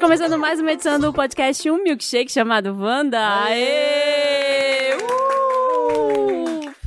Começando mais uma edição do podcast Um Milkshake chamado Wanda. Aê!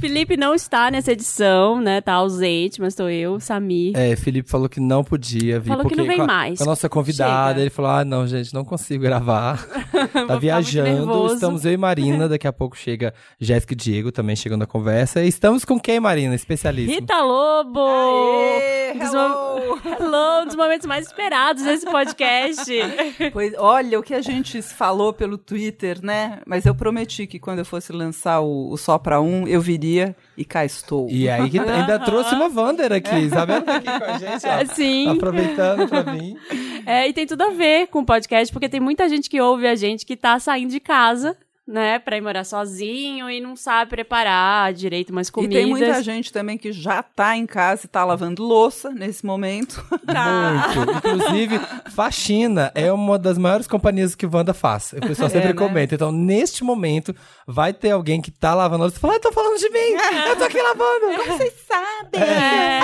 Felipe não está nessa edição, né? Tá ausente, mas estou eu, Samir. É, Felipe falou que não podia vir. Falou que não vem com a, mais. com a nossa convidada, Chega. ele falou: ah, não, gente, não consigo gravar. tá viajando. Estamos eu e Marina. Daqui a pouco chega Jéssica e Diego também chegando na conversa. E estamos com quem, Marina? Especialista. Rita Lobo! Aê, Um dos hello! Hello, um dos momentos mais esperados desse podcast. Pois, olha, o que a gente falou pelo Twitter, né? Mas eu prometi que quando eu fosse lançar o, o Só Pra Um, eu viria e cá estou. E aí que ainda trouxe uma Wander aqui. Isabela tá aqui com a gente, ó. Sim. Aproveitando pra vir. É, e tem tudo a ver com o podcast, porque tem muita gente que ouve a gente que tá saindo de casa, né, pra ir morar sozinho e não sabe preparar direito umas E comidas. tem muita gente também que já tá em casa e tá lavando louça nesse momento. Muito. Inclusive, faxina é uma das maiores companhias que Wanda faz. O pessoal sempre né? comenta. Então, neste momento, vai ter alguém que tá lavando louça e fala, ah, tô falando de mim, eu tô aqui lavando. Como vocês sabem? É.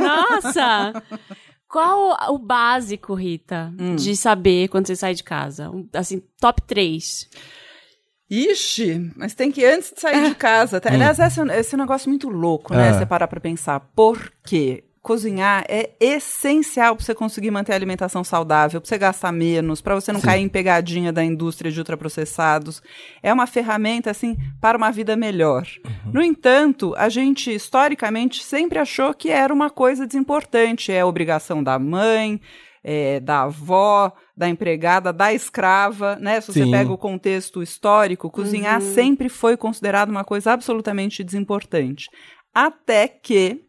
Nossa! Qual o básico, Rita, Hum. de saber quando você sai de casa? Assim, top 3. Ixi, mas tem que antes de sair de casa. Tá? Aliás, esse, é um- esse é um negócio muito louco, né? Ah. Você parar pra pensar. Por quê? Cozinhar é essencial pra você conseguir manter a alimentação saudável, pra você gastar menos, pra você não Sim. cair em pegadinha da indústria de ultraprocessados. É uma ferramenta, assim, para uma vida melhor. No entanto, a gente, historicamente, sempre achou que era uma coisa desimportante. É obrigação da mãe, é, da avó, da empregada, da escrava, né? Se você Sim. pega o contexto histórico, cozinhar sempre foi considerado uma coisa absolutamente desimportante. Até que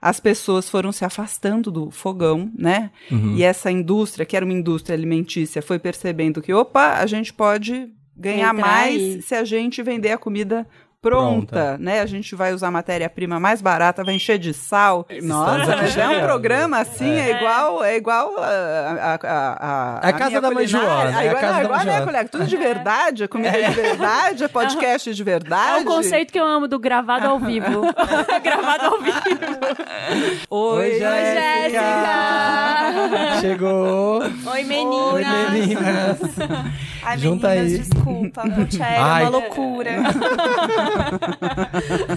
as pessoas foram se afastando do fogão, né? Uhum. E essa indústria, que era uma indústria alimentícia, foi percebendo que, opa, a gente pode ganhar Entrar mais aí. se a gente vender a comida pronta, Pronta. né? A gente vai usar matéria-prima mais barata, vai encher de sal. Nossa, aqui mas é um programa assim, é, igual, é igual a, a, a, a, É a casa minha da mãe. Joana, é a Ah, igual, casa não, da igual a Joana. colega, tudo de verdade, é comida de verdade, é podcast de É verdade. um conceito que eu amo do gravado ao vivo. gravado ao vivo. Oi, Oi, Jéssica! Chegou. Oi, meninas! Oi, meninas. Ai, Junta meninas, aí. desculpa, Monte é Ai. uma loucura.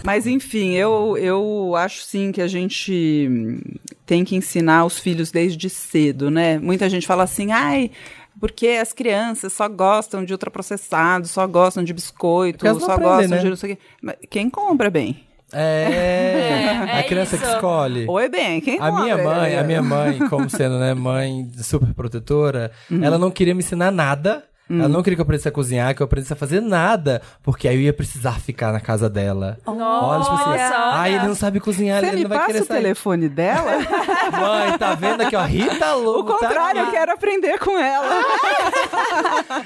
Mas enfim, eu, eu acho sim que a gente tem que ensinar os filhos desde cedo, né? Muita gente fala assim, ai. Porque as crianças só gostam de ultraprocessados, só gostam de biscoito, só aprendem, gostam né? de não sei o quê. Mas quem compra bem? É, É, a criança isso. que escolhe. Oi, bem, quem A minha compra? mãe, É. a minha mãe, como sendo, né, mãe super protetora, Uhum. ela não queria me ensinar nada. Hum. Ela não queria que eu aprendesse a cozinhar, que eu aprendesse a fazer nada, porque aí eu ia precisar ficar na casa dela. Olha, tipo assim, Nossa, ele não sabe cozinhar, Você ele me não vai passa querer o sair. telefone dela? Mãe, tá vendo aqui, ó, Rita o Lobo. contrário, tá eu quero aprender com ela.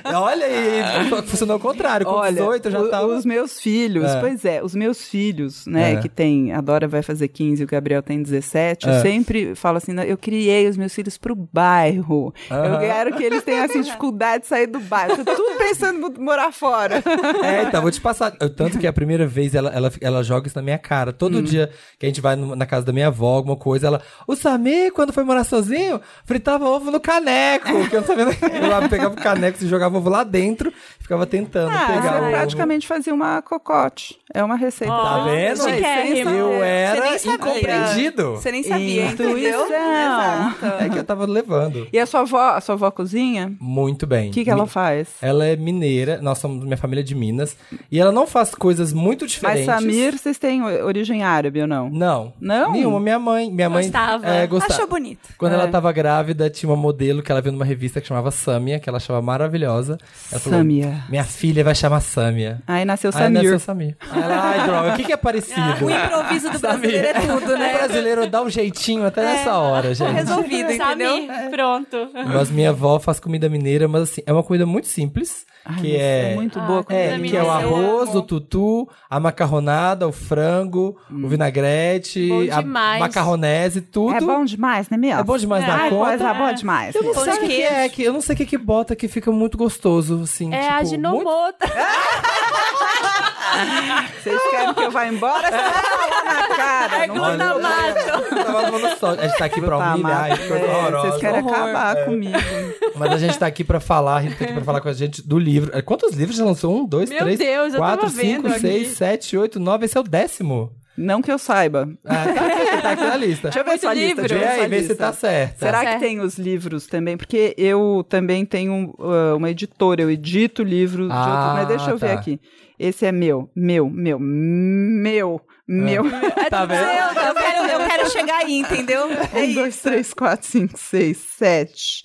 Olha aí, funcionou ao contrário. Com Olha, 18 eu já o- tava... os meus filhos, É. pois é, os meus filhos, né, É. que tem, a Dora vai fazer 15 e o Gabriel tem 17, eu É. sempre falo assim, "Não, eu criei os meus filhos pro bairro. Eu Aham. quero que eles tenham, assim, dificuldade de sair do bairro. Tô tudo pensando em morar fora. É, então, vou te passar. Eu- tanto que a primeira vez ela, ela, ela joga isso na minha cara. Todo Hum. dia que a gente vai no- na casa da minha avó, alguma coisa, ela. O Samir, quando foi morar sozinho, fritava ovo no caneco. Que eu não sabia. Eu pegava o caneco e jogava ovo lá dentro, ficava tentando Ah, pegar o você ovo. praticamente fazia uma cocote. É uma receita. Ó, Tá vendo? Sem Chiquérrimo. Eu era nem sabia. incompreendido. Você nem sabia, Intuição. entendeu? Exato. É que eu tava levando. E a sua avó, a sua avó cozinha? Muito bem. O que, que ela Mi- faz? Ela é mineira, nós somos minha família é de Minas. E ela não faz coisas muito Mas diferentes. Samir, vocês têm o- origem árabe ou não? Não. Não? Nenhuma. Minha mãe. Minha mãe Gostava. É, gostava. Achou bonito. Quando É. ela tava grávida, tinha uma modelo que ela viu numa revista que chamava Samia, que ela achava maravilhosa. Ela falou, Samia. Minha filha vai chamar Samia. Aí nasceu Aí Samir. nasceu Samir. Aí ela, ai, droga, o que, que é parecido? O improviso do brasileiro é tudo, O né? brasileiro dá um jeitinho até nessa hora, gente. Resolvido, entendeu? Samir, pronto. Mas minha avó faz comida mineira, mas assim, é uma comida muito simples. Ai, que mas é, muito Ah, boa. comida é, que é o arroz, amo. o tutu, a macarronada, o frango, o vinagrete, Bom a macarronese, tudo. É bom demais, né, mesmo? É bom demais da Ai, conta. coisa boa demais. Eu não Pão sei o que, é, que eu não sei o que que bota que fica muito gostoso, assim. É tipo, a muito- ginomota. Vocês querem que eu vá embora? Você vai falar na cara. É glutamato. Tava sol. A gente tá aqui pra Tá, humilhar, Marcos, é é, horrorosa. Vocês querem Horror. acabar comigo. Mas a gente tá aqui pra falar, a gente tá aqui pra falar com a gente do livro. É, Quantos livros já lançou? Um, dois, Meu três, Deus, eu quatro, cinco, aqui. seis, sete, oito, nove. Esse é o décimo. Não que eu saiba. Ah, tá aqui, tá aqui na lista. Deixa eu ver sua lista. livro. deixa eu Vê ver aí, vê se lista. tá certa. Será Certo. que tem os livros também? Porque eu também tenho uh, uma editora, eu edito livros de Ah, outros. Mas deixa eu ver tá. aqui. Esse é meu, meu, meu, meu, meu. Tá vendo? Eu, eu quero, eu quero chegar aí, entendeu? É Um, dois, três, quatro, cinco, seis, sete,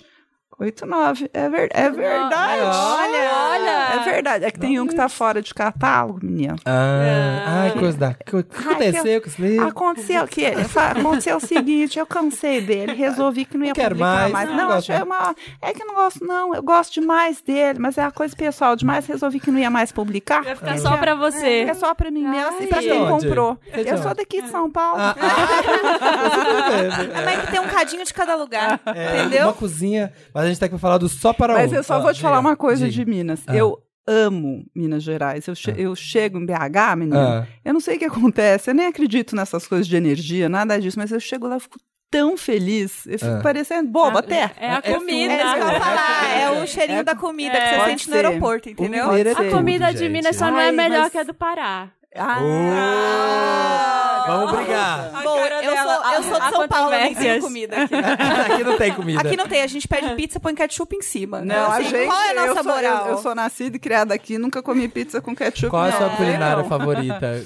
oito, nove. É, ver- é verdade. Olha, olha. É verdade. É que tem um que tá fora de catálogo, menina. Ah, ai, coisa da. O que aconteceu com esse livro? Aconteceu que aconteceu o seguinte, eu cansei dele, resolvi que não ia Não publicar mais, não Não, gosto achei uma, é que eu não gosto não, eu gosto demais dele, mas é a coisa pessoal demais, resolvi que não ia mais publicar. Vai ficar só pra você. É só pra mim mesmo e pra quem Onde? comprou. É Eu onde? sou daqui de São Paulo. Ah, ah, Mas que tem um cadinho de cada lugar, é, entendeu? Uma cozinha. Mas a gente tá aqui pra falar do só para Mas um. eu só Ah, vou te falar diga, uma coisa diga. de Minas. Ah. Eu amo Minas Gerais. Eu, che- eu chego em BH, menina. Ah. Eu não sei o que acontece. Eu nem acredito nessas coisas de energia, nada disso. Mas eu chego lá, eu fico tão feliz. Eu fico Ah. parecendo boba até. É a É comida. É isso que eu ia falar, é o É, cheirinho é- da comida é, que você sente no ser. aeroporto, entendeu? A comida de. Minas só não é Ai, melhor mas- que a do Pará. Ah, Vamos brigar. Eu dela, sou, eu sou de São Paulo, eu não tenho controvérsias. comida aqui. Aqui não tem comida. Aqui não tem, a gente pede pizza, põe ketchup em cima. Não, a Assim, gente. Qual é a eu nossa sou, moral? Eu, eu sou nascida e criada aqui, nunca comi pizza com ketchup. Qual é a não. sua culinária Não. favorita?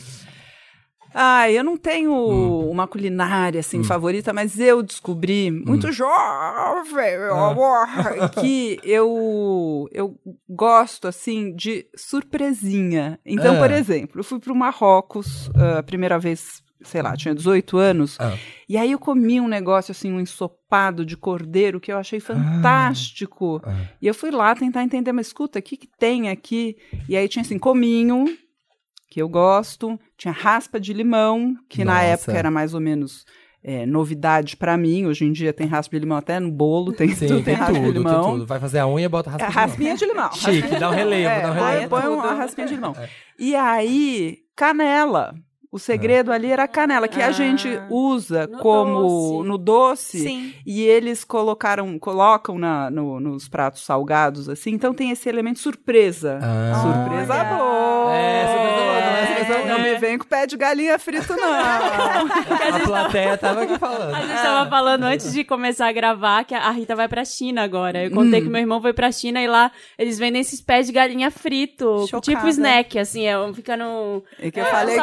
Ai, eu não tenho Hum. uma culinária assim favorita, mas eu descobri Hum. muito jovem, meu Ah. que eu eu gosto assim de surpresinha. Então, Ah. por exemplo, eu fui para o Marrocos ah, a primeira vez, sei lá, tinha 18 anos, Ah. e aí eu comi um negócio assim, um ensopado de cordeiro que eu achei fantástico. Ah. E eu fui lá tentar entender, mas escuta, o que, que tem aqui? E aí tinha assim, cominho, que eu gosto, tinha raspa de limão, que na Nossa. época era mais ou menos é, novidade pra mim. Hoje em dia tem raspa de limão até no bolo, tem, Sim, tudo, tem tem raspa tudo, de tem limão. tudo. Vai fazer a unha, bota raspa É, de limão. raspinha de limão. Chique, dá um relevo, É, dá um relevo. põe uma raspinha de limão. E aí, canela. O segredo ali era a canela, que a Ah. gente usa No como doce. no doce. Sim. E eles colocaram, colocam na, no- nos pratos salgados, assim. Então tem esse elemento surpresa. Ah. Surpresa Olha. boa. É, surpresa boa, não é surpresa Não boa. me vem com pé de galinha frito, não. A plateia tava aqui falando. A gente tava falando antes de começar a gravar que a Rita vai pra China agora. Eu contei que meu irmão foi pra China e lá eles vendem esses pés de galinha frito, Chocada. tipo snack, assim, é, fica no É que eu É, falei que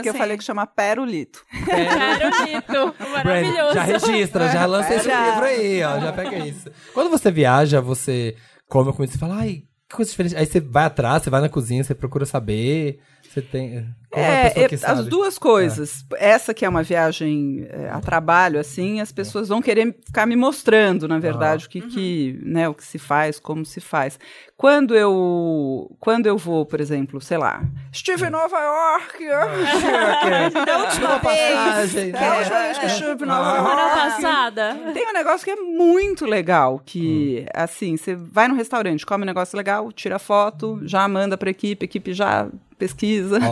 que eu assim. falei que chama perulito. Carolito. Brand, Maravilhoso. já registra, já lança esse livro aí, ó. Já pega isso. Quando você viaja, você come a comida, você fala, ai, que coisa diferente. Aí você vai atrás, você vai na cozinha, você procura saber. Você tem. Qual é É, que é, sabe? as duas coisas. Essa que é uma viagem é, a trabalho, assim, as pessoas vão querer ficar me mostrando, na verdade, o que, que, né, o que se faz, como se faz. Quando eu, quando eu vou, por exemplo, sei lá, estive em Nova York, Da última vez. Passagem, é a última né? vez que eu estive em Nova Ah. Semana York. passada. Tem um negócio que é muito legal, que, Hum. assim, você vai no restaurante, come um negócio legal, tira foto, já manda pra equipe, a equipe já pesquisa.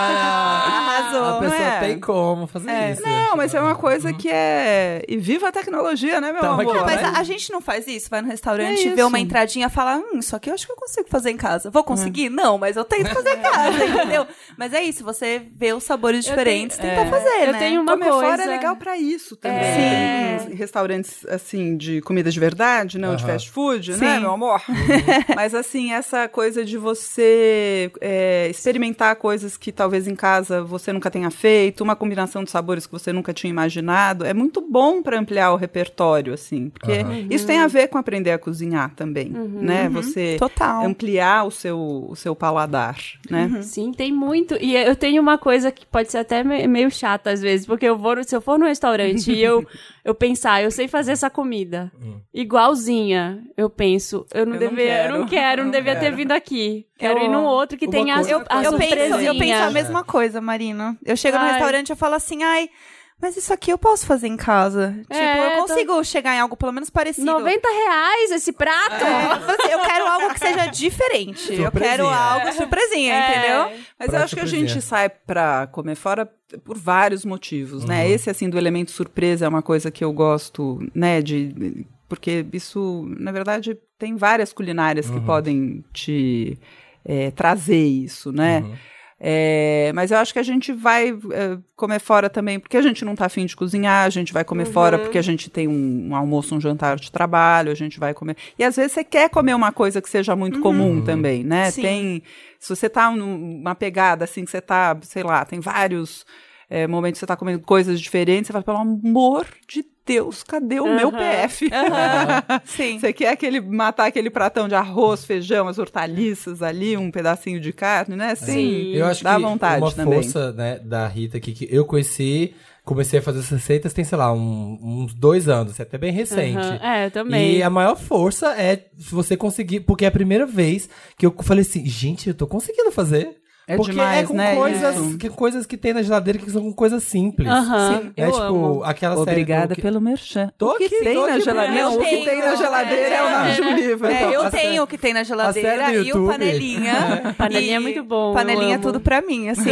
Arrasou, A não pessoa é? tem como fazer É, isso. não, mas é uma coisa que é... E viva a tecnologia, né, meu Tamo amor? aqui, Mas né? a, a gente não faz isso? Vai no restaurante, É vê uma entradinha e fala: Hum, isso aqui eu acho que eu consigo fazer em casa. Vou conseguir? Não, mas eu tento fazer em casa, entendeu? Mas é isso, você vê os sabores Eu diferentes, tenho- tenta é. fazer, Eu né? tenho uma Comer coisa. fora é legal pra isso também. É. Tem restaurantes, assim, de comida de verdade, não de Aham. fast food, né, Sim. meu amor? Mas, assim, essa coisa de você é, experimentar coisas que talvez em casa você nunca tenha feito, uma combinação de sabores que você nunca tinha imaginado, é muito bom pra ampliar o repertório, assim. Porque Aham. isso tem a ver com aprender a cozinhar também, né? Você Total. ampliar o seu, o seu paladar, né? Sim, tem muito. E eu tenho uma coisa que pode ser até me- meio chata às vezes, porque eu vou, se eu for no restaurante e eu, eu pensar, eu sei fazer essa comida igualzinha, eu penso, eu não Eu não deveria, eu não quero. quero, não devia ter quero. vindo aqui. Quero Eu- ir num outro que Uma tenha as, coisa- a eu, penso, eu penso a mesma coisa, Marina. Eu chego no Ai. restaurante e falo assim, ai, mas isso aqui eu posso fazer em casa. É, tipo, eu consigo consigo chegar em algo pelo menos parecido. 90 reais esse prato? É, assim, eu quero algo que seja diferente. Eu Surpresinha. quero algo surpresinha, É. entendeu? Mas Pra eu acho que a gente sai pra comer fora por vários motivos, né? Uhum. Esse, assim, do elemento surpresa é uma coisa que eu gosto, né? De, porque isso, na verdade, tem várias culinárias Uhum. que podem te é, trazer isso, né? Uhum. É, mas eu acho que a gente vai é, comer fora também porque a gente não tá afim de cozinhar, a gente vai comer fora porque a gente tem um, um almoço, um jantar de trabalho, a gente vai comer. E às vezes você quer comer uma coisa que seja muito comum também, né? Sim. Tem. Se você tá numa pegada assim, que você tá, sei lá, tem vários é, momentos que você tá comendo coisas diferentes, você fala, pelo amor de Deus, cadê o meu PF? Sim. Você quer aquele, matar aquele pratão de arroz, feijão, as hortaliças ali, um pedacinho de carne, né? Sim, Sim. Eu acho dá que vontade uma também. força né, da Rita aqui que eu conheci, comecei a fazer essas receitas tem, sei lá, um- uns dois anos, é até bem recente. É, eu também. E a maior força é se você conseguir, porque é a primeira vez que eu falei assim, gente, eu tô conseguindo fazer. É porque demais, é com né, coisas, isso. que, coisas que tem na geladeira que são com coisas simples. Aham, É eu tipo, amo. aquela série Obrigada do que- pelo merchan. Tô o que aqui, tem tô na aqui geladeira? Não, o que tem na geladeira é o nome de um livro. É, então. eu tenho o que tem na geladeira e o panelinha. Panelinha E é muito bom, Panelinha é tudo pra mim, assim.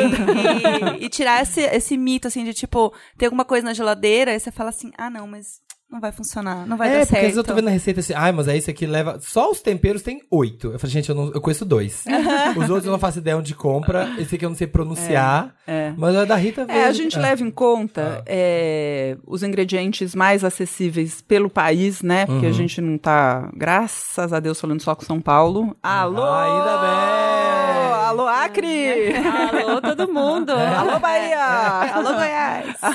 E, e tirar esse, esse mito, assim, de tipo, ter alguma coisa na geladeira e você fala assim, ah, não, mas não vai funcionar, não vai é, dar porque às certo. vezes eu tô vendo na receita assim, ai, mas aí isso aqui leva. Só os temperos tem oito. Eu falei, gente, eu, não, eu conheço dois. os outros eu não faço ideia onde compra. Esse aqui eu não sei pronunciar. é. Mas a da Rita É, a gente Ah. leva em conta é, os ingredientes mais acessíveis pelo país, né? Porque Uhum. a gente não tá, graças a Deus, falando só com São Paulo. Alô! Ainda bem! Alô, Acre! Alô, todo mundo. Alô, Bahia! Alô, Goiás!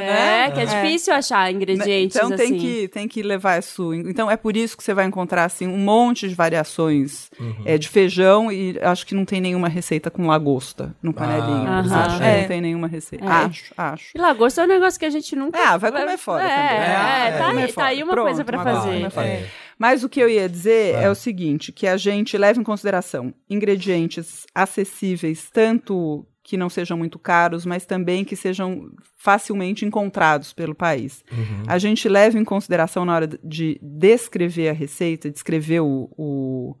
É, que é difícil achar ingredientes Então tem assim. que, tem que levar isso. Então é por isso que você vai encontrar assim um monte de variações Uhum. é, de feijão e acho que não tem nenhuma receita com lagosta no panelinho. Ah, Aham. acho que É. não tem nenhuma receita. É. Acho, acho. E lagosta é um negócio que a gente nunca... Ah, vai comer fora é, também. É, É, tá, aí, tá aí uma Pronto, coisa pra fazer. É. Mas o que eu ia dizer Ah. é o seguinte, que a gente leva em consideração ingredientes acessíveis, tanto que não sejam muito caros, mas também que sejam facilmente encontrados pelo país. Uhum. A gente leva em consideração na hora de descrever a receita, descrever o, o,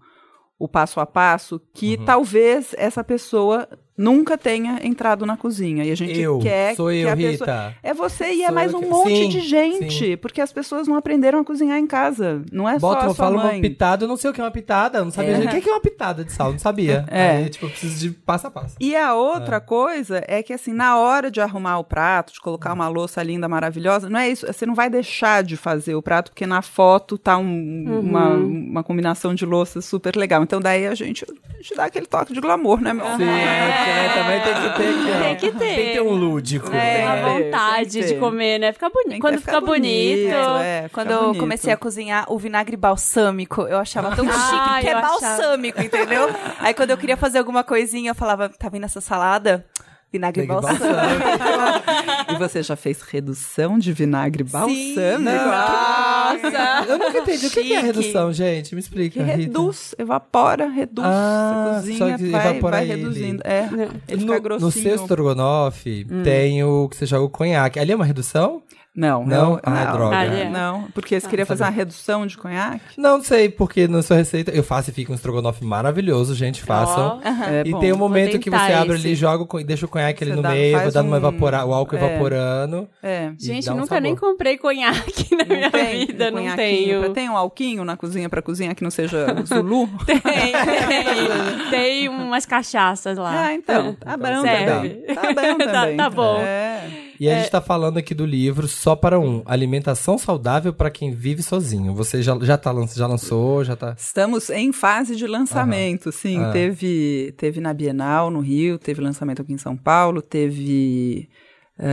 o passo a passo, que Uhum. talvez essa pessoa nunca tenha entrado na cozinha. E a gente Eu, quer sou que eu, a pessoa... Rita. É você e é Sou mais eu um que- monte Sim, de gente, sim. porque as pessoas não aprenderam a cozinhar em casa. Não é Bota, só a eu falo uma mãe. pitada, eu não sei o que é uma pitada, eu não sabia. É. gente, O que é que é uma pitada de sal? Não sabia. É. Aí, tipo, eu preciso de passo a passo. E a outra coisa é que, assim, na hora de arrumar o prato, de colocar uma louça linda, maravilhosa, não é isso. Você não vai deixar de fazer o prato, porque na foto tá um- uma, uma combinação de louças super legal. Então, daí a gente, a gente dá aquele toque de glamour, né, meu? Sim, é, né, também tem que ter aqui, ó. Tem que ter. Tem que ter um lúdico. É, Tem a que vontade que de comer, né? Fica bonito. que Quando fica bonito. é, fica Quando eu bonito. comecei a cozinhar o vinagre balsâmico, eu achava tão Ah, chique, que é eu achava. balsâmico, entendeu? Aí quando eu queria fazer alguma coisinha, eu falava, tá vendo essa salada? Vinagre Vinagre balsâmico. E você já fez redução de vinagre balsâmico? Nossa! Eu nunca entendi. O que é Chique. redução, gente? Me explica. Rita. reduz, evapora, reduz, Ah, você só cozinha, que vai, evapora vai ele. reduzindo. É, ele no, fica grossinho. no seu estrogonofe tem o que você joga o conhaque. Ali é uma redução? Não, Não? não, Ah, droga. Ah, é. Não, porque você queria fazer uma redução de conhaque? Não, não sei, porque na sua receita eu faço e fica um estrogonofe maravilhoso, gente, façam. Ó. É e bom. tem um momento que você abre esse. ali, joga, o co- deixa o conhaque ali Você no dá- meio, vai dando uma um- evapora, o álcool é. evaporando. É. e Gente, um nunca nem sabor. comprei conhaque na minha tem vida, um não tenho. pra- Tem um alquinho na cozinha pra cozinhar que não seja Zulu? Tem, tem. Tem umas cachaças lá. Ah, então. Tá bom também. Tá bom Tá- também. tá bom. É. E a gente tá falando aqui do livro Só para um, Alimentação Saudável para quem vive sozinho. Você já, já, tá, já lançou, já tá... Estamos em fase de lançamento, sim. Ah. Teve, teve na Bienal, no Rio, teve lançamento aqui em São Paulo, teve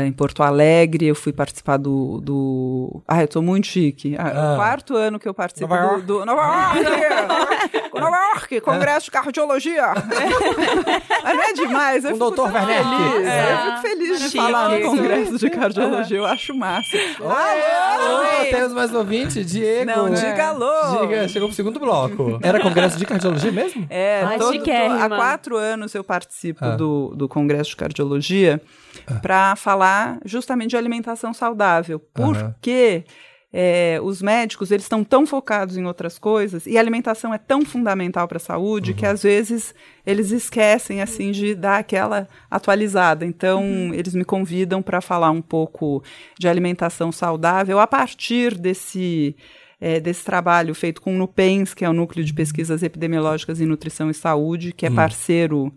em Porto Alegre, eu fui participar do... do... Ah, eu tô muito chique. Ah, Ah. O quarto ano que eu participo Nova do, York. do... Nova York! Nova York! Congresso de Cardiologia! Mas não é demais, eu fico o Werneck. feliz. É. Eu fico feliz de Chique. falar no Congresso de Cardiologia, eu acho massa. Alô! Oi, temos mais ouvinte, Diego. Não, diga alô. Diga, chegou pro segundo bloco. Era congresso de cardiologia mesmo? É, Ai, todo, há quatro anos eu participo Ah. do, do Congresso de Cardiologia para falar justamente de alimentação saudável. Porque é, os médicos eles estão tão focados em outras coisas e a alimentação é tão fundamental para a saúde que às vezes eles esquecem assim de dar aquela atualizada. Então eles me convidam para falar um pouco de alimentação saudável a partir desse é, desse trabalho feito com o NUPENS, que é o Núcleo de Pesquisas Epidemiológicas em Nutrição e Saúde, que é parceiro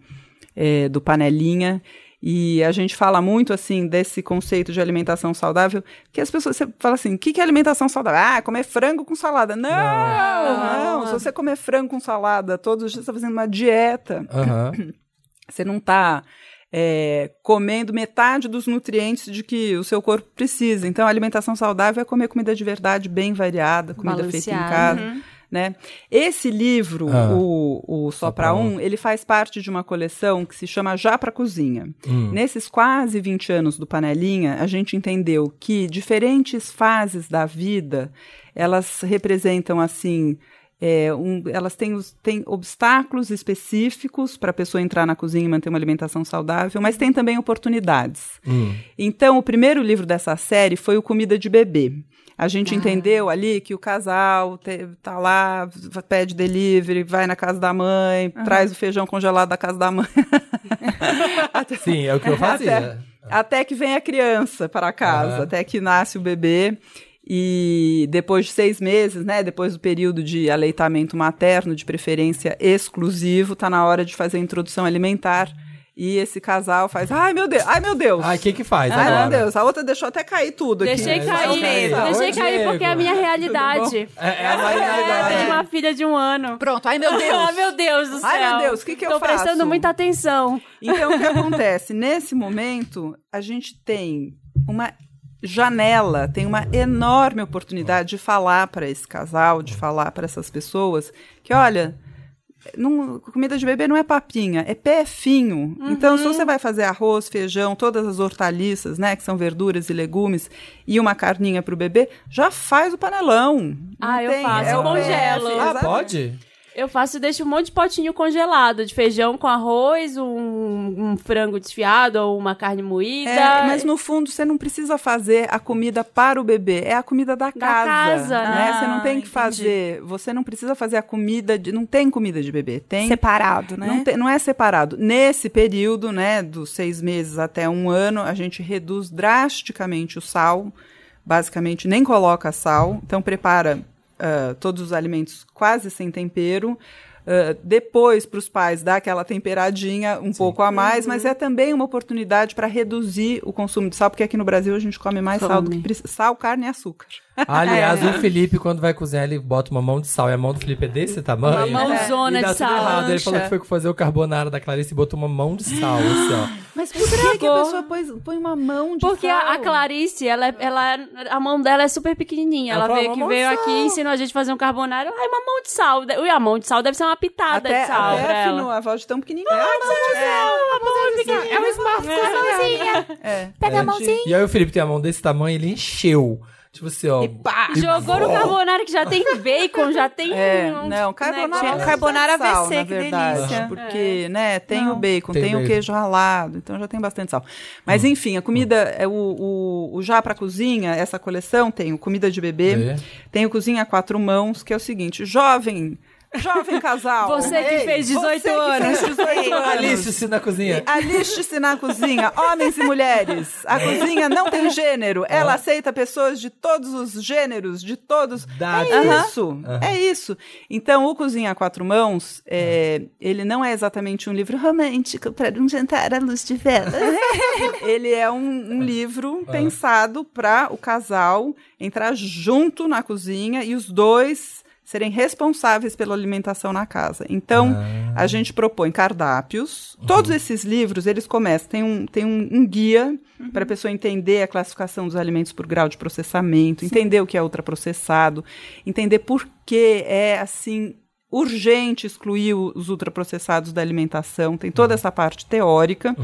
é, do Panelinha. E a gente fala muito, assim, desse conceito de alimentação saudável, que as pessoas, você fala assim, o que, que é alimentação saudável? Ah, comer frango com salada. Não, não, Não. se você comer frango com salada todos os dias, você está fazendo uma dieta. Você não está comendo metade dos nutrientes de que o seu corpo precisa. Então, a alimentação saudável é comer comida de verdade, bem variada, comida feita em casa. Né? Esse livro, Ah. o, o Só, Só Pra Pra Um, ele faz parte de uma coleção que se chama Já Pra Cozinha. Hum. Nesses quase 20 anos do Panelinha, a gente entendeu que diferentes fases da vida, elas representam, assim, é, um- elas têm, os- têm obstáculos específicos para a pessoa entrar na cozinha e manter uma alimentação saudável, mas tem também oportunidades. Hum. Então, o primeiro livro dessa série foi o Comida de Bebê. A gente entendeu ali que o casal te- tá lá, pede delivery, vai na casa da mãe, traz o feijão congelado da casa da mãe. Até- Sim, é o que eu fazia. até que vem a criança para casa, até que nasce o bebê. E depois de seis meses, né? Depois do período de aleitamento materno, de preferência exclusivo, tá na hora de fazer a introdução alimentar. E esse casal faz, ai meu Deus, ai meu Deus. Ai, o que que faz Ai, agora? meu Deus, a outra deixou até cair tudo aqui. Deixei É, cair, deixei Oi, cair porque é a Diego. minha realidade. É, é a Marina É, tenho uma filha de um ano. Pronto, ai meu Deus. Ah, meu Deus do céu. Ai, meu Deus, o que que eu Tô prestando faço? muita atenção. Então, o que acontece? Nesse momento, a gente tem uma janela, tem uma enorme oportunidade de falar para esse casal, de falar para essas pessoas que, olha, não- comida de bebê não é papinha, é pé finho. Então, se você vai fazer arroz, feijão, todas as hortaliças, né, que são verduras e legumes, e uma carninha para o bebê, já faz o panelão. Não Ah, eu tem- faço, é o congelo. Ah, pode? Eu faço e deixo um monte de potinho congelado, de feijão com arroz, um, um frango desfiado ou uma carne moída. É, mas no fundo você não precisa fazer a comida para o bebê, é a comida da casa. casa, né? né? Você não tem Ah, que fazer, você não precisa fazer a comida de, não tem comida de bebê, tem Separado, né? não, tem- não é separado. Nesse período, né, dos seis meses até um ano, a gente reduz drasticamente o sal, basicamente nem coloca sal, então prepara ah, todos os alimentos quase sem tempero. Ah, depois, para os pais, dá aquela temperadinha um pouco a mais, mas é também uma oportunidade para reduzir o consumo de sal, porque aqui no Brasil a gente come mais sal do que. Sal, carne e açúcar. Aliás, o Felipe, quando vai cozinhar, ele bota uma mão de sal. E a mão do Felipe é desse tamanho. Uma mãozona e de sal. errado. Ele falou que foi fazer o carbonara da Clarice e botou uma mão de sal, assim, ó. Mas por que, que a pessoa põe, põe uma mão de Porque sal? a, a Clarice, ela, é- ela, a mão dela é super pequenininha. Ela Ela, veio, "Uma que veio aqui sal." e ensinou a gente a fazer um carbonara. Ai, uma mão de sal. E a mão de sal deve ser uma pitada até, de sal até pra afinou a voz de tão pequenininha. É um smartphone. É, Pega é a de- mãozinha. E aí o Felipe tem a mão desse tamanho, ele encheu. Tipo assim, ó. Pá! Jogou no carbonara que já tem bacon, já tem... É, um- não, né, carbonara, tinha- não Carbonara sal, AVC, na que delícia. porque, né, tem Não. o bacon, Tem tem, o queijo ralado, então já tem bastante sal. Mas enfim, a comida, é o, o, o já para cozinha, essa coleção tem o comida de bebê, É. tem o cozinha a quatro mãos, que é o seguinte, jovem, jovem casal. Você que fez 18 você que anos. fez 18 anos. Alício na cozinha. Aliste-se na cozinha, homens e mulheres. A cozinha não tem gênero. Ela aceita pessoas de todos os gêneros, de todos. Idades. É Aham. isso, é isso. Então, o Cozinha a Quatro Mãos, é, ele não é exatamente um livro romântico para um jantar à luz de vela. ele é um, um livro pensado para o casal entrar junto na cozinha e os dois serem responsáveis pela alimentação na casa. Então, a gente propõe cardápios. Todos esses livros, eles começam, tem um, tem um, um guia para a pessoa entender a classificação dos alimentos por grau de processamento, entender o que é ultraprocessado, entender por que é assim urgente excluir os ultraprocessados da alimentação. Tem toda essa parte teórica.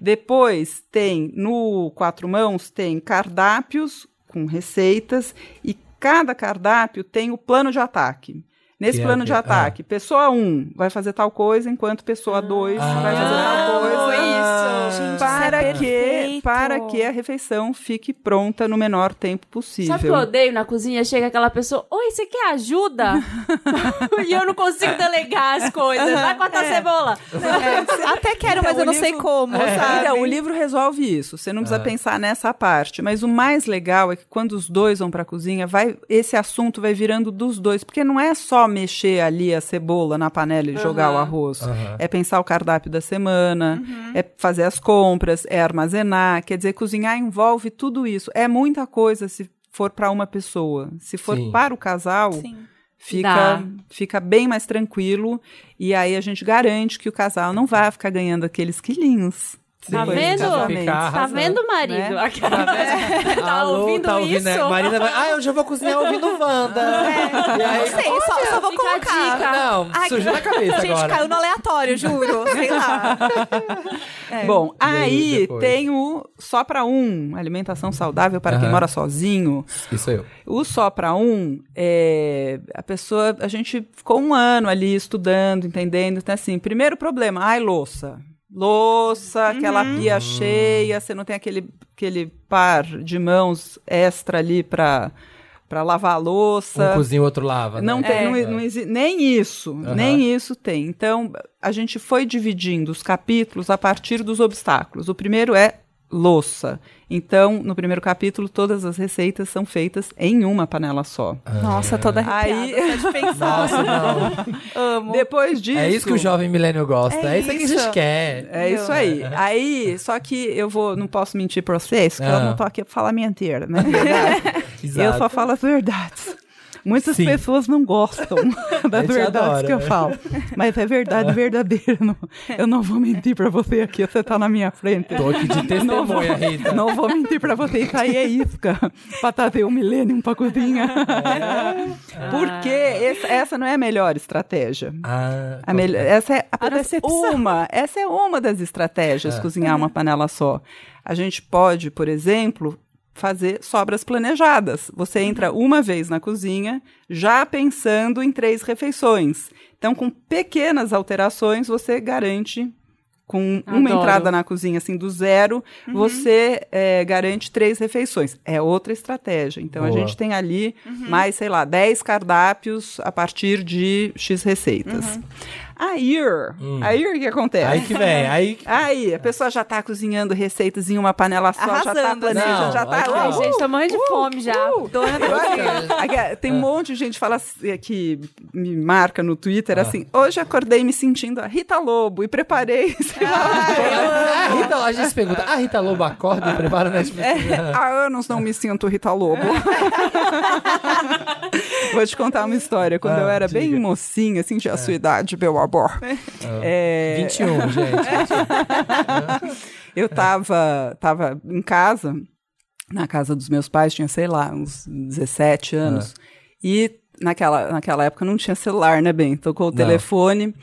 Depois tem no quatro mãos tem cardápios com receitas e cada cardápio tem o plano de ataque. Nesse Que é plano o de ataque, pessoa 1 um vai fazer tal coisa, enquanto pessoa 2 vai fazer Ah, tal coisa. isso. Gente, para isso é que para que a refeição fique pronta no menor tempo possível. Sabe o que eu odeio na cozinha? Chega aquela pessoa, oi, você quer ajuda? e eu não consigo delegar as coisas. Vai cortar É. cebola. Até quero, mas Então, eu não sei como, sabe? Então, o livro resolve isso. Você não precisa pensar nessa parte. Mas o mais legal é que quando os dois vão para a cozinha, vai, esse assunto vai virando dos dois. Porque não é só mexer ali a cebola na panela e jogar o arroz. Aham. É pensar o cardápio da semana, é fazer as compras, é armazenar. Quer dizer, cozinhar envolve tudo isso. É muita coisa se for para uma pessoa. Se for Sim. para o casal, Sim. fica, Dá. fica bem mais tranquilo. E aí a gente garante que o casal não vai ficar ganhando aqueles quilinhos. Tá vendo? Tá vendo, marido? Né? Aquela- tá Alô, ouvindo tá ouvindo, isso? né? Marina vai. Ah, eu já vou cozinhar ouvindo Wanda. E aí, Não sei, só, só vou fica a colocar. dica. Não, Ai, sujou na cabeça Gente, agora. caiu no aleatório, juro. Sei lá. É. Bom, E aí, aí tem o só para um, alimentação saudável para quem Aham. mora sozinho. Isso eu. O só para um, é, a pessoa, a gente ficou um ano ali estudando, entendendo. Então, assim, primeiro problema, ai, louça. Louça, aquela pia cheia, você não tem aquele, aquele par de mãos extra ali para para lavar a louça. Um cozinha, o outro lava. Não né? tem, É. não, não nem isso, Aham. nem isso tem. Então, a gente foi dividindo os capítulos a partir dos obstáculos. O primeiro é louça. Então, no primeiro capítulo, todas as receitas são feitas em uma panela só. Nossa, toda arrepiada. Aí- só de pensar. Nossa, não. Amo. Depois disso. É isso que o jovem milênio gosta. É É, isso que a gente quer. É isso aí. Aí, só que eu vou, não posso mentir pra vocês, que eu Ah. não tô aqui pra falar mentira, né? Verdade. eu Exato. só falo as verdades. Muitas Sim. pessoas não gostam das verdades adora, que eu falo. Mas é verdade verdadeira. Não- eu não vou mentir pra você aqui, você tá na minha frente. Tô aqui de testemunha, Rita. Não vou mentir pra você, isso aí é isca. pra trazer o milênio pra cozinha. É. Porque esse- essa não é a melhor estratégia. Ah, A melhor- essa é apenas uma. Essa é uma das estratégias, cozinhar uma panela só. A gente pode, por exemplo, fazer sobras planejadas. Você entra uma vez na cozinha, já pensando em três refeições. Então, com pequenas alterações, você garante. Com uma Adoro. entrada na cozinha, assim, do zero, você eh, garante três refeições. É outra estratégia. Então, a Boa. gente tem ali mais, sei lá, 10 cardápios a partir de X receitas. Aí, aí o que acontece? Aí que vem. Aí. Aí, a pessoa já tá cozinhando receitas em uma panela só, já tá Arrasando, né? planejando, Não, já tá... Ai, ó. gente, tô morrendo de fome já. Dona da cozinha. Aqui, Tem um monte de gente que fala assim, que me marca no Twitter assim: hoje acordei me sentindo a Rita Lobo e preparei. lá, Ah, Rita, a gente se pergunta, a Rita Lobo acorda e prepara o Netflix? Há anos não me sinto Rita Lobo. Vou te contar uma história. Quando Ah, eu era diga. bem mocinha, assim, tinha a sua idade, meu amor. É, 21, gente. Eu tava, tava em casa, na casa dos meus pais, tinha, sei lá, uns 17 anos. E naquela, naquela época não tinha celular, né, bem? Tocou o Não. telefone.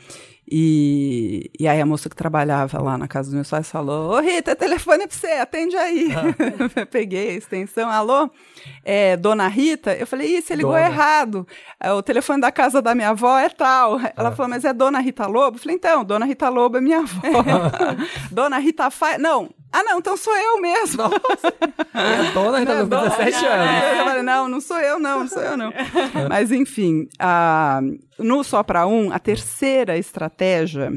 E, e aí a moça que trabalhava lá na casa dos meus pais falou: Ô Rita, telefone é pra você, atende aí. Eu Peguei a extensão, alô? É, dona Rita? Eu falei, ih, você ligou Dona. errado. É, O telefone da casa da minha avó é tal. Ela falou, mas é Dona Rita Lobo? Eu falei, então, Dona Rita Lobo é minha avó. Dona Rita Fa... Não. Ah, não, então sou eu mesmo. É a dona Rita Lobo, 17 anos. Eu falei, não, não sou eu, não, não sou eu, não. Mas, enfim, a- no Só Pra Um, a terceira estratégia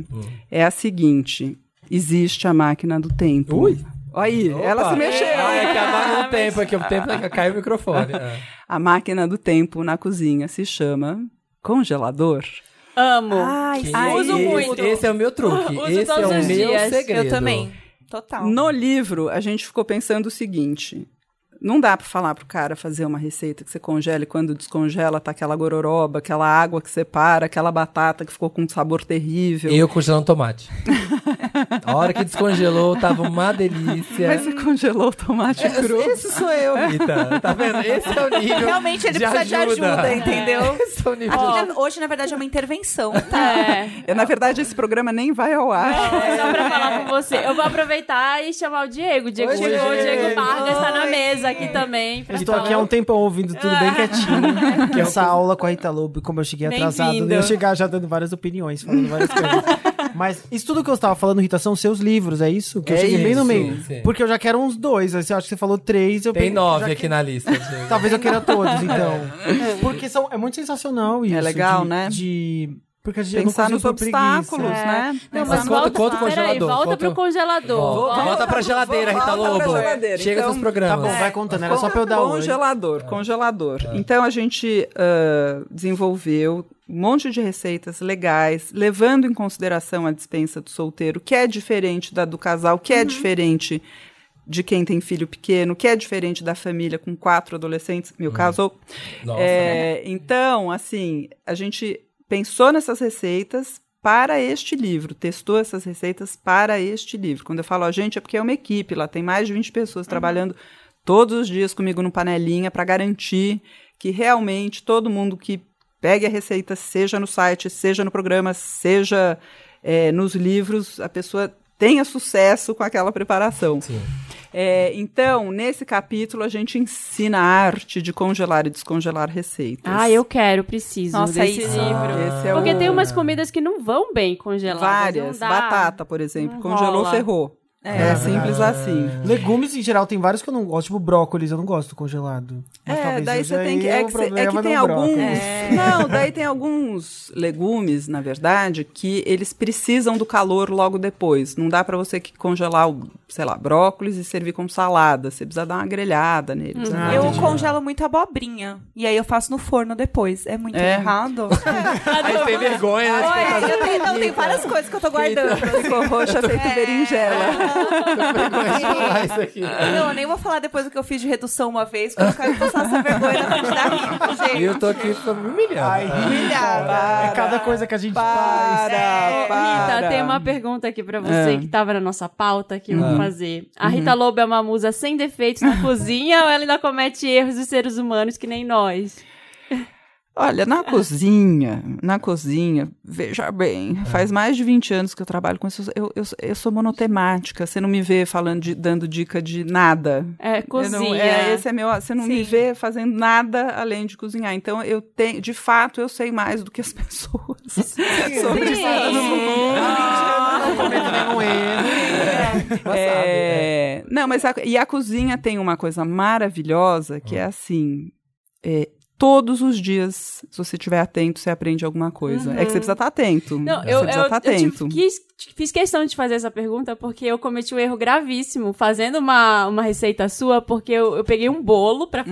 é a seguinte: existe a máquina do tempo. Ui. Aí, ela Opa. se mexeu. Ah, é que abaga o tempo aqui. O tempo caiu o microfone. É. A máquina do tempo na cozinha se chama congelador. Amo. Ai, Que ai, uso esse, muito. Esse é o meu truque. Uso esse é todos o os meu dias. segredo. Eu também. Total. No livro, a gente ficou pensando o seguinte: não dá para falar pro cara fazer uma receita que você congela e quando descongela tá aquela gororoba, aquela água que separa, aquela batata que ficou com um sabor terrível. Eu congelando tomate. A hora que descongelou, tava uma delícia. Mas você congelou o tomate cru. Esse sou eu, Rita. Tá vendo? Esse é o nível. Realmente ele de precisa de ajuda, entendeu? Esse é o nível. Aqui, na- hoje, na verdade, é uma intervenção, tá? É. Eu, na verdade, esse programa nem vai ao ar. É Só pra falar com você. Eu vou aproveitar e chamar o Diego. O Diego Oi, chegou, o Diego. Diego Vargas tá na mesa aqui também. pra Eu estou falar. aqui há um tempão ouvindo tudo bem quietinho. que essa aula com a Rita Lobo, como eu cheguei atrasado, eu ia chegar já dando várias opiniões, falando várias coisas. Mas isso tudo que eu estava falando, Rita, são seus livros, é isso? Que eu É cheguei bem no isso, meio. sim. Porque eu já quero uns dois. Você acha que você falou três, eu Tem peguei- nove aqui na lista. Talvez eu queira todos, então. Porque são, é muito sensacional isso. legal, de- né? De. Porque a gente Pensar nos preguiça. obstáculos, né? Não, Mas mas conta- volta, o peraí, congelador, volta conta- pro congelador. Volta, volta pra geladeira, Rita volta pra Lobo. geladeira. Chega Então, seus programas. Tá bom, vai contando. Era só pra eu dar oi. Congelador, congelador. Então a gente ah, desenvolveu um monte de receitas legais, levando em consideração a dispensa do solteiro, que é diferente da do casal, que é diferente de quem tem filho pequeno, que é diferente da família com quatro adolescentes, meu caso. Nossa. É, então, assim, a gente pensou nessas receitas para este livro, testou essas receitas para este livro. Quando eu falo a gente, é porque é uma equipe, lá tem mais de 20 pessoas trabalhando todos os dias comigo no panelinha para garantir que realmente todo mundo que pegue a receita, seja no site, seja no programa, seja é, nos livros, a pessoa tenha sucesso com aquela preparação. Sim. É, então, nesse capítulo, a gente ensina a arte de congelar e descongelar receitas. Ah, eu quero, preciso Nossa, desse isso. livro. Esse é Porque o- tem umas comidas que não vão bem congeladas. Várias. Batata, por exemplo. Não Congelou, rola. ferrou. É, simples assim. Legumes, em geral, tem vários que eu não gosto. Tipo brócolis, eu não gosto congelado. É, daí você tem que. eu É que, cê- é que tem alguns. brócolis. Não, daí tem alguns legumes, na verdade, que eles precisam do calor logo depois. Não dá pra você que congelar, o, sei lá, brócolis e servir como salada. Você precisa dar uma grelhada neles. né? Ah, eu entendi. congelo muito abobrinha. E aí eu faço no forno depois. É muito É. errado. Aí tem vergonha, né? Olha, eu tenho, não, tem várias coisas que eu tô guardando. Ficou roxa feito É. falar isso aqui. Não, eu nem vou falar depois do que eu fiz de redução uma vez, porque eu não quero passar essa vergonha na frente da Rita, E gente. eu tô aqui pra me humilhar. Ai, Para. é cada coisa que a gente faz. Para. Rita, tem uma pergunta aqui pra você Ah. que tava na nossa pauta que eu Ah. vou fazer. A Rita Lobo é uma musa sem defeitos na cozinha ou ela ainda comete erros de seres humanos que nem nós? Olha, na cozinha, na cozinha, veja bem, faz mais de 20 anos que eu trabalho com isso. Eu, eu, eu sou monotemática, você não me vê falando de, dando dica de nada. É, cozinha. Não, é, esse é meu, você não me Sim. vê fazendo nada além de cozinhar. Então, eu tenho, de fato, eu sei mais do que as pessoas sobre Sim. Não cometo nenhum erro. É, Não, mas a, e a cozinha tem uma coisa maravilhosa que é assim. é, todos os dias, se você estiver atento, você aprende alguma coisa. É que você precisa estar atento. Uhum. Não, você eu, precisa eu, estar eu tive- atento. quis, fiz questão de fazer essa pergunta porque eu cometi um erro gravíssimo fazendo uma, uma receita sua, porque eu, eu peguei um bolo pra Uhum.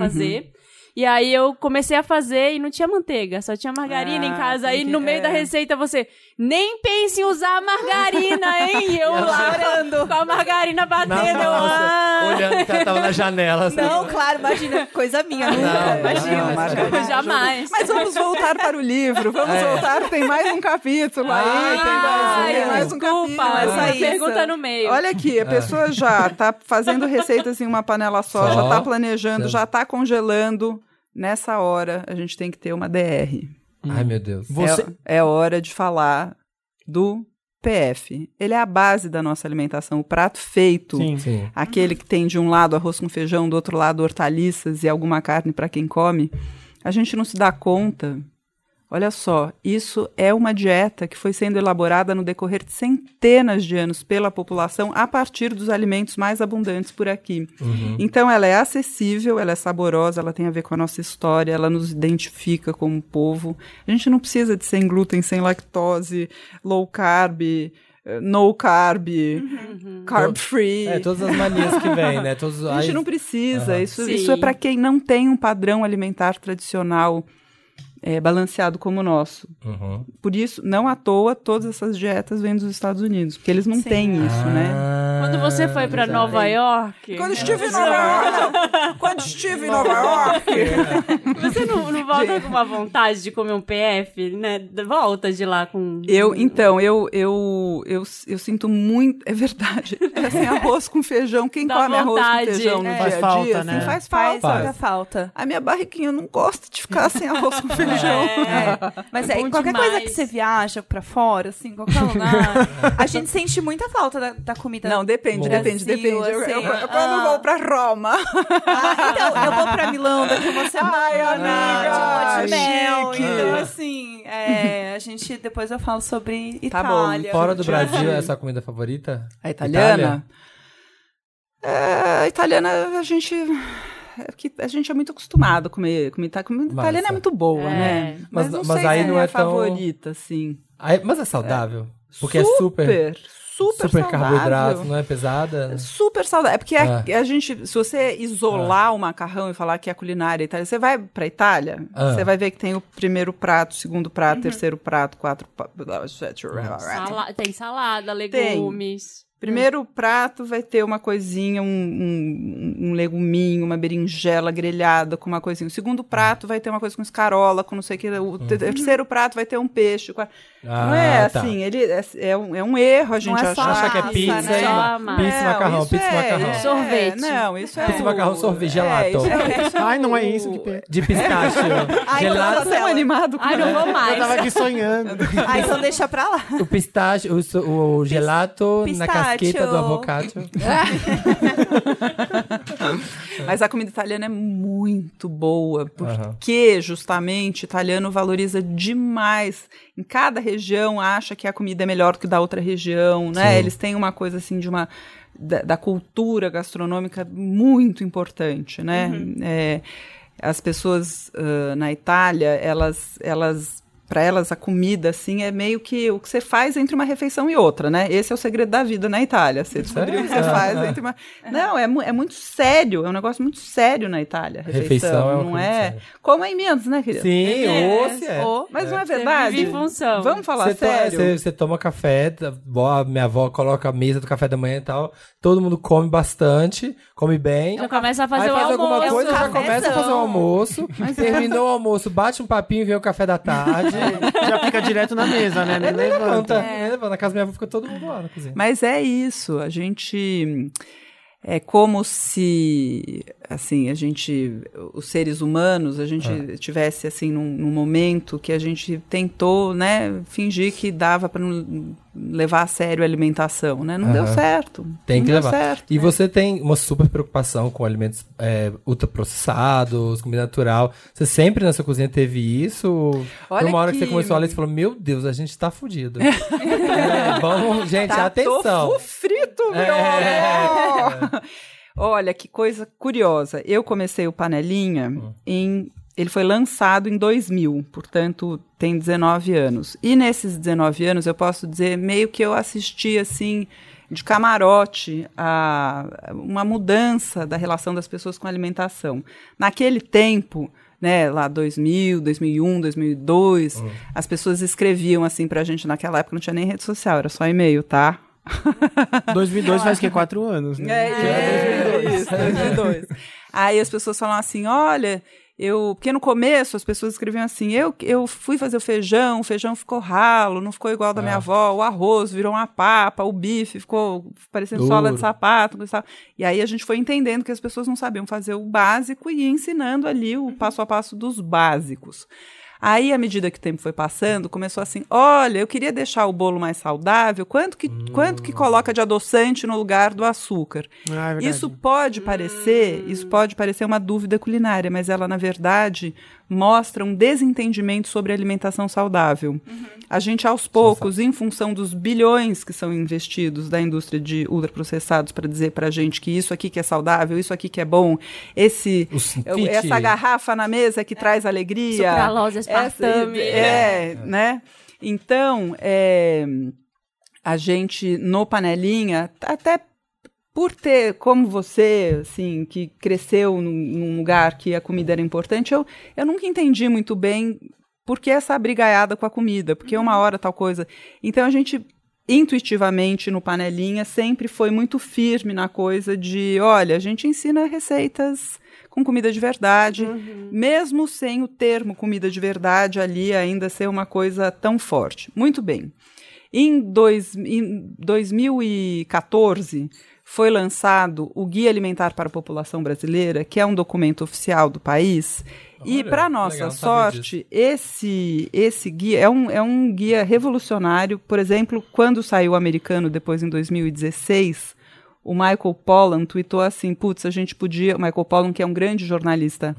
E aí eu comecei a fazer e não tinha manteiga, só tinha margarina Ah, em casa. Aí no meio da é. receita você nem pense em usar margarina, hein? E eu lá orando com a margarina batendo. eu, ah, Olhando que ela tava na janela. assim. Não, claro, imagina, coisa minha, nunca, Não, imagina. não, margarina. Jamais. Mas vamos voltar para o livro. Vamos É. voltar, tem mais um capítulo aí. Ai, tem mais um, Ai, mais um desculpa, capítulo. essa isso. pergunta no meio. Olha aqui, a pessoa já tá fazendo receitas em uma panela só, Só. já tá planejando, Sim. já tá congelando. Nessa hora, a gente tem que ter uma DR. Ai, meu Deus. Você- É, é hora de falar do PF. Ele é a base da nossa alimentação, o prato feito. Sim. Sim. Aquele que tem de um lado arroz com feijão, do outro lado hortaliças e alguma carne para quem come. A gente não se dá conta. Olha só, isso é uma dieta que foi sendo elaborada no decorrer de centenas de anos pela população a partir dos alimentos mais abundantes por aqui. Então ela é acessível, ela é saborosa, ela tem a ver com a nossa história, ela nos identifica como povo. A gente não precisa de sem glúten, sem lactose, low carb, eh, no carb, carb free. É, todas as manias que vem, né? Todos, A gente não precisa. Aham. Isso, Sim. isso é para quem não tem um padrão alimentar tradicional é, balanceado como o nosso. Uhum. Por isso, não à toa, todas essas dietas vêm dos Estados Unidos, porque eles não Sim. têm isso, né? Ah, Quando você foi pra Nova York, Quando estive em Nova York, quando estive em Nova York, você não, não volta com uma vontade de comer um PF, né? Volta de lá com. eu, então, eu, eu, eu, eu sinto muito, é verdade, é assim, arroz com feijão, quem Dá come arroz vontade. com feijão no É. dia Faz a dia, falta, assim, né? faz Faz falta. muita falta. A minha barriguinha não gosta de ficar sem arroz com feijão. É, mas É é, qualquer demais. coisa que você viaja pra fora, assim, qualquer lugar, a gente sente muita falta da, da comida. Não, depende, depende, Brasil, depende. Eu, assim, eu- eu- ah. quando eu vou pra Roma, Ah, então, eu vou pra Milão daqui uma semana. Ai, amiga. lua de mel. Então, assim, é, a gente depois eu falo sobre Tá bom. Itália. Fora do Brasil, essa é a comida favorita? A italiana? Itália? É, a italiana, a gente. É que a gente é muito acostumado a comer comida italiana. Comida Massa. italiana é muito boa, É. né? Mas- não mas sei aí não é é a tão- favorita, assim. Aí- mas é saudável? Porque é super, super, super, super saudável. carboidrato, não é pesada? Super saudável. É porque a, Ah. a gente, se você isolar o macarrão e falar que é a culinária italiana, você vai pra Itália, Ah. você vai ver que tem o primeiro prato, segundo prato, terceiro prato, quatro prato. Sala- tem salada, legumes. Primeiro prato vai ter uma coisinha, um, um, um leguminho, uma berinjela grelhada com uma coisinha. O segundo prato vai ter uma coisa com escarola, com não sei o que. O te- terceiro prato vai ter um peixe. com a- não é Ah, tá. assim, ele é, é um, é um erro a gente é só achar Acha que é pizza, né? e pizza e macarrão, pizza e é- macarrão. é, Sorvete. Não, isso é. Pizza e o- macarrão, sorvete, gelato. É, é, é Ai, não é isso que. De pistache. Ai, Gelato, então Você é um animado com Ai, não vou Eu mais. tava aqui sonhando. Ah, então deixa pra lá. o pistache, o, o gelato na Pistácio. Casqueta do avocado. Mas a comida italiana é muito boa, porque justamente o italiano valoriza demais. Em cada região acha que a comida é melhor que da outra região, né? Sim. Eles têm uma coisa assim de uma da, da cultura gastronômica muito importante, né? É, as pessoas ah, na Itália, elas elas para elas a comida assim é meio que o que você faz entre uma refeição e outra, né? Esse é o segredo da vida na Itália. Você descobriu o que você Sério? faz Ah, entre uma Não, é, é muito sério, é um negócio muito sério na Itália. Refeição, Refeição é uma não é? séria. Como é em Minas, né, querida? Sim, É, ou se é. Ô, mas não é Você verdade? vive em função. Vamos falar Você sério. Você, você toma café, tá- boa, minha avó coloca a mesa do café da manhã e tal. Todo mundo come bastante, come bem. Já começa a fazer Aí o faz almoço. alguma coisa, já começa a fazer o almoço. Terminou o almoço, bate um papinho e vem o café da tarde. Já fica direto na mesa, né? Nem Levanta. levanta. É. levanta. Na casa da minha avó fica todo mundo lá na cozinha. Mas é isso, a gente é como se assim, a gente os seres humanos, a gente Ah. tivesse assim num, num momento que a gente tentou, né, fingir que dava para levar a sério a alimentação, né? Não deu certo. Tem que levar. certo. E você tem uma super preocupação com alimentos é, ultraprocessados, comida natural. Você sempre na sua cozinha teve isso? Olha uma hora que... que- você começou a ler, você falou, meu Deus, a gente tá fudido. é, vamos, gente, Tá atenção. Frito, meu É. amor! Olha, que coisa curiosa. Eu comecei o Panelinha Hum. em... Ele foi lançado em 2000, portanto, tem 19 anos. E nesses 19 anos, eu posso dizer, meio que eu assisti, assim, de camarote, a uma mudança da relação das pessoas com a alimentação. Naquele tempo, né, lá 2000, 2001, 2002, as pessoas escreviam assim pra gente, naquela época não tinha nem rede social, era só e-mail, tá? 2002 faz que quatro anos, né? É, isso, 2002. Aí as pessoas falam assim, olha, eu... Porque no começo as pessoas escreviam assim, eu, eu fui fazer o feijão, o feijão ficou ralo, não ficou igual da minha Ah. avó, o arroz virou uma papa, o bife ficou parecendo Duro. sola de sapato. e aí a gente foi entendendo que as pessoas não sabiam fazer o básico e ia ensinando ali o passo a passo dos básicos. Aí, à medida que o tempo foi passando, começou assim: olha, eu queria deixar o bolo mais saudável, quanto que, quanto que coloca de adoçante no lugar do açúcar? Ah, é. Isso pode parecer, isso pode parecer uma dúvida culinária, mas ela, na verdade, mostra um desentendimento sobre alimentação saudável. A gente, aos poucos, em função dos bilhões que são investidos da indústria de ultraprocessados para dizer para a gente que isso aqui que é saudável, isso aqui que é bom, esse, essa garrafa na mesa que traz alegria. Sucralose, Essa- aspartame. é, né? Então, é, a gente no panelinha, até por ter, como você, assim, que cresceu num, num lugar que a comida era importante, eu, eu nunca entendi muito bem por que essa brigaiada com a comida, porque uma hora tal coisa. Então a gente intuitivamente no panelinha sempre foi muito firme na coisa de, olha, a gente ensina receitas com comida de verdade, mesmo sem o termo comida de verdade ali ainda ser uma coisa tão forte. Muito bem. Em, dois, em 2014 foi lançado o Guia Alimentar para a População Brasileira, que é um documento oficial do país. e, Olha, para nossa legal, sorte, esse, esse guia é um, é um guia revolucionário. Por exemplo, quando saiu o americano, depois em 2016, o Michael Pollan tweetou assim: putz, a gente podia. O Michael Pollan, que é um grande jornalista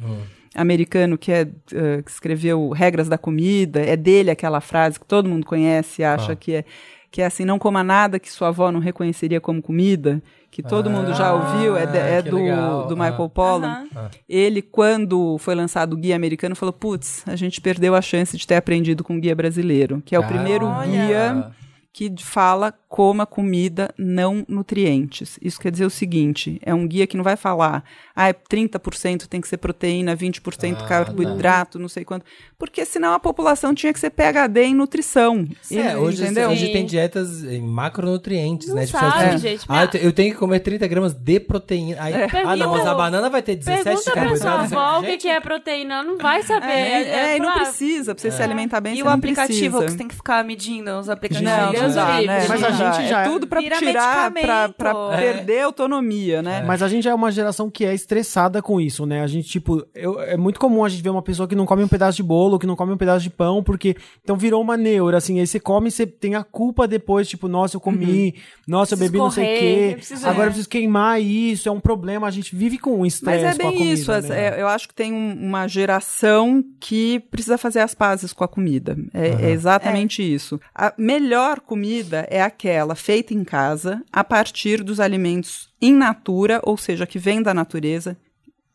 americano que, é, eh, que escreveu Regras da Comida, é dele aquela frase que todo mundo conhece e acha Ah. que é que é assim, não coma nada que sua avó não reconheceria como comida, que todo mundo já ouviu, é, de- é que do, legal. do Ah. Michael Pollan. Aham. Ele, quando foi lançado o guia americano, falou: putz, a gente perdeu a chance de ter aprendido com o guia brasileiro, que é o primeiro Olha. guia que fala coma comida não nutrientes. Isso quer dizer o seguinte: é um guia que não vai falar, ah, 30% tem que ser proteína, 20% Ah, carboidrato, não sei quanto. Porque senão a população tinha que ser PHD em nutrição. É, E- hoje, entendeu? hoje tem dietas em macronutrientes, Não né? Tipo, sabe, assim, gente. Ah, eu, te- eu tenho que comer 30 gramas de proteína. Aí, Ah, não, mas a banana vai ter 17 Pergunta pra sua carboidratos. avó o que, é proteína, ela não vai saber. É, é, e não claro. precisa, pra você se alimentar bem, E você o não aplicativo precisa. que você tem que ficar medindo, os aplicativos. Não, não dá, livre. né? Mas a gente já é é- tudo pra Vira tirar, pra, pra medicamento. perder autonomia, né? Mas a gente é uma geração que é estressada com isso, né? A gente, tipo, eu- é muito comum a gente ver uma pessoa que não come um pedaço de bolo, que não come um pedaço de pão, porque então virou uma neura, assim, aí você come e você tem a culpa depois, tipo, nossa, eu comi, nossa, eu bebi não sei o correr, quê, eu preciso- agora é. eu preciso queimar isso, é um problema, a gente vive com um Mas estresse é com a bem comida, isso. né? é, eu acho que tem um- uma geração que precisa fazer as pazes com a comida. É, é exatamente isso. A melhor comida é aquela feita em casa, a partir dos alimentos in natura, ou seja, que vem da natureza.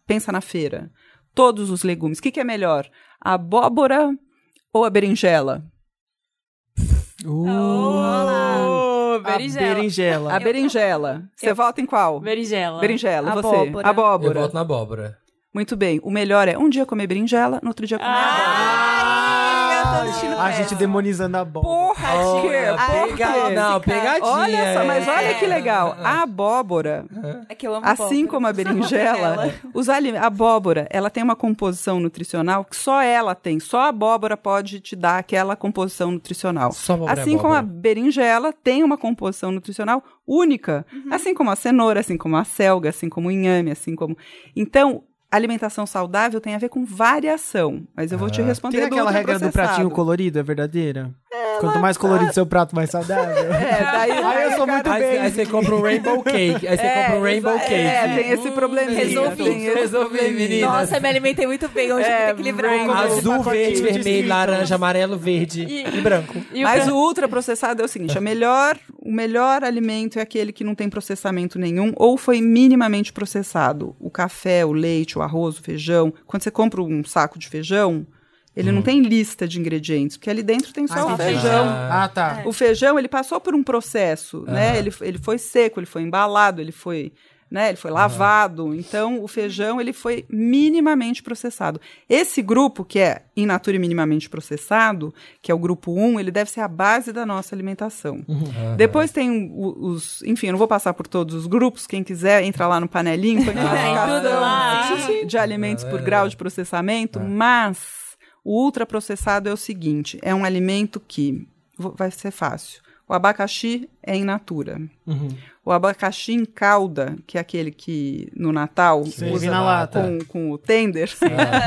Pensa na feira. Todos os legumes. O que, que é melhor? A abóbora ou a berinjela? Uh, Ô, a berinjela. berinjela. A berinjela. Você vota em qual? Berinjela. Berinjela, você. Abóbora. Abóbora. Eu voto na abóbora. Muito bem. O melhor é um dia comer berinjela, no outro dia comer Ah, abóbora. A gente demonizando a bola. Porra, Olha, tia, por quê? não, pegadinha, Olha só, mas é. olha que legal. A abóbora, É que eu amo assim abóbora. como a berinjela, Ela. os ali- a abóbora, ela tem uma composição nutricional que só ela tem. Só a abóbora pode te dar aquela composição nutricional. Só abóbora é Assim como a abóbora. berinjela tem uma composição nutricional única, assim como a cenoura, assim como a selga, assim como o inhame, assim como. Então, alimentação saudável tem a ver com variação. Mas eu vou te responder Tem do aquela regra do pratinho colorido, é verdadeira? Quanto mais colorido seu prato, mais saudável. É, daí, Aí eu sou muito Aí, bem. aí você compra um rainbow cake. Aí você É, compra um rainbow exa- cake. É, tem esse probleminha. resolvi. tem Resolvi, menina. Nossa, me alimentei muito bem hoje, É, tem que equilibrar. Azul, verde, de vermelho, laranja, amarelo, verde e, branco. E o Mas o ultraprocessado é o seguinte, a melhor, o melhor alimento é aquele que não tem processamento nenhum ou foi minimamente processado. O café, o leite, o arroz, o feijão. Quando você compra um saco de feijão, ele não tem lista de ingredientes, porque ali dentro tem só Ah, o feijão. Ah, tá. O feijão, ele passou por um processo, né? Ele, ele foi seco, ele foi embalado, ele foi, né? Ele foi lavado. Então, o feijão, ele foi minimamente processado. Esse grupo, que é in natura e minimamente processado, que é o grupo 1, ele deve ser a base da nossa alimentação. Depois tem os... Enfim, eu não vou passar por todos os grupos. Quem quiser, entra lá no panelinho, põe tudo lá. classificação de alimentos por grau de processamento, mas o ultraprocessado é o seguinte, é um alimento que vai ser fácil. O abacaxi é in natura. O abacaxi em calda, que é aquele que no Natal Serve usa na lata. com, com o tender.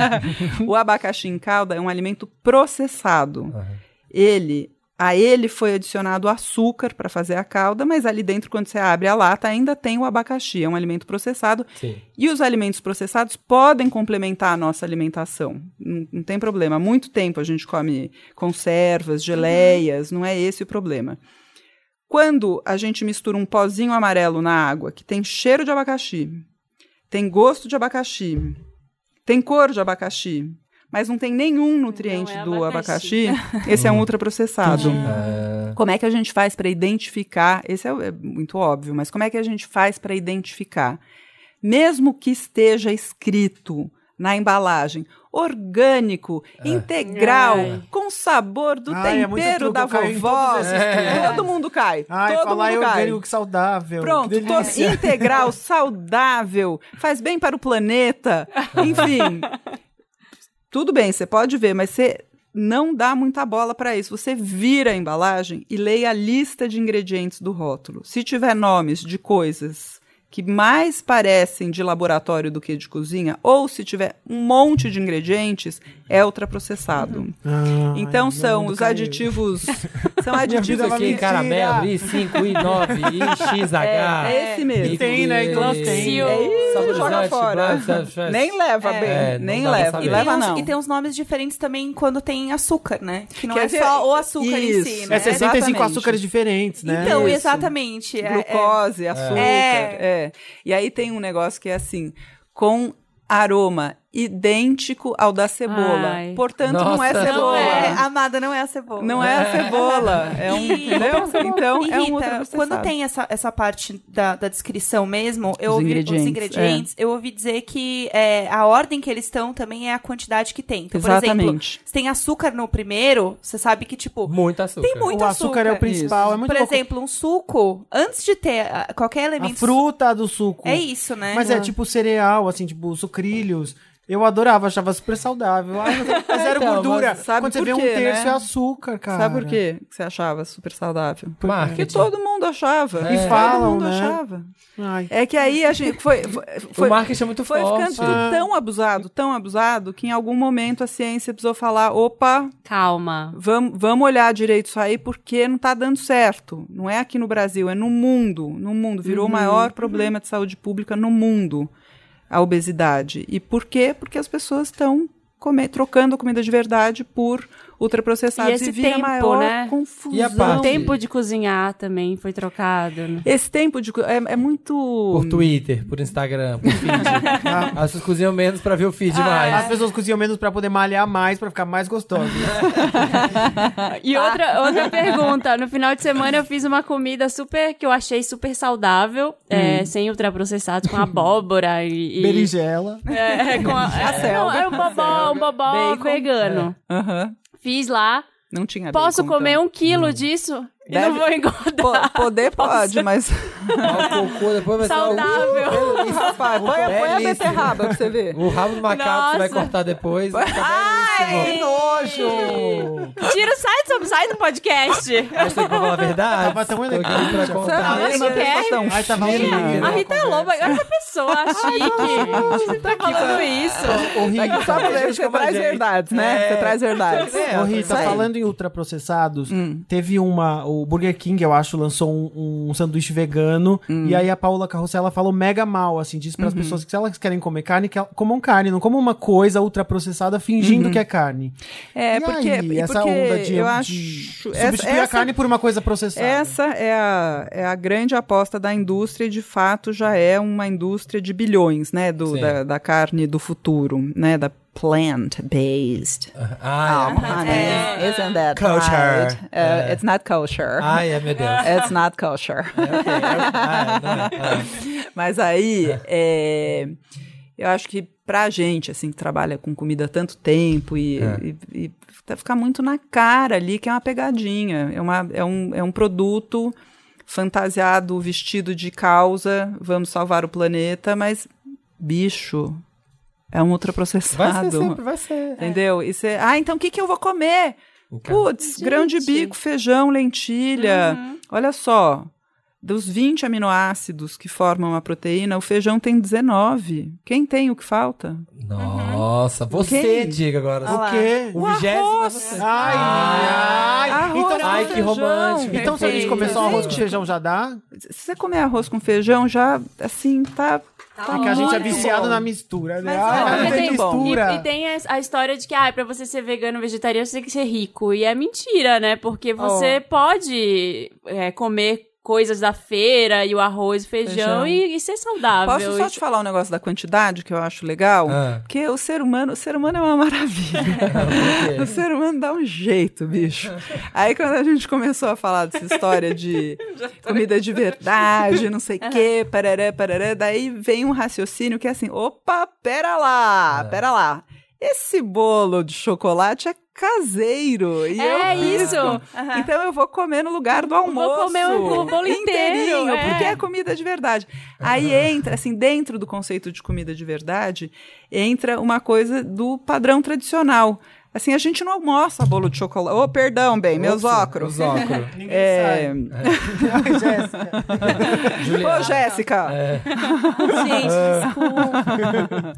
o abacaxi em calda é um alimento processado. Ele a ele foi adicionado açúcar para fazer a calda, mas ali dentro, quando você abre a lata, ainda tem o abacaxi. É um alimento processado. Sim. E os alimentos processados podem complementar a nossa alimentação. Não, não tem problema. Há muito tempo a gente come conservas, geleias, não é esse o problema. Quando a gente mistura um pozinho amarelo na água, que tem cheiro de abacaxi, tem gosto de abacaxi, tem cor de abacaxi, mas não tem nenhum nutriente Não é do abacaxi. abacaxi, esse é um ultraprocessado. Ah, Como é que a gente faz para identificar? Esse é, é muito óbvio, mas como é que a gente faz para identificar? Mesmo que esteja escrito na embalagem orgânico, integral, Ai. com sabor do Ai, é tempero truque, da vovó, truques. todo mundo cai. Ai, todo falar mundo é cai. orgânico saudável. Pronto, integral, saudável, faz bem para o planeta, enfim. Tudo bem, você pode ver, mas você não dá muita bola para isso. Você vira a embalagem e leia a lista de ingredientes do rótulo. Se tiver nomes de coisas que mais parecem de laboratório do que de cozinha, ou se tiver um monte de ingredientes, é ultraprocessado. Ah, Então são os caiu. aditivos. São aditivos vai Aqui, mentira. caramelo, I5, I9, IXH. É, é esse mesmo. E tem, né? Então E- tem. É isso, joga fora. Nem leva bem, É, nem leva. E leva tem uns- não. E tem uns nomes diferentes também quando tem açúcar, né? Que não Quer é dizer, só o açúcar em isso. si, né? É 65 Exatamente. açúcares diferentes, né? Então, Isso. exatamente. é- é- glucose, açúcar. É. É. E aí tem um negócio que é assim, com aroma idêntico ao da cebola. Ai. Portanto, não é Nossa. Não cebola. é, amada, não é a cebola. Não é a cebola. É um, E- entendeu? Então, E, é um Rita, ultraprocessado. quando tem essa, essa parte da, da descrição mesmo, eu Os ouvi ingredientes, os ingredientes, eu ouvi dizer que é, a ordem que eles estão também é a quantidade que tem. Então, por exemplo, Exatamente. se tem açúcar no primeiro, você sabe que, tipo, Muito açúcar. tem muito o açúcar, é o principal. É muito Por louco. exemplo, um suco, antes de ter ah, qualquer A elemento... fruta do suco. É isso, né? Mas é tipo cereal, assim, tipo sucrilhos. Eu adorava, achava super saudável. Mas é zero Então, gordura. mas sabe Quando você por vê um quê, terço né? é açúcar, cara. Sabe por quê que você achava super saudável? Porque Marketing. todo mundo achava. E todo falam, mundo né? achava. Ai. É que aí a gente foi, foi, foi- o marketing é muito foi forte. ficando tudo tão abusado, tão abusado, que em algum momento a ciência precisou falar: opa, Calma. vamos, vamos olhar direito isso aí, porque não tá dando certo. Não é aqui no Brasil, é no mundo. No mundo. Virou Uhum. o maior problema de saúde pública no mundo, a obesidade. E por quê? Porque as pessoas estão trocando comida de verdade por ultraprocessados E esse vira tempo, maior né? confusão. E a O parte- tempo de cozinhar também foi trocado. né? Esse tempo de é, é muito Por Twitter, por Instagram, por feed. As pessoas cozinham menos pra ver o feed mais. As pessoas cozinham menos pra poder malhar mais, pra ficar mais gostoso. E outra, outra pergunta. No final de semana eu fiz uma comida super que eu achei super saudável, é, sem ultraprocessados, com abóbora e. e Berinjela. é, com a, é, não, era um bobó, um bobó Bacon. vegano. Aham. Fiz lá. Não tinha Posso comer então. um quilo disso? E Deve- não vou engordar. Po- Poder pode, mas. Ó, o cocô, depois vai ser Saudável. Rapaz, põe, põe a beterraba pra você ver. o rabo do macaco que você vai cortar depois. Que nojo! Tira, sai, do- sai do podcast. Mas tem que falar a verdade. Tava tão elegante. pra Você contar. é. Ai, tava horrível. A Rita é Lobo, olha essa pessoa chique. Você tá falando isso. Ô, Rita, Sabe, gente você como a traz verdades, né? Você traz verdades. Ô, Rita, Isso falando em ultraprocessados, Hum. teve uma. O Burger King, eu acho, lançou um, um sanduíche vegano. Hum. E aí a Paula Carrossela falou mega mal, assim, disse Uhum. para as pessoas que se elas querem comer carne, que elas comam carne, não comam uma coisa ultraprocessada fingindo que é carne. É, E porque, aí, essa porque onda de, eu de acho. substituir a carne por uma coisa processada. Essa é a, é a grande aposta da indústria e, de fato, já é uma indústria de bilhões, né? Do, da, da carne do futuro, né? Da plant-based. Ai, Um, honey, isn't that Kosher. right? Uh, É. It's not kosher. ai, ai, meu Deus. It's not kosher. É, ok, é, ah, não é, ah. Mas aí, é, eu acho que pra gente, assim, que trabalha com comida há tanto tempo e, É. e, e tá- ficar muito na cara ali que é uma pegadinha. É, uma, é, um, é um produto fantasiado, vestido de causa, vamos salvar o planeta, mas, bicho, é um Vai ultraprocessado. ser sempre, vai ser. Entendeu? E você, ah, então o que, que eu vou comer? Putz, grão de bico, feijão, lentilha. Olha só, dos 20 aminoácidos que formam a proteína, o feijão tem 19. Quem tem o que falta? Nossa, você Quem? diga agora. O quê? O vigésimo é você. Ai, ai. Arroz Então, ai, que feijão. romântico. então se a gente comer só arroz com feijão já dá? Se você comer arroz com feijão, já, assim, tá... É que a gente é viciado bom. na mistura, né? Mas, não é tem mistura. E, e tem a, a história de que, ah, pra você ser vegano vegetariano, você tem que ser rico. E é mentira, né? Porque você pode é, comer coisas da feira e o arroz e feijão, Feijão. E, e ser saudável. Posso só E- te falar um negócio da quantidade que eu acho legal? Ah. Porque o ser humano, o ser humano é uma maravilha. O ser humano dá um jeito, bicho. Aí quando a gente começou a falar dessa história de comida de verdade, não sei o quê, parará, parará, daí vem um raciocínio que é assim, opa, pera lá, pera lá. Esse bolo de chocolate é caseiro. E É eu isso. com- Então eu vou comer no lugar do almoço. comer o bolo inteiro, inteirinho, é. porque é comida de verdade. Aí entra, assim, dentro do conceito de comida de verdade, entra uma coisa do padrão tradicional. Assim, a gente não almoça bolo de chocolate. Ô, perdão, bem, meus Ops, óculos. Os óculos. Ninguém É... sabe. Jéssica. Ô, Jéssica! É. Gente, desculpa.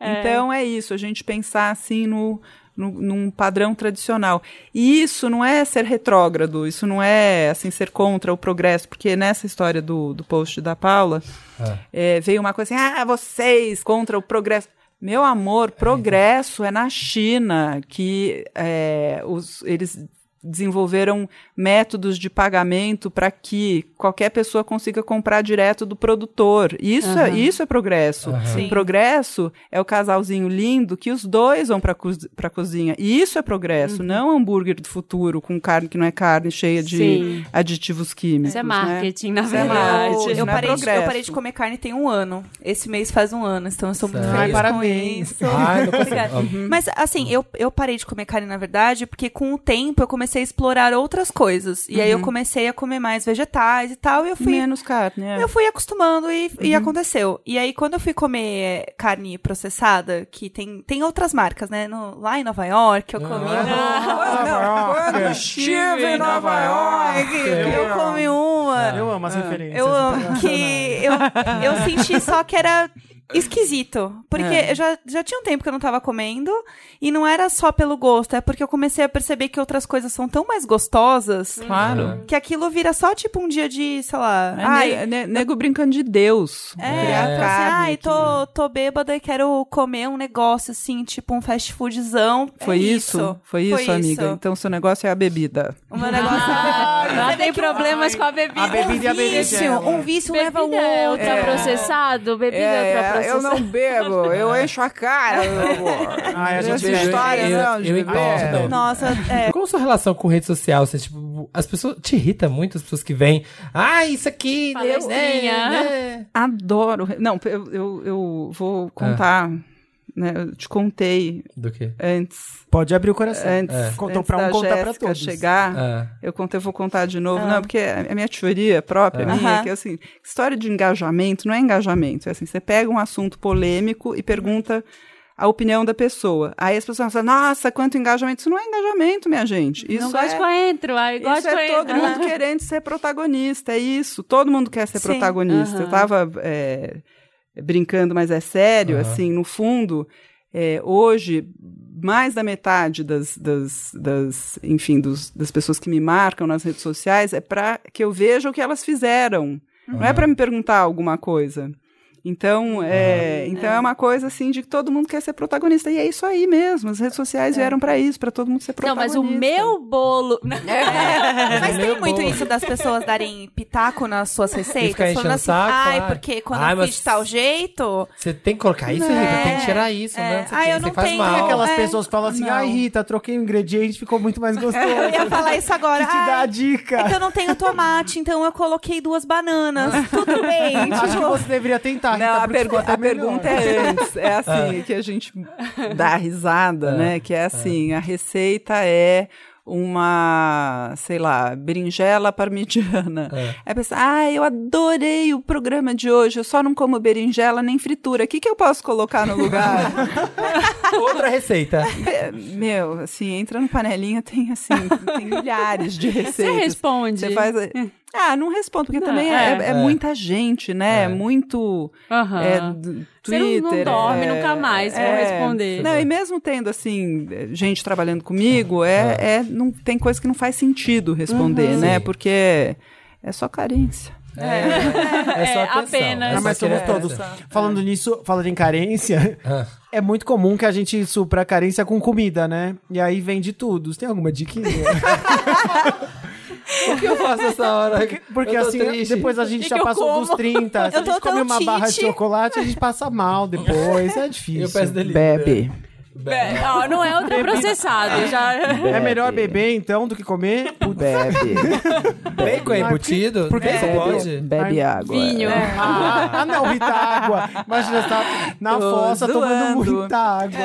Então é isso, a gente pensar assim no, no- num padrão tradicional. E isso não é ser retrógrado, isso não é assim ser contra o progresso, porque nessa história do, do post da Paula Ah. é, veio uma coisa assim: ah, vocês contra o progresso. Meu amor, progresso é na China que é, os, eles desenvolveram métodos de pagamento para que qualquer pessoa consiga comprar direto do produtor. Isso, é, isso é progresso. Sim. Progresso é o casalzinho lindo que os dois vão para a cozinha. E isso é progresso, Uhum. não hambúrguer do futuro com carne que não é carne, cheia de Sim. aditivos químicos. Isso é né? marketing, na Isso é verdade. marketing. Eu não é parei, de, eu parei de comer carne tem um ano. Esse mês faz um ano, então eu sou muito feliz Ai, com isso. Ai. Uhum. Mas assim, eu, eu parei de comer carne, na verdade, porque com o tempo eu comecei a explorar outras coisas. E aí eu comecei a comer mais vegetais e tal, e eu fui. Menos carne, é. Eu fui acostumando e, e aconteceu. E aí, quando eu fui comer eh, carne processada, que tem, tem outras marcas, né? No- lá em Nova York, eu comi. Ah, Quando estive em Nova York. Eu comi uma. Eu amo as referências. Eu amo que eu, eu senti só que era esquisito. Porque É. eu já, já tinha um tempo que eu não tava comendo. E não era só pelo gosto, é porque eu comecei a perceber que outras coisas são tão mais gostosas. Claro. Que aquilo vira só tipo um dia de, sei lá. É ai, ne- ne- nego brincando de Deus. é, falei assim, ai, tô, tô bêbada e quero comer um negócio assim, tipo um fast foodzão. É Foi isso? Foi isso, amiga. isso. Então, seu negócio é a bebida. O meu negócio Ah, é. vê tem problemas com a bebida. A bebida e a um bebida. vício, um vício leva o Bebida é outro. ultraprocessado, bebida é, ultraprocessado. bebo, eu encho a cara. Ai, a gente Essa história, eu- não, de eu entendo. Nossa, é. Qual a sua relação com rede social? Assim, tipo, as pessoas te irrita muito as pessoas que vêm. Ah, isso aqui, né, Palestrinha. né? Adoro. Não, eu, eu, eu vou contar. Né, eu te contei Do que? antes. Pode abrir o coração. Antes, Contou antes pra um, contar pra Jéssica todos. chegar, Ah. eu contei, eu vou contar de novo. Não, porque é a minha teoria própria, minha, Aham. que é assim, história de engajamento não é engajamento. É assim, você pega um assunto polêmico e pergunta a opinião da pessoa. Aí as pessoas falam, nossa, quanto engajamento. Isso não é engajamento, minha gente. Isso não gosto é... de coentro. Ai, gosto Isso é todo mundo querendo ser protagonista, é isso. Todo mundo quer ser Sim, protagonista. Eu tava é, brincando, mas é sério, Aham. assim, no fundo, é, hoje, mais da metade das, das, das enfim, dos- das pessoas que me marcam nas redes sociais é para que eu veja o que elas fizeram. Não é para me perguntar alguma coisa. Então, é, então é uma coisa assim de que todo mundo quer ser protagonista. E é isso aí mesmo. As redes sociais vieram para isso, para todo mundo ser Não, mas protagonista. o meu bolo. É, mas tem muito bolo. isso das pessoas darem pitaco nas suas receitas. falando assim, saco, ai, ai. porque quando Ai, eu mas- fiz de tal jeito. Você tem que colocar isso, Rita, tem que tirar isso, é. né? Ah, eu você não faz tenho mal. Tem aquelas É. pessoas que falam assim, Não. ai Rita, troquei o ingrediente, ficou muito mais gostoso. Eu ia falar isso agora. Que te dá a Ai, dica. É que eu não tenho tomate, então eu coloquei duas bananas. Tudo bem. Acho que tipo, você deveria tentar, Rita, Não, a, porque ficou pergu- a pergunta é antes. É assim, que a gente dá risada, né? Que é assim, a receita é uma, sei lá, berinjela parmigiana. É. Aí a pessoa, ah, eu adorei o programa de hoje, eu só não como berinjela nem fritura. O que, que eu posso colocar no lugar? Outra receita. É, Meu, assim, entra no panelinha, tem assim, tem milhares de Você receitas. responde. Você faz. Ah, não respondo, porque Não, também é, é. é muita gente, né? É. É muito. Aham. É, d- Você não- não Twitter. dorme é- nunca mais, vou responder. Não, e mesmo tendo, assim, gente trabalhando comigo, é, é, não, tem coisa que não faz sentido responder, Uhum. né? Sim. Porque é só carência. É, é só É, atenção. apenas. é Ah, mas somos todos. Falando nisso, falando em carência, Ah. é muito comum que a gente supra a carência com comida, né? E aí vende tudo. Você tem alguma dica? O que eu faço essa hora? Porque tô assim, triste. depois a gente Que já que passou dos 30. Se a gente come uma barra de chocolate, a gente passa mal depois. É difícil. Eu peço delivery. Bebe. É, ó, não é ultraprocessado. já... É melhor beber, então, do que comer? Putz. Bebe. Bacon é embutido? Por que Você pode? Bebe água. Vinho. Ah, ah, não, Rita Água. Imagina, você tá na Tô fossa tomando zoando. muita água.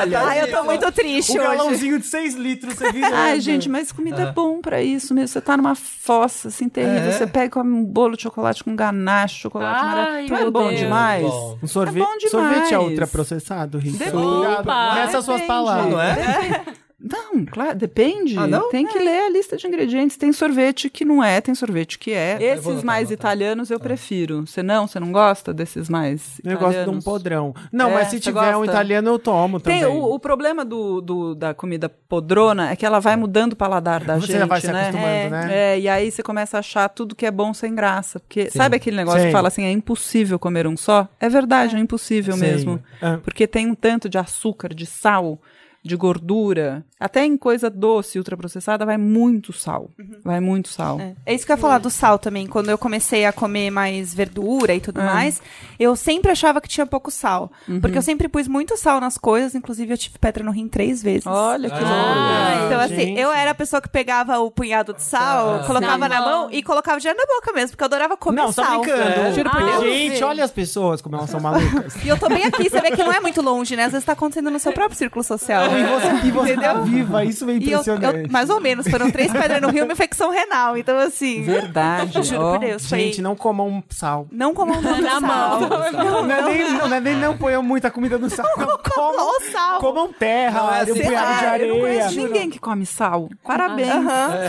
Olha. Ai, eu tô muito triste Um hoje. galãozinho de 6 litros, você vira. Ai, gente, mas comida é bom pra isso mesmo. Você tá numa fossa, assim, terrível. É? Você pega e come um bolo de chocolate com ganache, chocolate Ai, maravilhoso. Não é bom Deus. demais? Bom. Um sorvete, É bom demais. sorvete é ultraprocessado, Rita? Super Opa! Nessas suas palavras. Não é? Não, claro, depende. Ah, não? Tem que ler a lista de ingredientes. Tem sorvete que não é, tem sorvete que é. eu Esses mais anotar. italianos eu prefiro. Você não? Você não gosta desses mais Eu italianos? gosto de um podrão. Não, É, mas se tiver um gosta? italiano, eu tomo também. Tem, o, o problema do, do- da comida podrona é que ela vai mudando o paladar da Você gente, já vai se né? acostumando, é, né? É, e aí você começa a achar tudo que é bom sem graça. Porque sabe aquele negócio Sim. que fala assim, é impossível comer um só? É verdade, é, impossível Sim. mesmo. É. Porque tem um tanto de açúcar, de sal, de gordura. Até em coisa doce, ultraprocessada, vai muito sal. Vai muito sal. É. É isso que eu ia falar do sal também. Quando eu comecei a comer mais verdura e tudo Ah. mais, eu sempre achava que tinha pouco sal. Uhum. Porque eu sempre pus muito sal nas coisas, inclusive eu tive pedra no rim três vezes. Olha que Ah, louco. Então, assim, gente. eu era a pessoa que pegava o punhado de sal, Ah, colocava sim. na mão e colocava direto na boca mesmo, porque eu adorava comer Não, sal. tá brincando. É. Juro por Ah, Deus. eu Gente, olha as pessoas como elas são malucas. E eu tô bem aqui, você vê que não é muito longe, né? Às vezes tá acontecendo no seu próprio círculo social. E você, e você tá viva, isso é E eu, impressionante. eu- mais ou menos, foram três pedras no rio e uma infecção renal. Então, assim. Verdade. Juro ó. por Deus, foi. Gente, não comam sal. Não comam Na sal. mão. Não, é nem, não, não é nem não ponham muita comida no sal. Não, comam, sal. comam terra, Não, é um punhado de Ah, eu não areia. conheço ninguém que come sal. Parabéns.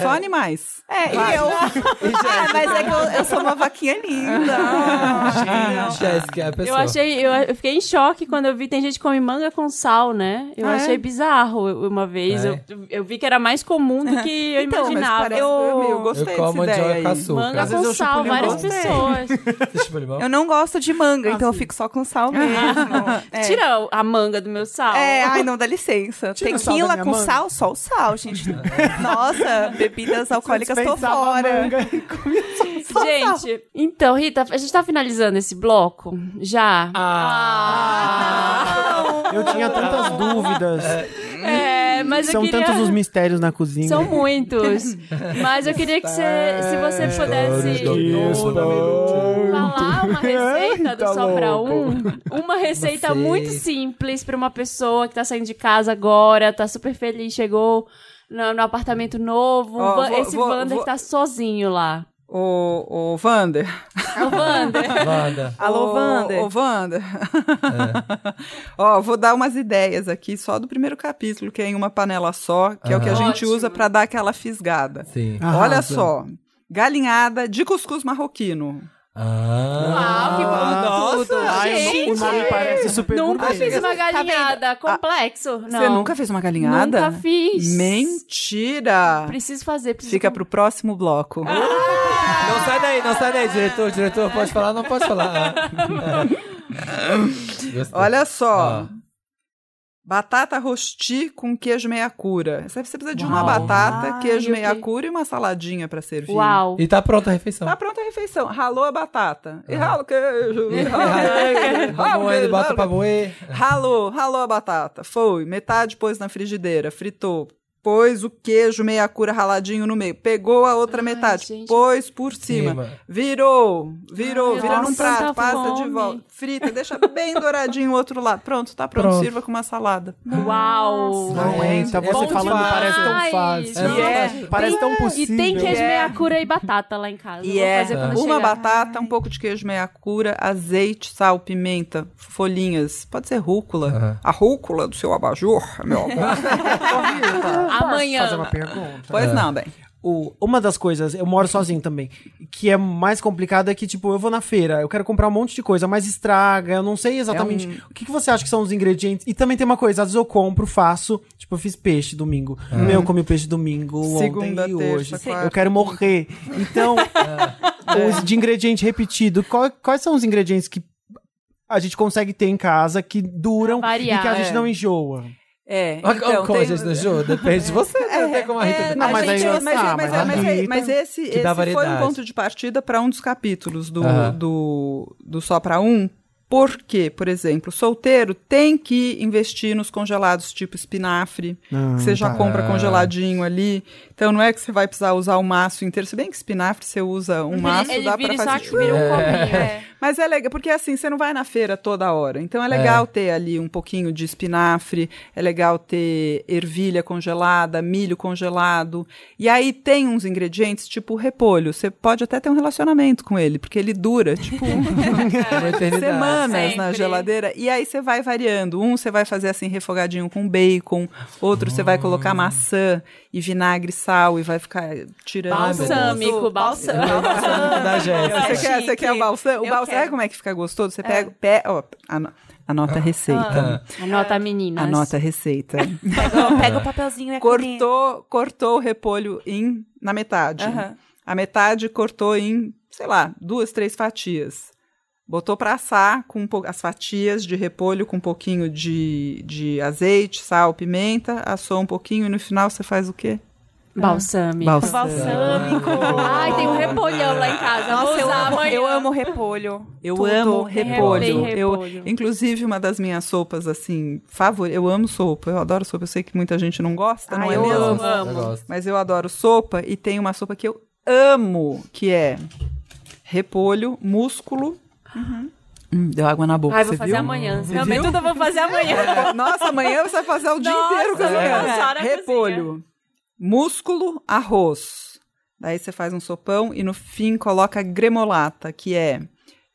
Só animais. É, e eu. ah, mas é que eu, eu sou uma vaquinha linda. Jéssica é a pessoa. Eu achei, eu, eu fiquei em choque quando eu vi, tem gente que come manga com sal, né? Eu Ah, é? achei bizarro uma vez. É. Eu, eu vi que era mais comum do que eu Então, mas imaginava. parece- eu, eu, gostei Eu como dessa ideia com açúcar. manga Às com eu sal, várias pessoas. Eu não gosto de manga, então eu fico só com sal mesmo. É. Tira a manga do meu sal. É, ai, não, dá licença. Tira Tequila com manga. sal, só o sal, gente. Nossa, bebidas alcoólicas tô fora. manga e comia só- Gente, então, Rita, a gente tá finalizando esse bloco? Já? Ah! Eu tinha tantas dúvidas. É, mas São eu queria... tantos os mistérios na cozinha. São muitos. Mas eu queria que você, se você pudesse falar uma receita do Tá Só Pra. Um. Uma receita muito simples pra uma pessoa que tá saindo de casa agora, tá super feliz, chegou no, no apartamento novo. Vou- esse vou- Wander vou- que tá sozinho lá. Ô, ô, Vander. O Wander. Wanda. Alô, Ô, Wander. Ô, Wander. Ó, vou dar umas ideias aqui só do primeiro capítulo, que é em uma panela só, que é o que a gente Ótimo. usa pra dar aquela fisgada. Sim. Olha Arrasa. só. Galinhada de cuscuz marroquino. Ah, Uau, que bom. nossa! Ai, Gente, o nome parece super Nunca gourmet. fiz uma galinhada. Complexo. Não. Você nunca fez uma galinhada? Nunca fiz. Mentira! Preciso fazer. Preciso Fica pro próximo bloco. Não sai daí, não sai daí, diretor. Diretor, pode falar? Não pode falar. Ah. Olha só. Ah. Batata rosti com queijo meia cura. Você precisa de uma Uau. batata, Ai, queijo o meia cura e uma saladinha pra servir. Uau. E tá pronta a refeição. Tá pronta a refeição. Ralou a batata. E rala o queijo. E rala o queijo. Bota pra moer. Ralou, ralou a batata. Foi, metade pôs na frigideira, fritou. Pôs o queijo meia cura raladinho no meio. Pegou a outra Ai, metade, gente. pôs por cima. Cima. Virou, virou, Ai, vira nossa, num prato, tanta passa de fome. volta. Frita, deixa bem douradinho o outro lado. Pronto, tá pronto. Pronto. Sirva com uma salada. Uau. Não, então é você muito falando fácil. parece tão Ai, fácil. É É. Parece tão E possível. tem queijo É. meia cura e batata lá em casa. E Vou é fazer quando uma chegar. batata, um pouco de queijo meia cura, azeite, sal, pimenta, folhinhas. Pode ser rúcula. Aham. A rúcula do seu abajur, meu amor. Amanhã. fazer uma pergunta. pois É. não, bem. O- uma das coisas, eu moro sozinho também, que é mais complicado é que, tipo, eu vou na feira, eu quero comprar um monte de coisa, mas estraga, eu não sei exatamente. É O que, que você acha que são os ingredientes? E também tem uma coisa, às vezes eu compro, faço, tipo, eu fiz peixe domingo. Meu, eu comi peixe domingo, Segunda, ontem e terça, hoje. quarta, Eu quero morrer. Então, os de ingrediente repetido, qual- quais são os ingredientes que a gente consegue ter em casa que duram variar, e que a gente é. não enjoa? É, então, como a tem- gente não jogou, depende de você, né? Tem como a Rita. É, Não, a mas gente- aí- mas, ah, mas, mas a mas, é- Rita- mas esse, esse foi um ponto de partida para um dos capítulos do, do, do Só Pra Um. Porque, por exemplo, solteiro tem que investir nos congelados tipo espinafre, Ah, que você já tá. compra Ah. congeladinho ali. Então não é que você vai precisar usar o maço inteiro. Se bem que espinafre você usa um maço, ele dá vira pra só fazer. que vira um copinho. Mas é legal, porque assim, você não vai na feira toda hora. Então é legal ter ali um pouquinho de espinafre, é legal ter ervilha congelada, milho congelado. E aí tem uns ingredientes, tipo repolho. Você pode até ter um relacionamento com ele, porque ele dura, tipo, Uma eternidade. semanas. semanas na Sempre. geladeira. E aí você vai variando. Um você vai fazer assim, refogadinho com bacon. Outro você vai colocar maçã e vinagre e sal e vai ficar tirando. Balsâmico, balsâmico. da Jéssica. Você quer, você quer o balsam? O sabe como é que fica gostoso? Você pega, pé, ó, ano- anota a receita. Anota, meninas. Anota a receita. Pega, pega o papelzinho e cortou, cortou o repolho em na metade. Aham. A metade cortou em, sei lá, duas, três fatias. Botou pra assar com um as fatias de repolho com um pouquinho de, de azeite, sal, pimenta, assou um pouquinho e no final você faz o quê? Balsâmico. Balsâmico. Ai, tem um repolhão lá em casa. Nossa, eu amo, eu amo repolho. Eu Tudo. amo repolho. repolho. Eu, inclusive, uma das minhas sopas, assim, favoritas. Eu amo sopa. Eu adoro sopa. Eu sei que muita gente não gosta, não Ai, é eu mesmo? amo. Eu gosto. Mas eu adoro sopa e tem uma sopa que eu amo, que é repolho, músculo. Hum, deu água na boca, Ai, vou você fazer viu? amanhã. Você Também viu? tudo eu vou fazer amanhã. É, Nossa, amanhã você vai fazer o dia Nossa, inteiro vou cozinhando. na Repolho, músculo, arroz. Daí você faz um sopão e no fim coloca gremolata, que é,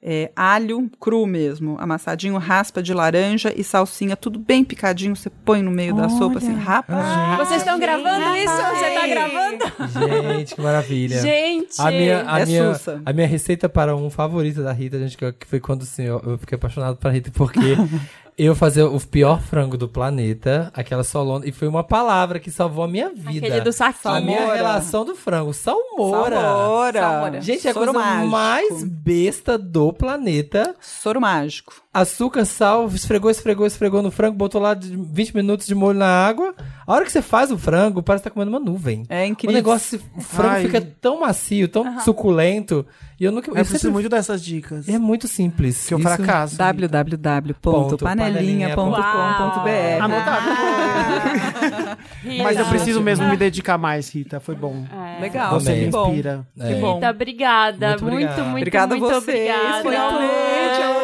é, alho cru mesmo, amassadinho, raspa de laranja e salsinha, tudo bem picadinho. Você põe no meio da sopa assim, rapaz. Vocês estão gravando isso? Você tá Ai. gravando? Gente, que maravilha. Gente. A minha, a, É minha, sussa. a minha receita para um favorito da Rita, gente, que que foi quando assim, eu, eu fiquei apaixonado pela Rita, porque eu fazia o pior frango do planeta, aquela solona, e foi uma palavra que salvou a minha vida. Aquele do saquinho. A minha relação do frango. Salmoura. Salmoura. Salmoura. Gente, é a Soro coisa mágico. mais besta do planeta. Soro mágico. Açúcar, sal, esfregou, esfregou, esfregou no frango, botou lá de 20 minutos de molho na água. A hora que você faz o frango, parece que tá comendo uma nuvem. É O incrível. negócio, o frango Ai. fica tão macio, tão suculento. E eu nunca. Eu Eu preciso sempre- muito dessas dicas. É muito simples. Que eu Isso- fracasso. www.panelinha.com.br. Mas eu preciso mesmo me dedicar mais, Rita. Foi bom. É. Legal, Você me que bom. inspira. É. Que bom. Rita, obrigada. Muito Muito, muito, Obrigada a muito vocês, obrigada. adorei. Ai,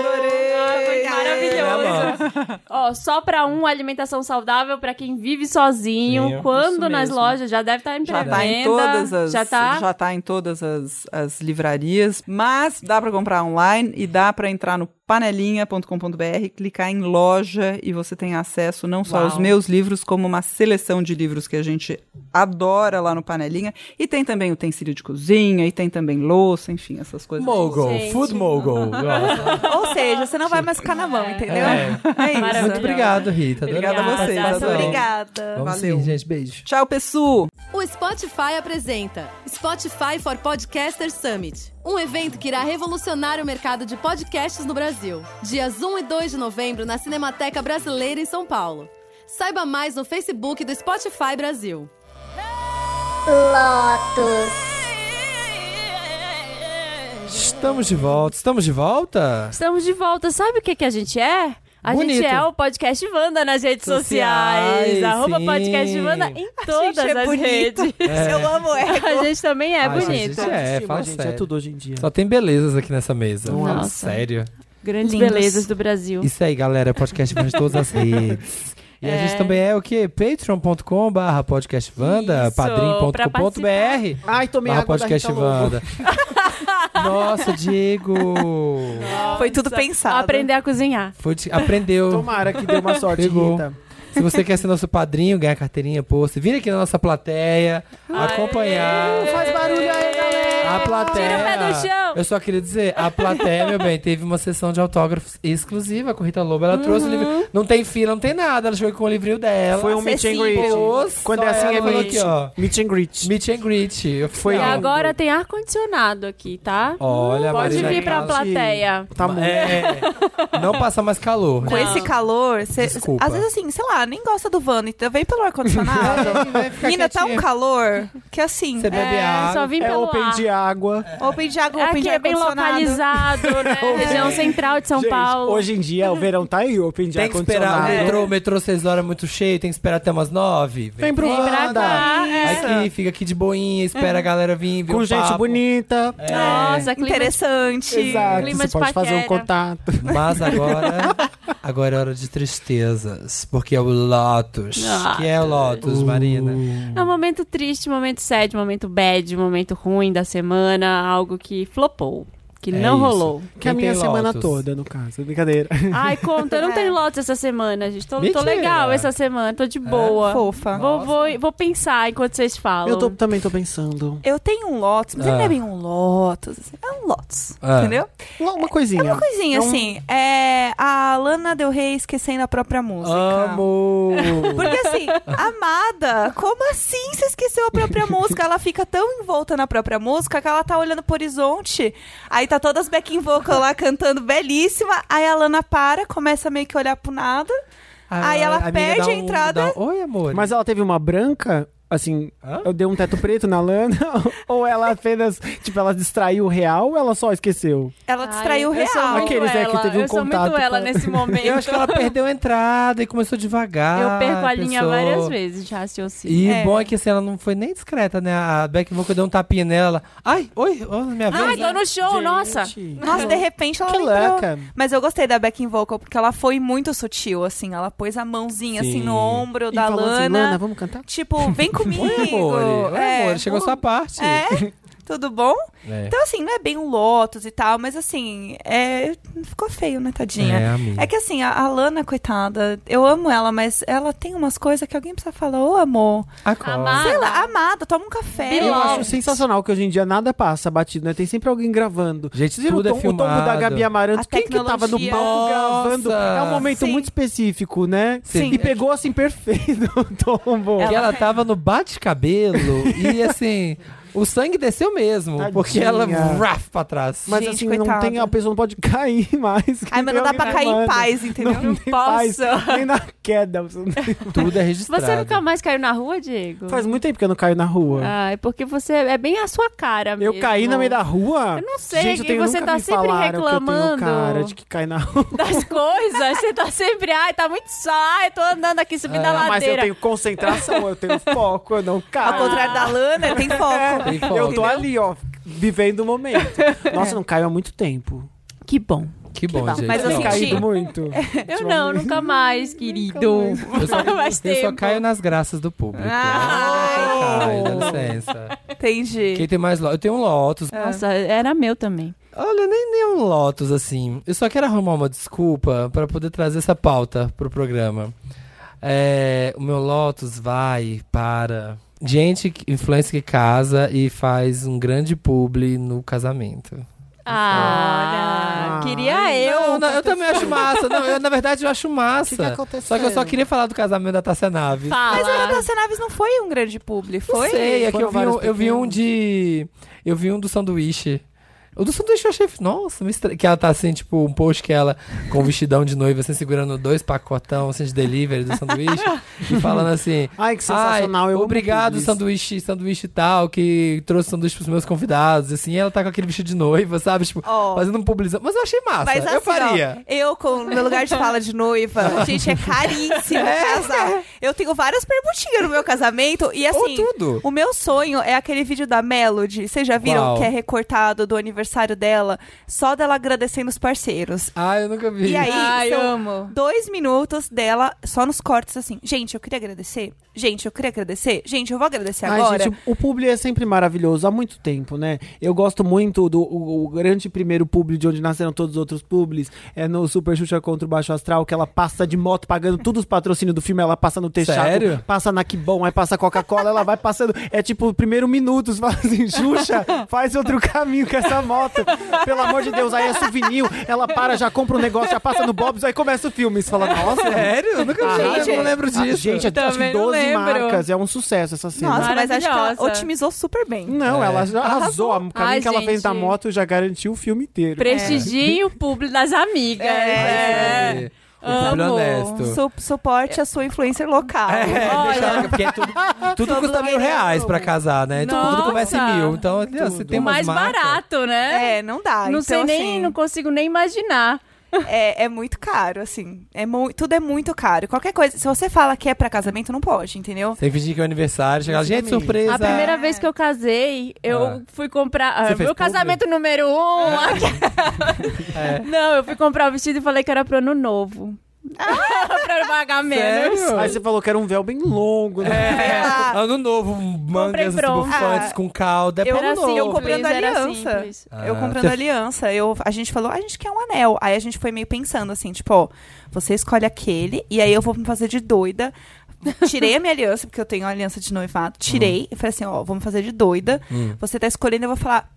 Ó, só pra um, alimentação saudável pra quem vive sozinho. Sim, quando nas mesmo. lojas já deve estar em Já pré-venda. tá em todas as, Já tá? já tá em todas as, as livrarias, mas dá pra comprar online e dá pra entrar no panelinha.com.br, clicar em loja e você tem acesso não só aos Uau. meus livros, como uma seleção de livros que a gente adora lá no Panelinha. E tem também utensílio de cozinha, e tem também louça, enfim, essas coisas. Mogul. Food Mogul. Ou seja, você não vai mais ficar na mão, entendeu? É. É. Muito obrigado, Rita. Obrigada a vocês, Obrigada. adorei. Obrigada. Vamos Valeu. sim, gente. Beijo. Tchau, pessoal! O Spotify apresenta Spotify for Podcasters Summit, um evento que irá revolucionar o mercado de podcasts no Brasil. Dias 1 e 2 de novembro na Cinemateca Brasileira em São Paulo. Saiba mais no Facebook do Spotify Brasil. Estamos de volta. Estamos de volta? Estamos de volta. Sabe o que, que a gente é? A Bonito. gente é o Podcast Wanda nas redes sociais. Sociais, Arroba sim. Podcast Wanda em todas gente é as bonito. redes. Eu amo ego. A gente também é Ai, bonito. gente, é, fala gente, sério. é tudo hoje em dia. Só tem belezas aqui nessa mesa. Nossa. Fala Sério. Grandes Lindos. belezas do Brasil. Isso aí, galera. Podcast Wanda de todas as redes. E a É. gente também é o quê? patreon.com barra podcastvanda, padrim.com.br. Ai, tomei barra água da podcast Rita Lobo. Wanda. Nossa, Diego! Foi tudo pensado. Aprender a cozinhar. Foi, de- aprendeu. Tomara que dê uma sorte, Pegou. Rita. Se você quer ser nosso padrinho, ganhar carteirinha, post, vira aqui na nossa plateia, acompanhar. Faz barulho aí, galera! A plateia. Tira o pé do chão. Eu só queria dizer, a plateia, meu bem, teve uma sessão de autógrafos exclusiva com a Rita Lobo. Ela trouxe o livro. Não tem fila, não tem nada. Ela chegou com o livrinho dela. Foi um meet and greet. Quando é assim, é meet. aqui, ó. Meet and greet. Meet and greet. Foi E agora tem ar-condicionado aqui, tá? Olha, Pode Marina vir pra plateia. Tá muito. É, não passa mais calor. Com né? esse calor, cê, Desculpa. às vezes assim, sei lá, nem gosta do Vano, então vem pelo ar-condicionado. Vai ficar Menina, tá um calor que assim, Você bebe É, água. só vim É pelo open ar. de água. open de água, open De é bem localizado, né? Região central de São Gente, Paulo. hoje em dia o verão tá aí, open de Tem que esperar o metrô, o metrô 6 horas é muito cheio, tem que esperar até umas 9. Vem pro Vem pra Wanda. cá. é. Aqui, fica aqui de boinha, espera a galera vir, ver Com gente papo. bonita. Nossa, clima Interessante. Exato, clima você de pode fazer um paquera. contato. Mas agora, agora é hora de tristezas, porque é o Lotus. Ah. que é o Lotus, Marina? É um momento triste, momento sad, momento bad, momento ruim da semana, algo que flopou. couple que É não isso. rolou. Que é a minha semana Lotus? toda, no caso. Brincadeira. Ai, conta, eu não tenho Lotus essa semana, gente. Tô, tô legal essa semana, tô de boa. Fofa. Vou, vou, vou pensar enquanto vocês falam. Eu tô- também tô pensando. Eu tenho um Lotus, mas ele Ah. não é bem um Lotus. assim, É um Lotus, Ah. entendeu? Uma, uma coisinha. É uma coisinha É um- assim. É a Lana Del Rey esquecendo a própria música. Amo! Porque assim, amada, como assim você esqueceu a própria música? Ela fica tão envolta na própria música que ela tá olhando pro horizonte. Aí tá todas as backing vocal lá cantando belíssima. Aí a Lana para, começa meio que a olhar pro nada. Aí ela perde a um- entrada. um- Oi, amor. Mas ela teve uma branca, assim, Hã? eu dei um teto preto na Lana, ou ela apenas, tipo, ela distraiu o real ou ela só esqueceu? Ela Ai, distraiu o eu sou real. muito Aqueles, né, que ela, teve um Eu sou muito contato ela com- nesse momento. Eu acho que ela perdeu a entrada e começou devagar. Eu perco a linha pensou. várias vezes de raciocínio. E É. bom é que assim, ela não foi nem discreta, né? A Beck Vocal deu um tapinha nela. Ai, oi, oi minha vez. Ai, tô no show, nossa. Gente, Nossa, de repente ela Que louca. Mas eu gostei da backing vocal porque ela foi muito sutil, assim. Ela pôs a mãozinha assim Sim. no ombro E da falou assim, Lana. Lana, vamos cantar? Tipo, vem comigo. Oi, amor. Oi, É, amor. Chegou a sua parte. É, tudo bom? É. Então, assim, não é bem um Lotus e tal, mas assim, é... ficou feio, né, tadinha? É, amiga. É que assim, a, a Lana, coitada, eu amo ela, mas ela tem umas coisas que alguém precisa falar, ô amor, Acorda. Amar. sei lá, amada, toma um café. Eu acho sensacional que hoje em dia nada passa batido, né? Tem sempre alguém gravando. Gente, Vocês tudo é o, tom, o tombo da filmado. Gabi Amaranto? A Quem que tava no tecnologia. palco gravando? É um momento Sim. muito específico, né? Sim. E pegou assim perfeito o tombo. Porque ela tava no bate-cabelo e assim, o sangue desceu mesmo. Tadinha. Porque ela raf pra trás. Mas Gente, assim, não tem, a pessoa não pode cair mais. Ai, mas não dá pra cair em paz, entendeu? Não paz, posso. nem na queda. Não Tudo é registrado. Você nunca mais caiu na rua, Diego? Faz muito tempo que eu não caio na rua. Ah, é porque você é bem a sua cara eu mesmo. caí no meio da rua? Eu não sei, Gente, eu que tenho, você tá sempre falaram que eu reclamando. tenho cara de que cai na rua. das coisas. Você tá sempre, ai, tá muito só, ai, tô andando aqui subindo a Mas eu ladeira. tenho concentração, eu tenho foco, eu não caio. Ao contrário da Lana, tem foco. Tem foco. Eu tô ali, ó, vivendo o momento. Nossa, É. não caio há muito tempo. Que bom. Que bom, gente. Mas eu senti- caído muito. Eu não, nunca mais, querido. Eu só, Faz eu só caio nas graças do público. Ah. Eu caio, dá licença. Entendi. Quem tem mais Lotus? Eu tenho um Lotus. Nossa, era meu também. Olha, nem, nem um Lotus, assim. Eu só quero arrumar uma desculpa pra poder trazer essa pauta pro programa. É, o meu Lotus vai para gente, influencer que casa e faz um grande publi no casamento. Ah, Olha. queria eu. Não, não, eu também acho massa. Não, eu, na verdade, eu acho massa. O que que aconteceu? Só que eu só queria falar do casamento da Tássia Naves. Fala. Mas a Natasha Naves não foi um grande publi, foi? Não sei, é que eu vi, um, eu vi um de. Eu vi um do sanduíche. O do sanduíche eu achei. Nossa, que ela tá assim, tipo, um post que ela com um vestidão de noiva, assim, segurando dois pacotão assim, de delivery do sanduíche. e falando assim. Ai, que sensacional. Ai, eu obrigado, sanduíche, sanduíche tal, que trouxe sanduíche pros meus convidados. Assim, e ela tá com aquele vestido de noiva, sabe? Tipo, Ó. fazendo um publizão. Mas eu achei massa. Mas assim, eu faria. ó, eu, com o meu lugar de fala de noiva, gente, é caríssimo casar. Eu tenho várias permutinhas no meu casamento e assim. Ou tudo. O meu sonho é aquele vídeo da Melody. Vocês já viram Qual? que é recortado do aniversário dela? Só dela agradecendo os parceiros. Ah, eu nunca vi. E aí, Ai, são amo. dois minutos dela só nos cortes assim. Gente, eu queria agradecer. Gente, eu queria agradecer. Gente, eu vou agradecer Ai, agora. gente, o publi é sempre maravilhoso, há muito tempo, né? Eu gosto muito do o, o grande primeiro publi de onde nasceram todos os outros publis, é no Super Xuxa contra o Baixo Astral, que ela passa de moto pagando todos os patrocínios do filme, ela passa no Sério? passa na Que Bom, aí passa Coca-Cola, ela vai passando, é tipo o primeiro minuto, você fala assim, Xuxa, faz outro caminho com essa moto, pelo amor de Deus, aí é souvenir, ela para, já compra um negócio, já passa no Bob's, aí começa o filme, você fala, nossa... Sério? Eu nunca vi. Ah, eu não lembro Ah, disso. gente, acho que Também não 12 lembro. marcas, é um sucesso essa cena. Nossa, mas acho que ela otimizou super bem. Não, É. ela já arrasou. O caminho Ai, que ela fez gente. na moto já garantiu o filme inteiro. Prestigie o público das amigas. É. Publi Amo. honesto. Su- suporte a sua influencer local. É, Olha. deixa ela- porque tudo, tudo custa mil reais pra casar, né? Tudo, tudo começa em Nossa. mil. Então, olha, você tem O umas mais marcas. barato, né? É, não dá. não então, sei nem, assim, não consigo nem imaginar. É, é muito caro, assim. É tudo é muito caro. Qualquer coisa, se você fala que é pra casamento, não pode, entendeu? Tem que fingir que é o aniversário, chegar, gente, surpresa. A primeira vez que eu casei, eu Ah. fui comprar. ah, Você meu casamento número um. É. Não, eu fui comprar o vestido e falei que era pro ano novo. pra pagar menos. Sério? Aí você falou que era um véu bem longo, né? É, Ah. ano novo, mangas bufantes Ah, com calda. É eu- ano Era novo. simples, eu comprando era aliança. simples. Eu Ah, comprando você- aliança, eu, a gente falou, "Ah, a gente quer um anel. Aí a gente foi meio pensando assim, tipo, ó, você escolhe aquele, e aí eu vou me fazer de doida. Tirei a minha aliança, porque eu tenho uma aliança de noivado. Tirei e falei assim, ó, vamos fazer de doida. Hum. Você tá escolhendo, eu vou falar.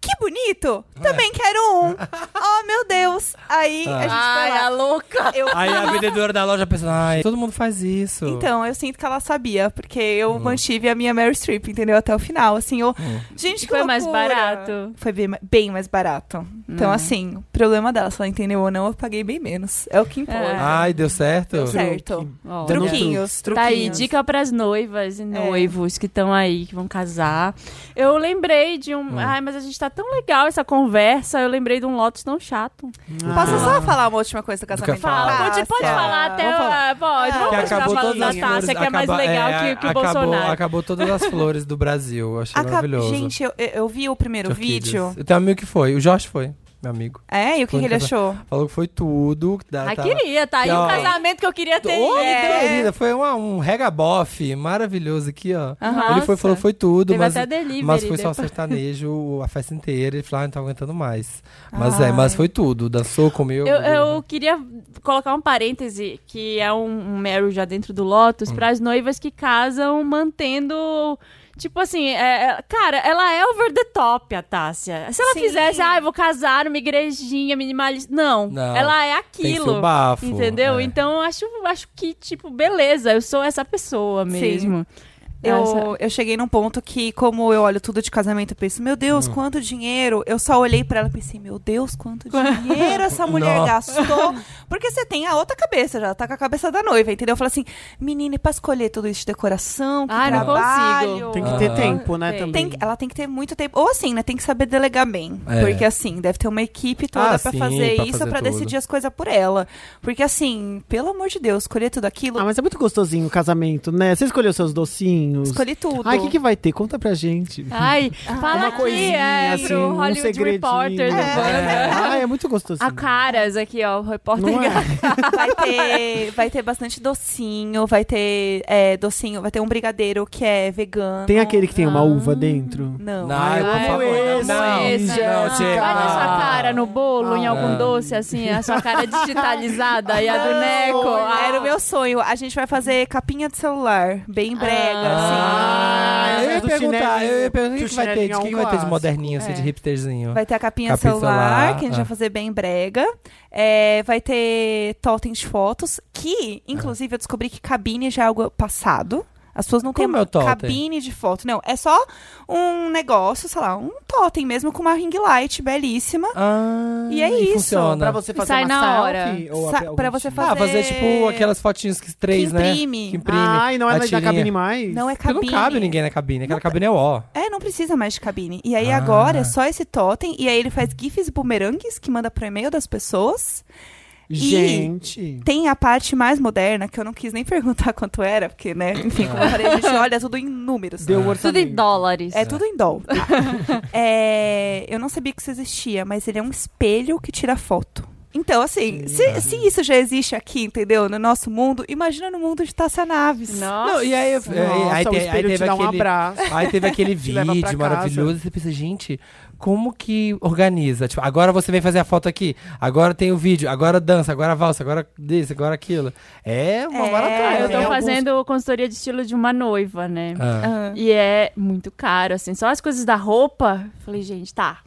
Que bonito! Também quero um! Oh, meu Deus! Aí a gente foi Ai, a louca. Eu Aí a vendedora da loja pensa, ai, todo mundo faz isso. Então, eu sinto que ela sabia, porque eu mantive a minha Mary Streep, entendeu? Até o final, assim, eu... Gente, que Foi mais loucura. barato? Foi bem, bem mais barato. Então, Hum. assim, o problema dela, se ela entendeu ou não, eu paguei bem menos. É o que importa. É. Ai, deu certo? Deu certo. Ó, Dando Truquinhos, Tá aí, truquinhos. dica pras noivas e É. noivos que estão aí, que vão casar. Eu lembrei de um. Ai, mas a gente tá tão legal essa conversa. Eu lembrei de um Lotus tão chato. Posso Ah. só falar uma última coisa do casamento? Fala. da Pode, pode falar até. Vamos falar. ah, Pode, vamos Que continuar acabou falando todas da as flores. Tássia, que é mais acaba- legal é, que, que o acabou, Bolsonaro. Acabou todas as flores do Brasil. Eu achei Acab- maravilhoso. Gente, eu, eu- vi o primeiro vídeo. Eu tenho um amigo que foi. O Jorge foi, meu amigo. É, e o que, que ele achou? Falou que foi tudo. que dá- Ai, tá- queria, tá aí Ó. um casamento que eu queria ter. Ô, É. querida, foi uma- um regabofe maravilhoso aqui, ó. Ele foi, falou que foi tudo, Teve mas, até delivery mas foi só depois. sertanejo a festa inteira. Ele falou, ah, não tá aguentando mais. Mas Ai. é, mas foi tudo. Dançou, comeu. Eu, eu queria colocar um parêntese, que é um, um Meryl já dentro do Lotus, para as noivas que casam mantendo. Tipo assim, é, é- cara, ela é over the top, a Tássia. Se ela Sim. fizesse, ah, eu vou casar numa igrejinha minimalista. Não, Não, ela é aquilo. bafo. Entendeu? é. Então eu acho, acho que, tipo, beleza, eu sou essa pessoa mesmo. Essa- Eu, eu cheguei num ponto que, como eu olho tudo de casamento, eu penso, meu Hum. Deus, quanto dinheiro. Eu só olhei pra ela e pensei, meu Deus, quanto dinheiro essa mulher gastou. Porque você tem a outra cabeça, já tá com a cabeça da noiva, entendeu? Eu falo assim, menina, e pra escolher tudo isso de decoração, que Ai, não trabalho. consigo. Tem que ter Aham. tempo, né, Tem. também. Tem ela tem que ter muito tempo. Ou assim, né? Tem que saber delegar bem. É. Porque assim, deve ter uma equipe toda Ah, pra sim, fazer pra isso, fazer pra tudo. decidir as coisas por ela. Porque assim, pelo amor de Deus, escolher tudo aquilo, Ah, mas é muito gostosinho o casamento, né? Você escolheu seus docinhos. Escolhi tudo. Ai, o que, que vai ter? Conta pra gente. Ai, fala Uma aqui, coisinha, é, assim, pro um Hollywood segredinho. Reporter do É. Ah, é muito gostosinho. A caras aqui, ó, o repórter. Não é? Vai ter, vai ter bastante docinho, vai ter é, docinho, vai ter um brigadeiro que é vegano. Tem aquele que tem uma Ah. uva dentro? Não. Não, Ai, por favor, não, esse, não, esse, não, não. Tia. Vai na sua Ah. cara no bolo, em Ah. algum doce, assim, a sua cara digitalizada e a do Neco. Ah. Era o meu sonho. A gente vai fazer capinha de celular, bem brega, Ah, Ah, eu ia do perguntar, eu ia perguntar o que, vai ter, de é que, que vai ter de moderninho, assim, de É. hipsterzinho. Vai ter a capinha, Capinha celular, celular, que a gente ah. vai fazer bem brega. É, vai ter totens de fotos, que, inclusive, eu descobri que cabine já é algo passado. As pessoas não têm é cabine de foto. Não, é só um negócio, sei lá, um totem mesmo com uma ring light belíssima. Ah, E é isso, Funciona. Pra você fazer sai uma na selfie? Ou Sa- pra você tipo? fazer- Ah, fazer tipo aquelas fotinhas que três, Que né? imprime. Que imprime. Ah, e não é a na tirinha. cabine mais? Não é Porque cabine. não cabe ninguém na cabine, aquela cabine é ó. É, não precisa mais de cabine. E aí Ah. agora é só esse totem. E aí ele faz gifs e bumerangues que manda pro e-mail das pessoas. Gente. Tem a parte mais moderna, que eu não quis nem perguntar quanto era, porque, né, enfim, como eu falei, a gente olha tudo em números. Deu o Tudo orçamento. em dólares. É tudo em dólar. É, eu não sabia que isso existia, mas ele é um espelho que tira foto. Então, assim, se, se isso já existe aqui, entendeu? No nosso mundo, imagina no mundo de Taça Naves. Nossa. Não, e aí, eu- Nossa, aí, aí, te- aí teve te dá um aquele, abraço. aí teve aquele vídeo maravilhoso e você pensa, gente, como que organiza? Tipo, agora você vem fazer a foto aqui, agora tem o vídeo, agora dança, agora valsa, agora isso, agora aquilo. É uma É, maratona. eu né? tô fazendo consultoria de estilo de uma noiva, né? Ah. Ah. E é muito caro, assim. Só as coisas da roupa. Falei, gente, tá.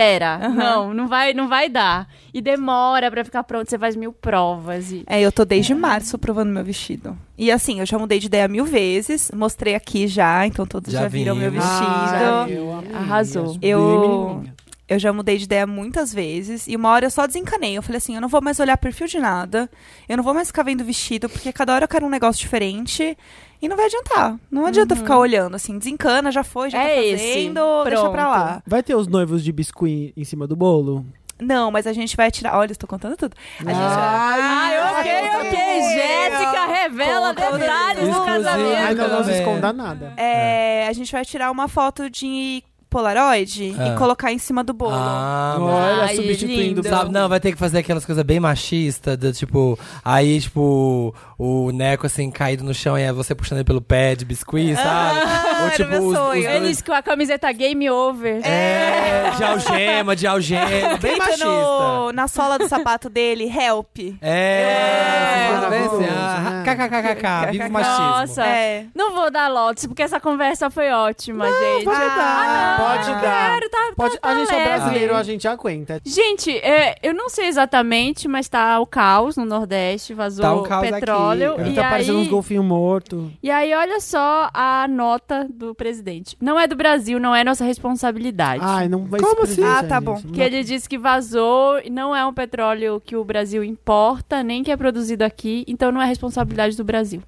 Pera, Aham. não, não vai, não vai dar. E demora pra ficar pronto, você faz mil provas. E... É, eu tô desde março provando meu vestido. E assim, eu já mudei de ideia mil vezes, mostrei aqui já, então todos já, Já viram meu vestido. Ai, eu amei. Arrasou. As Eu-. Eu já mudei de ideia muitas vezes e uma hora eu só desencanei. Eu falei assim, eu não vou mais olhar perfil de nada, eu não vou mais ficar vendo vestido, porque cada hora eu quero um negócio diferente e não vai adiantar. Não adianta ficar olhando, assim, desencana, já foi, já É tá esse, fazendo, deixa pronto. pra lá. Vai ter os noivos de biscuit em cima do bolo? Não, mas a gente vai tirar... Olha, eu estou contando tudo. A gente vai... Ai, ok, ok. Jéssica revela Conta detalhes do casamento. Ai, não, não se esconda nada. É, a gente vai tirar uma foto de Polaroid Ah. e colocar em cima do bolo. Ah, mas- Olha, Ai, substituindo. lindo. Sabe, não, vai ter que fazer aquelas coisas bem machistas, do tipo, aí, tipo, o Neco, assim, caído no chão e é você puxando ele pelo pé de biscuit, sabe? Ah, era meu sonho. Eles com a camiseta game over. É, de algema, de algema, bem machista. no, na sola do sapato dele, help. É, É, bem assim, ah, né? kkkk, viva o machismo. Nossa. É. Não vou dar lotes, porque essa conversa foi ótima, gente. Dar, não, pode não dar. quero, tá- Pode, tá- a gente tá é leve. brasileiro, a gente aguenta. Gente, é, eu não sei exatamente, mas tá o caos no Nordeste, vazou Tá um caos petróleo. aqui, e, tá aí, parecendo uns golfinhos mortos. e aí, olha só a nota do presidente. Não é do Brasil, não é nossa responsabilidade. Ai, não vai Como assim? Ah, tá bom. Que ele disse que vazou, e não é um petróleo que o Brasil importa, nem que é produzido aqui, então não é responsabilidade do Brasil.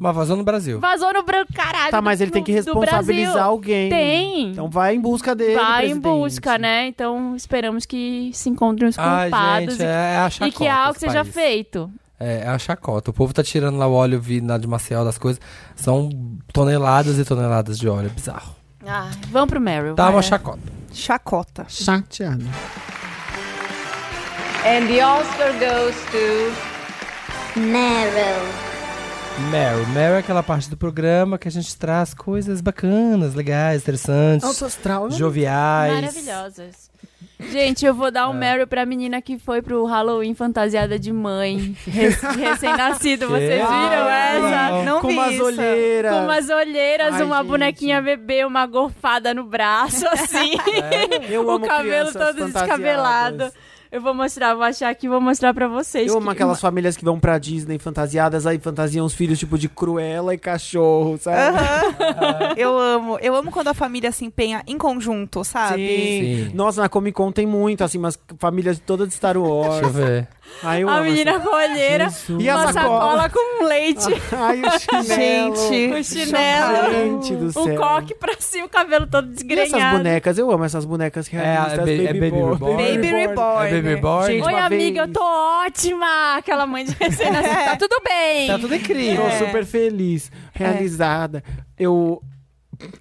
Mas vazou no Brasil. Vazou no Brasil, caralho. Tá, mas ele tem que do responsabilizar Brasil. alguém. Tem. Então vai em busca dele. Vai em busca, né? Então esperamos que se encontrem os Ai, culpados gente, e, é a e chacota. que algo seja país. feito. É, é a chacota. O povo tá tirando lá o óleo vindo lá de Maceió das coisas. São toneladas e toneladas de óleo. É bizarro. Ah, vamos pro Meryl. Tá vai. uma chacota. Chacota. Chateado. And the Oscar goes to Meryl. Meryl. Meryl é aquela parte do programa que a gente traz coisas bacanas, legais, interessantes, Alto astral. joviais. Maravilhosas. Gente, eu vou dar um Meryl pra menina que foi pro Halloween fantasiada de mãe. Rec- de Recém-nascido. Que? Vocês viram Ah, essa? Não Com vi umas isso. olheiras. Com umas olheiras, Ai, uma gente. bonequinha bebê, uma gorfada no braço, assim. Eu o amo cabelo todo fantasiadas. descabelado. Eu vou mostrar, vou achar aqui e vou mostrar pra vocês. Eu amo que- aquelas famílias que vão pra Disney fantasiadas, aí fantasiam os filhos tipo de Cruella e cachorro, sabe? Eu amo. Eu amo quando a família se empenha em conjunto, sabe? Sim. Sim. Nossa, na Comic Con tem muito, assim, umas famílias todas de Star Deixa eu Wars. ver. Ai, A menina essa- com olheira, E a uma sacola? sacola com leite, Ai, o chinelo. Gente, o chinelo, Gente do o céu. coque pra cima, o cabelo todo E essas bonecas. Eu amo essas bonecas É, a- realistas. é ba- é Baby Born. Reborn. Baby Reborn. É Baby Reborn? Gente, Oi, amiga, vez- eu tô ótima! Aquela mãe de recém-nascido, tá tudo bem. Tá tudo incrível. Tô super feliz, realizada. Eu.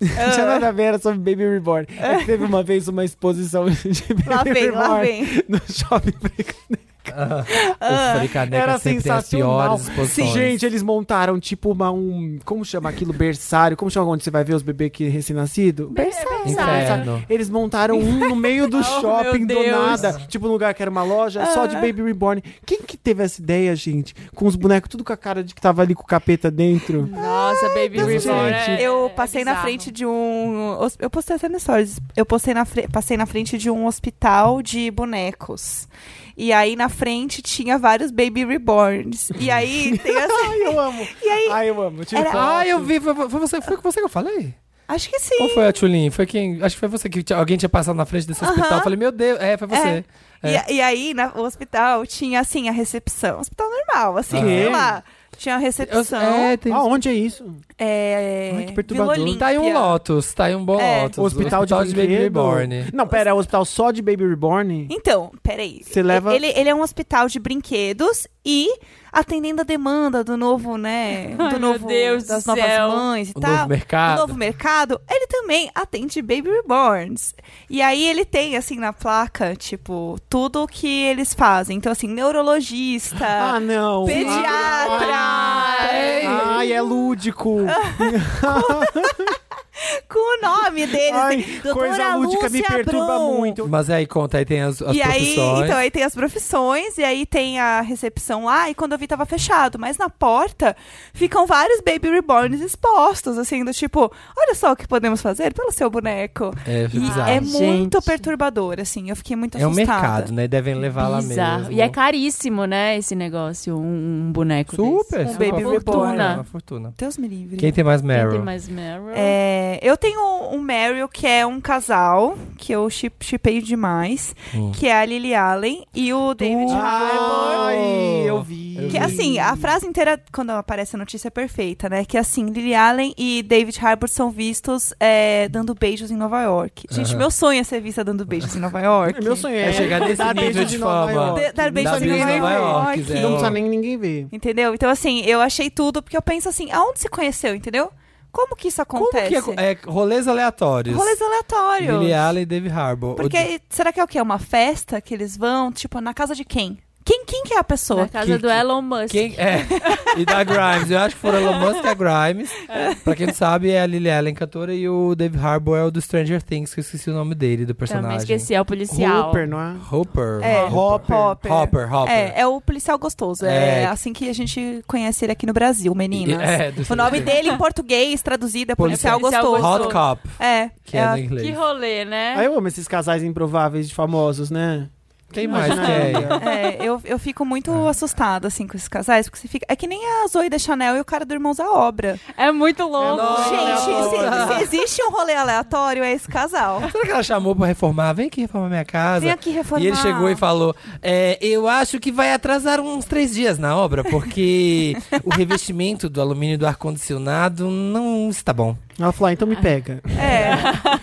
Não tinha nada a ver, era sobre Baby Reborn. É que teve uma vez uma exposição de Baby Lá vem, lá Reborn vem. no shopping. o Fricaneca Era tem as sensacional. piores exposições. Gente, eles montaram tipo uma, um. Como chama aquilo? Berçário. Como chama onde você vai ver os bebês que recém-nascido? Inferno. Eles montaram um no meio do shopping do nada. Tipo, um lugar que era uma loja só de Baby Reborn. Quem que teve essa ideia, gente? Com os bonecos tudo com a cara de que tava ali com o capeta dentro. Nossa, Baby Deus, Reborn. é- Eu é passei na bizarro. frente de um. Eu postei até no stories. Eu postei na fre- passei na frente de um hospital de bonecos. E aí na frente tinha vários baby reborns. E aí tem assim. Ai, eu amo. E aí. Ai, eu amo. Tipo, Ah, eu vi. Foi, você, foi você que eu falei? Acho que sim. Ou foi a Tulin? Foi quem? Acho que foi você que tinha- alguém tinha passado na frente desse hospital. Eu falei, meu Deus, é, foi você. É. E, e aí, na- o hospital tinha, assim, a recepção. Hospital normal, assim, Ah. sei lá. Tinha a Eu- recepção. é, tem... Aonde é isso? É, Ai, que perturbador. Tá aí um. Lotus, tá aí um bom É. Lotus. O hospital, de, Baby brinquedo? Reborn. Não, pera, é o hospital só de Baby Reborn? Então, peraí. Você leva- Ele, ele é um hospital de brinquedos e atendendo a demanda do novo, né? Ai, Do meu novo, Deus das do novas céu. mães e O tal. novo mercado. O novo mercado, ele também atende Baby Reborns. E aí ele tem, assim, na placa, tipo, tudo que eles fazem. Então, assim, neurologista, Ah, não. pediatra, Ai, ai, é lúdico. com o nome deles. Ai, assim, doutora coisa lúdica me Lúcia perturba Brum. muito. Mas aí conta, aí tem as, as e aí, profissões. então, aí tem as profissões, e aí tem a recepção lá, e quando eu vi tava fechado. Mas na porta ficam vários Baby Reborns expostos, assim, do tipo, olha só o que podemos fazer pelo seu boneco. É E bizarro. é Gente. muito perturbador, assim, eu fiquei muito É um assustada. mercado, né? Devem levar lá mesmo. E é caríssimo, né, esse negócio, um, um boneco Super, desse. Um super. Baby uma Reborn. fortuna, uma fortuna. Deus me livre. Quem tem mais Quem Meryl? tem mais Meryl? É, eu tenho um Meryl que é um casal que eu chip- chipei demais, Hum. que é a Lily Allen e o David Harbour. Ai, eu vi. Eu Que assim, a frase inteira, quando aparece a notícia, é perfeita, né? Que assim, Lily Allen e David Harbour são vistos é, dando beijos em Nova York. Gente, Aham. meu sonho é ser vista dando beijos em Nova York. Meu sonho é, É chegar nesse dar nível beijos de em Nova fama. York. De- dar beijos Dar em beijos Nova, York. Zé. Não precisa nem ninguém ver. Entendeu? Então, assim, eu achei tudo, porque eu penso assim, aonde se conheceu, entendeu? Como que isso Como acontece? que é, é rolês aleatórios? Rolês aleatórios. Lily Allen e Dave Harbour. Porque será que é o quê? Uma festa que eles vão, tipo, na casa de quem? Quem, quem que é a pessoa? Na casa que- do Elon Musk. Quem é? e da Grimes. Eu acho que foram Elon Musk e a Grimes. Pra quem não sabe, é a Lily Allen, cantora, e o Dave Harbour é o do Stranger Things, que eu esqueci o nome dele, do personagem. Também esqueci, é o policial. Hooper, não é? Hopper. É, Hopper. Hopper. Hopper, Hopper. É, é o policial gostoso. É. É. assim que a gente conhece ele aqui no Brasil, meninas. É, do o nome dele em português, traduzido, é policial, Policial gostoso. Hot Cop, É. que é é, no inglês. Que rolê, né? Aí eu amo esses casais improváveis de famosos, né? Quem mais que é? É, eu, eu fico muito assustada, assim, com esses casais, porque você fica... É que nem a Zoe da Chanel e o cara do Irmãos à Obra. É muito louco. Nossa. Gente, aleatório. se, se existe um rolê aleatório, é esse casal. Será que ela chamou pra reformar? Vem aqui reformar minha casa. Vem aqui reformar. E ele chegou e falou: é, Eu acho que vai atrasar uns três dias na obra, porque o revestimento do alumínio do ar-condicionado não está bom. Ela falou, ah, então me pega. É,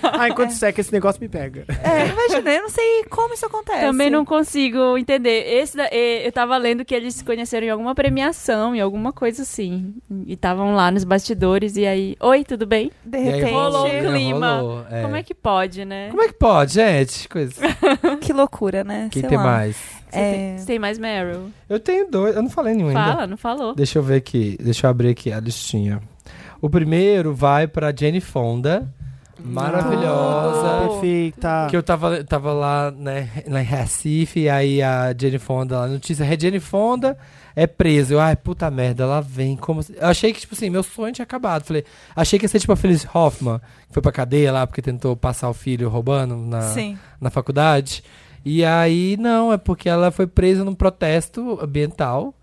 Ah, enquanto seca esse negócio, me pega. é, imagina, eu não sei como isso acontece. Também não consigo entender. Esse da- eu tava lendo que eles se conheceram em alguma premiação, em alguma coisa assim. E estavam lá nos bastidores e aí, oi, tudo bem? De E aí repente, rolou o clima. rolou, é. Como é que pode, né? Como é que pode, gente? Coisa. que loucura, né? Quem Sei tem lá. mais? Você, É. tem, você tem mais Meryl? Eu tenho dois, eu não falei nenhum ainda. Fala, não falou. Deixa eu ver aqui, deixa eu abrir aqui a listinha. O primeiro vai pra Jenny Fonda, maravilhosa. Ah, Perfeita. Que eu tava, tava lá, né, em Recife, e aí a Jenny Fonda, a notícia é Jenny Fonda é presa. Eu, ai, puta merda, ela vem. Como? Eu achei que, tipo assim, meu sonho tinha acabado. Falei, achei que ia ser tipo a Feliz Hoffman, que foi pra cadeia lá porque tentou passar o filho roubando na, Sim. na faculdade. E aí, não, é porque ela foi presa num protesto ambiental.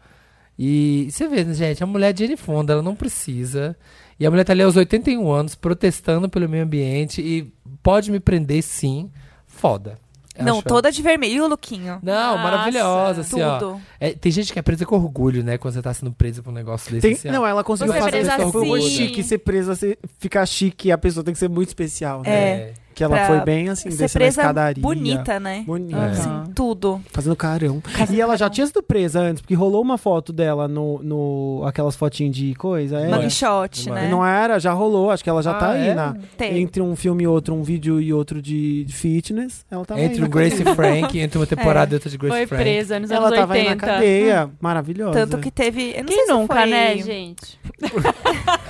E você vê, gente, a mulher de Jenny Fonda, ela não precisa. E a mulher tá ali aos 81 anos, protestando pelo meio ambiente. E pode me prender, sim. Foda. Eu Não, acho- toda de vermelho. E o Luquinho? Não, Nossa, maravilhosa, assim, ó. Tudo. É, tem gente que é presa com orgulho, né? Quando você tá sendo presa por um negócio desse. Tem- assim, ó. não, ela conseguiu Você fazer isso. Foi assim. chique ser presa, ser, ficar chique. A pessoa tem que ser muito especial, né? É. Que ela foi bem assim, Ser descendo a presa escadaria. bonita, né? Bonita. É. Assim, tudo. Fazendo carão. E ela já tinha sido presa antes, porque rolou uma foto dela no, no aquelas fotinhas de coisa. É. Mugshot, né? Não era, já rolou. Acho que ela já Ah, tá aí é? na. Tem. Entre um filme e outro, um vídeo e outro de, de fitness. Ela tava aí Entre na o Grace cadeia. Frank, entre uma temporada e outra de Grace Foi Frank. presa nos Ela anos tava aí na 80. cadeia. Maravilhosa. Tanto que teve. Eu não sei Quem se nunca, foi... né, gente?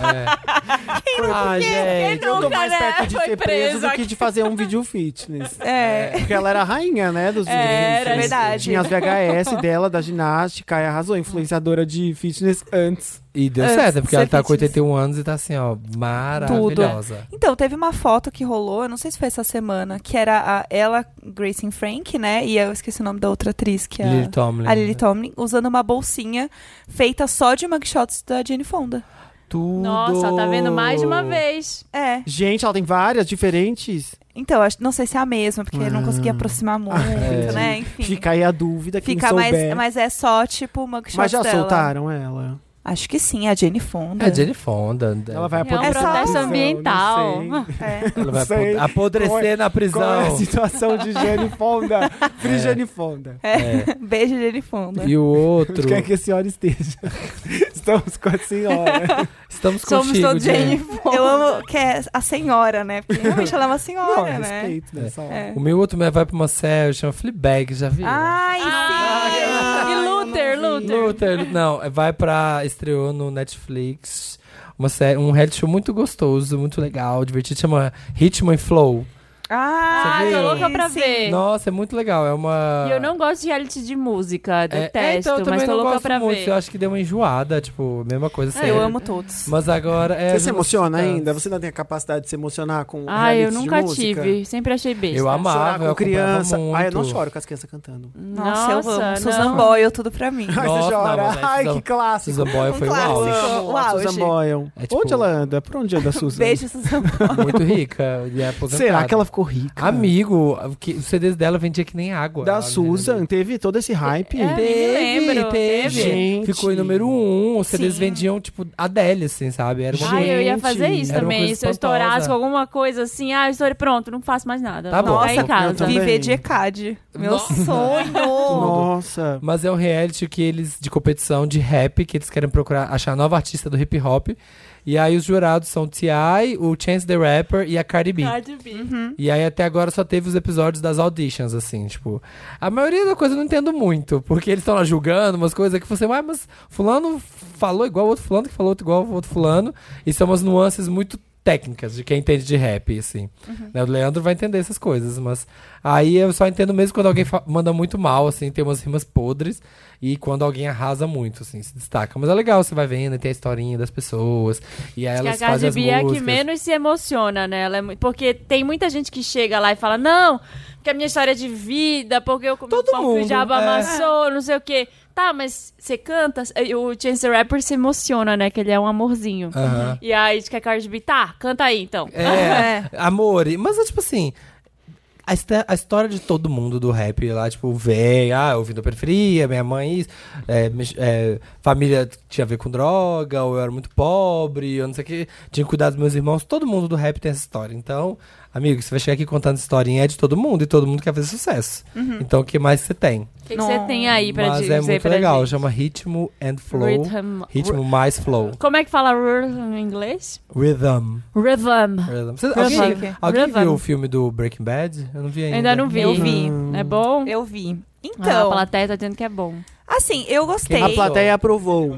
É. Ah, gente, eu tô nunca, mais né? perto de Foi ser preso preso do que de fazer um vídeo fitness. É. Porque ela era a rainha, né, dos vídeos Era, fitness. verdade. Tinha as VHS dela, da ginástica, e arrasou. Influenciadora de fitness antes. E deu Antes certo, de porque ela tá com fitness. 81 anos e tá assim, ó, maravilhosa. Então, teve uma foto que rolou, eu não sei se foi essa semana, que era a, ela, Grace Frank, né? E eu esqueci o nome da outra atriz, que é Lily a, Tomlin. a Lily Tomlin, usando uma bolsinha feita só de mugshots da Jenny Fonda. Tudo. Nossa, tá vendo mais de uma vez. É. Gente, ela tem várias diferentes. Então, acho, não sei se é a mesma, porque eu não consegui Ah. aproximar muito, É. né? Enfim. Fica aí a dúvida, quem Fica souber. mais, mas é só, tipo, mugshots Mas já dela. soltaram ela. Acho que sim, a Jenny Fonda. É a Jenny Fonda. Ela vai É um apodrecer na protesto prisão, ambiental. não sei. É. Ela vai Não sei. apod- apodrecer na prisão. Qual é a situação de Jenny Fonda? Free É. Jenny Fonda. É. Beijo, Jenny Fonda. E o outro. Onde quer que a senhora esteja. Estamos com a senhora. Estamos Somos contigo, todos Jenny. Jenny Fonda. Eu amo que é a senhora, né? Porque realmente ela é uma Não, senhora, né? respeito nessa hora. É. O meu outro vai pra uma série, chama Fleabag, já viu? Ai, Ah, sim! e Luther, Luther. Luther, não, vai pra. Estreou no Netflix. Uma série, um reality show muito gostoso, muito legal, divertido, chama Ritmo and Flow. Ah, tô louca pra sim. ver. Nossa, é muito legal. É uma. E eu não gosto de reality de música, É, detesto, é, então, eu também mas tô não louca gosto pra muito. ver. Eu acho que deu uma enjoada, tipo, mesma coisa. Série. eu amo todos. Mas agora. É, Você se não emociona gosto ainda? tanto. Você não tem a capacidade de se emocionar com Ah, eu nunca tive. Sempre achei besta. Eu amava, eu criança. muito. Ah, eu não choro com as crianças cantando. Nossa, eu amo. Nossa, Susan não. Boyle, tudo pra mim. Ai, Nossa, você chora. não, mas Ai, Susan- que clássico. Susan Boyle foi o clássico. O a auge. Susan Boyle. É tipo- Onde ela anda? Por onde anda a Susan? Beijo, Susan Boyle. Muito rica é. Será que ela ficou rica? Amigo, que, os CDs dela vendia que nem água. Da Ela Susan, vendia- teve todo esse hype. É, Teve, me lembro, teve. Gente. Ficou em número um. Os CDs Sim. vendiam, tipo, Adele, assim, sabe? Era uma Ai, eu ia fazer isso era também. Se eu estourasse com alguma coisa assim, ah, eu estourei, pronto, não faço mais nada. Tá bom. Vou ficar em Nossa, casa. Viver de ECAD. Meu Nossa. sonho. Nossa. Mas é um reality que eles, de competição de rap, que eles querem procurar achar a nova artista do hip hop. E aí os jurados são o T.I., o Chance the Rapper e a Cardi B. Cardi B. E aí até agora só teve os episódios das auditions, assim, tipo. A maioria da coisa eu não entendo muito, porque eles estão lá julgando umas coisas que você, ah, mas fulano falou igual o outro fulano, que falou igual o outro fulano, e são umas nuances muito técnicas de quem entende de rap, assim. Né, O Leandro vai entender essas coisas, mas aí eu só entendo mesmo quando alguém manda muito mal, assim, tem umas rimas podres, e quando alguém arrasa muito, assim, se destaca. Mas é legal, você vai vendo, e tem a historinha das pessoas, e aí Acho que elas a fazem as B é a que músicas. menos se emociona, né? Ela é muito- porque tem muita gente que chega lá e fala, não, porque a minha história é de vida, porque eu comi Todo o mundo, diabo é. amassou, não sei o quê. Tá, mas você canta? E O Chance the Rapper se emociona, né? Que ele é um amorzinho. Aham. E aí diz que a Cardi B, tá, canta aí então. É, amor. e- Mas é tipo assim. A, histó- a história de todo mundo do rap lá, tipo, vem, ah, eu vim da periferia, minha mãe, isso, é, é, família tinha a ver com droga, ou eu era muito pobre, eu não sei o que, tinha que cuidar dos meus irmãos. Todo mundo do rap tem essa história. Então, amigo, você vai chegar aqui contando historinha é de todo mundo e todo mundo quer fazer sucesso. Então, o que mais você tem? O que que você tem aí pra Mas dizer é muito legal, gente? chama Ritmo and Flow. Rhythm. Ritmo mais flow. Como é que fala rhythm em inglês? Rhythm. Rhythm. Rhythm. Rhythm. alguém alguém Rhythm. viu o filme do Breaking Bad? Eu não vi ainda. Ainda não vi. Eu vi. É bom? Eu vi. Ah, a Então, plateia tá dizendo que é bom. assim, eu gostei. A plateia aprovou.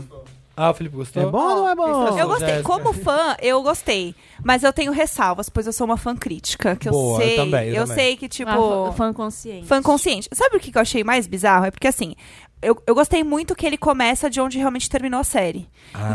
Ah, o Felipe gostou? É bom ou não é bom? Eu gostei. Jéssica. Como fã, eu gostei. Mas eu tenho ressalvas, pois eu sou uma fã crítica. Que eu Boa, eu sei. também, eu também. sei que, tipo. Ah, fã consciente. Fã consciente. Sabe o que eu achei mais bizarro? É porque, assim, eu, eu gostei muito que ele começa de onde realmente terminou a série.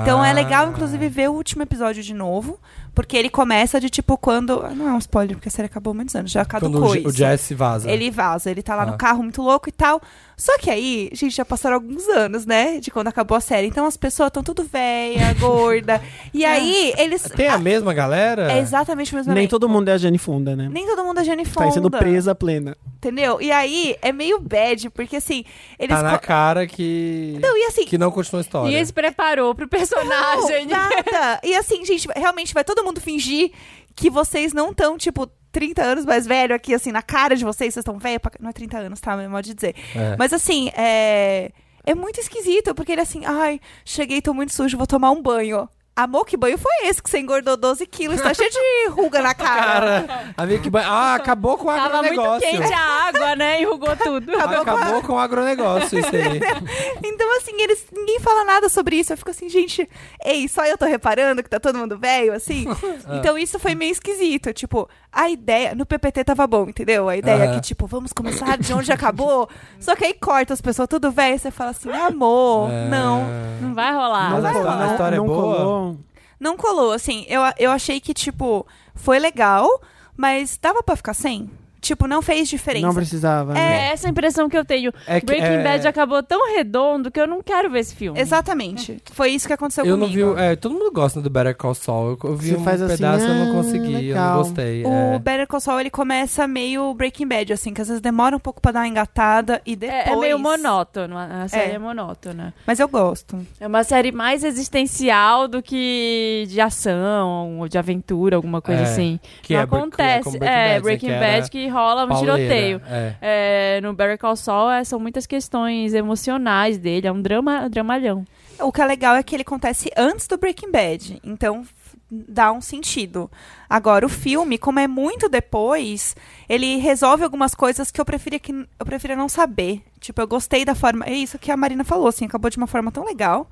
Então é legal, Ah. inclusive, ver o último episódio de novo. Porque ele começa de, tipo, quando... Não é um spoiler, porque a série acabou há muitos anos. Já Quando caducou o, J- isso. o Jesse vaza. Ele vaza, ele tá lá Ah. no carro muito louco e tal. Só que aí, gente, já passaram alguns anos, né? De quando acabou a série. Então as pessoas estão tudo velha, gorda. E aí, eles. Tem a mesma galera? É exatamente o mesmo Nem todo mundo é a Jane Fonda, né? Nem todo mundo é Jane Fonda. Tá sendo presa plena. Entendeu? E aí, é meio bad, porque assim, eles. Tá na co- cara que... Não, e assim. Que não continua a história. Ninguém se preparou pro personagem. Não, nada. E assim, gente, realmente vai todo mundo fingir que vocês não estão, tipo, 30 anos mais velho aqui, assim, na cara de vocês, vocês estão velho pra... Não é 30 anos, tá? É modo de dizer. É. Mas assim, é. É muito esquisito, porque ele assim, ai, cheguei, tô muito sujo, vou tomar um banho. Amor, que banho foi esse que você engordou 12 quilos? Tá cheio de ruga na cara. Cara, amigo, que... ba- Ah, acabou com o Tava muito agronegócio. quente a água, né? Enrugou tudo. Acabou com o agronegócio isso aí. Então, assim, eles. Ninguém fala nada sobre isso. Eu fico assim, gente, ei, só eu tô reparando que tá todo mundo velho, assim. Ah. Então, isso foi meio esquisito. Tipo, a ideia. No PPT tava bom, entendeu? A ideia Aham. que, tipo, vamos começar de onde acabou. Só que aí corta as pessoas tudo velho e você fala assim, amor, É. não. Não vai rolar. Mas a vai história- rolar. a história é não boa? colou. Não colou, assim. Eu, eu achei que, tipo, foi legal, mas dava pra ficar sem. Tipo, não fez diferença. Não precisava. né? É essa a impressão que eu tenho. É que- Breaking é- Bad acabou tão redondo que eu não quero ver esse filme. Exatamente. Foi isso que aconteceu Eu não comigo. vi... o- É, todo mundo gosta do Better Call Saul. Eu, eu vi Você um faz assim, pedaço e eu não ah, consegui. Eu legal. não gostei. O é. Better Call Saul, ele começa meio Breaking Bad, assim, que às vezes demora um pouco pra dar uma engatada e depois... É, é meio monótono, a série é. É. monótona. Mas eu gosto. É uma série mais existencial do que de ação ou de aventura, alguma coisa É, assim. Que não é, é acontece. É, né, Breaking que Bad era que rola um pauleira, tiroteio. É. É, no Better Call Saul é, são muitas questões emocionais dele, é um drama, dramalhão. O que é legal é que ele acontece antes do Breaking Bad, então dá um sentido. Agora, o filme, como é muito depois, ele resolve algumas coisas que eu preferia que eu preferia não saber. Tipo, eu gostei da forma... É isso que a Marina falou, assim, acabou de uma forma tão legal.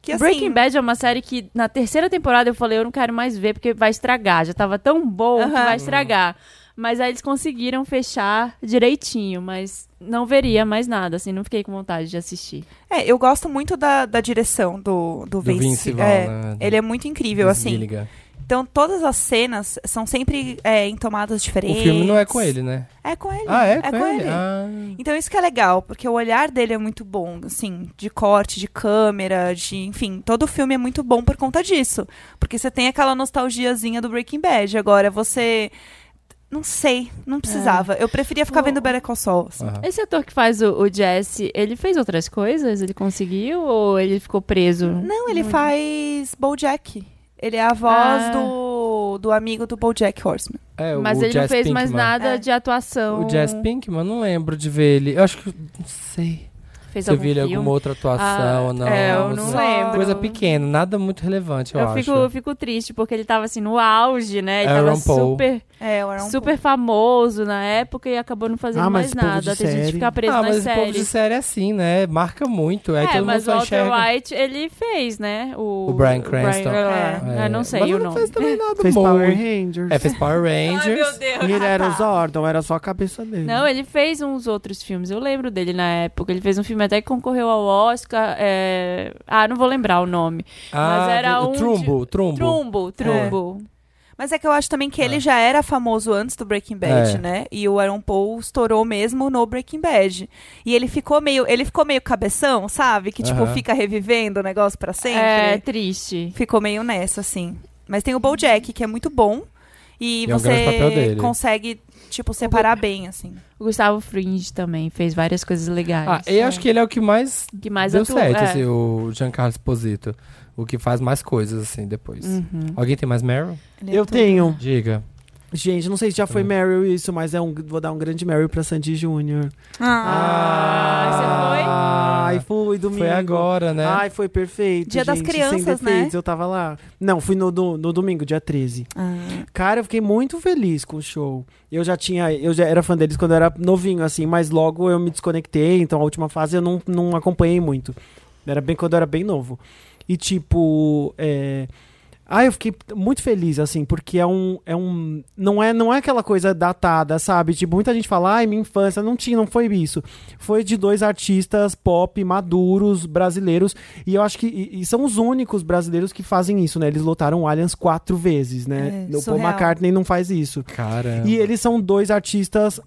Que, assim, Breaking Bad é uma série que na terceira temporada eu falei, eu não quero mais ver porque vai estragar. Já tava tão bom que Aham. vai estragar. Mas aí eles conseguiram fechar direitinho, mas não veria mais nada, assim, não fiquei com vontade de assistir. É, eu gosto muito da, da direção do, do, Do Vince. Vince Vaughn, é, né? Ele é muito incrível, assim. Gilligan. Então, todas as cenas são sempre é, em tomadas O diferentes. filme não é com ele, né? É com ele. Ah, é, É com, com ele? ele. Ah. Então isso que é legal, porque o olhar dele é muito bom, assim, de corte, de câmera, de, enfim, todo o filme é muito bom por conta disso. Porque você tem aquela nostalgiazinha do Breaking Bad. Agora você não sei, não precisava. Eu preferia ficar O- vendo Better Call Saul. assim. Aham. Esse ator que faz o, o Jesse, ele fez outras coisas? Ele conseguiu ou ele ficou preso? Não, ele faz BoJack. Ele é a voz Ah. do, do amigo do BoJack Horseman. É, Mas o ele não Jazz fez mais Pinkman. nada É. de atuação. O Jazz Pinkman, não lembro de ver ele. Eu acho que. Não sei. Fez ele em filme? alguma outra atuação Ah, ou não? é, eu não assim? lembro. Coisa pequena, nada muito relevante, eu, Eu acho. fico, eu fico triste, porque ele tava assim no auge, né? Ele Aaron tava Paul. super, É, o Aaron super famoso na época e acabou não fazendo Ah, mais nada. de Tem gente que série- fica preso ah, nas mas o povo de séries. série é assim, né? Marca muito. Aí É, todo mas mundo o Walter enxerga. White, ele fez, né? O, O Bryan Cranston. é, É. Eu não sei mas o ele não nome. fez também nada Fez bom. Power Rangers. É, fez Power Rangers. Deus. E ele era o Zordon, era só a cabeça dele. Não, ele fez uns outros filmes. Eu lembro dele na época. Ele fez um filme até que concorreu ao Oscar. é, Ah, não vou lembrar o nome. Ah, Mas era o um Trumbo, Trumbo. Trumbo, Trumbo. Mas é que eu acho também que ele já era famoso antes do Breaking Bad, É. né? E o Aaron Paul estourou mesmo no Breaking Bad. E ele ficou meio, ele ficou meio cabeção, sabe? Que tipo Aham. fica revivendo o negócio pra sempre. É triste. Ficou meio nessa assim. Mas tem o BoJack que é muito bom e, E é um você dele. consegue tipo separar bem assim. O Gustavo Fringe também fez várias coisas legais. Ah, eu acho que ele é o que mais que mais deu atuou, certo, é. assim, o Giancarlo Esposito. O que faz mais coisas, assim, depois. Uhum. Alguém tem mais Meryl? É Eu tenho. Diga. Gente, não sei se já foi. Meryl isso, mas é um, vou dar um grande Meryl pra Sandy Júnior. Ah, Ai, fui domingo. Foi agora, né? Ai, foi perfeito. Dia das gente, Crianças, sem defeitos, né? Eu tava lá. Não, fui no, do- no domingo, dia 13. Ah. Cara, eu fiquei muito feliz com o show. Eu já tinha, eu já era fã deles quando eu era novinho, assim, mas logo eu me desconectei, então a última fase eu não, não acompanhei muito. Era bem quando eu era bem novo. E tipo, é... Ah, eu fiquei muito feliz, assim, porque é um. É um não, é, não é aquela coisa datada, sabe? Tipo, muita gente fala, ai, minha infância. Não tinha, não foi isso. Foi de dois artistas pop maduros, brasileiros. E eu acho que. E, e são os únicos brasileiros que fazem isso, né? Eles lotaram o Allianz quatro vezes, né? É, o Paul. McCartney não faz isso. Caramba. E eles são dois artistas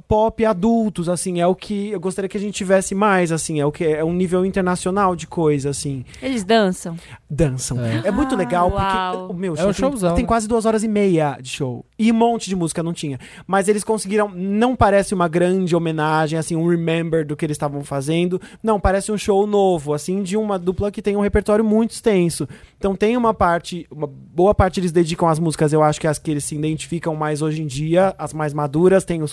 pop adultos, assim, é o que eu gostaria que a gente tivesse mais, assim, é o que é um nível internacional de coisa, assim. Eles dançam. Dançam. É. É, muito legal, uau. porque o meu É show um tem, showzão, tem né? quase duas horas e meia de show. E um monte de música não tinha. Mas eles conseguiram, não parece uma grande homenagem, assim, um remember do que eles estavam fazendo. Não, parece um show novo, assim, de uma dupla que tem um repertório muito extenso. Então tem uma parte, uma boa parte eles dedicam às músicas, eu acho que as que eles se identificam mais hoje em dia, as mais maduras, tem os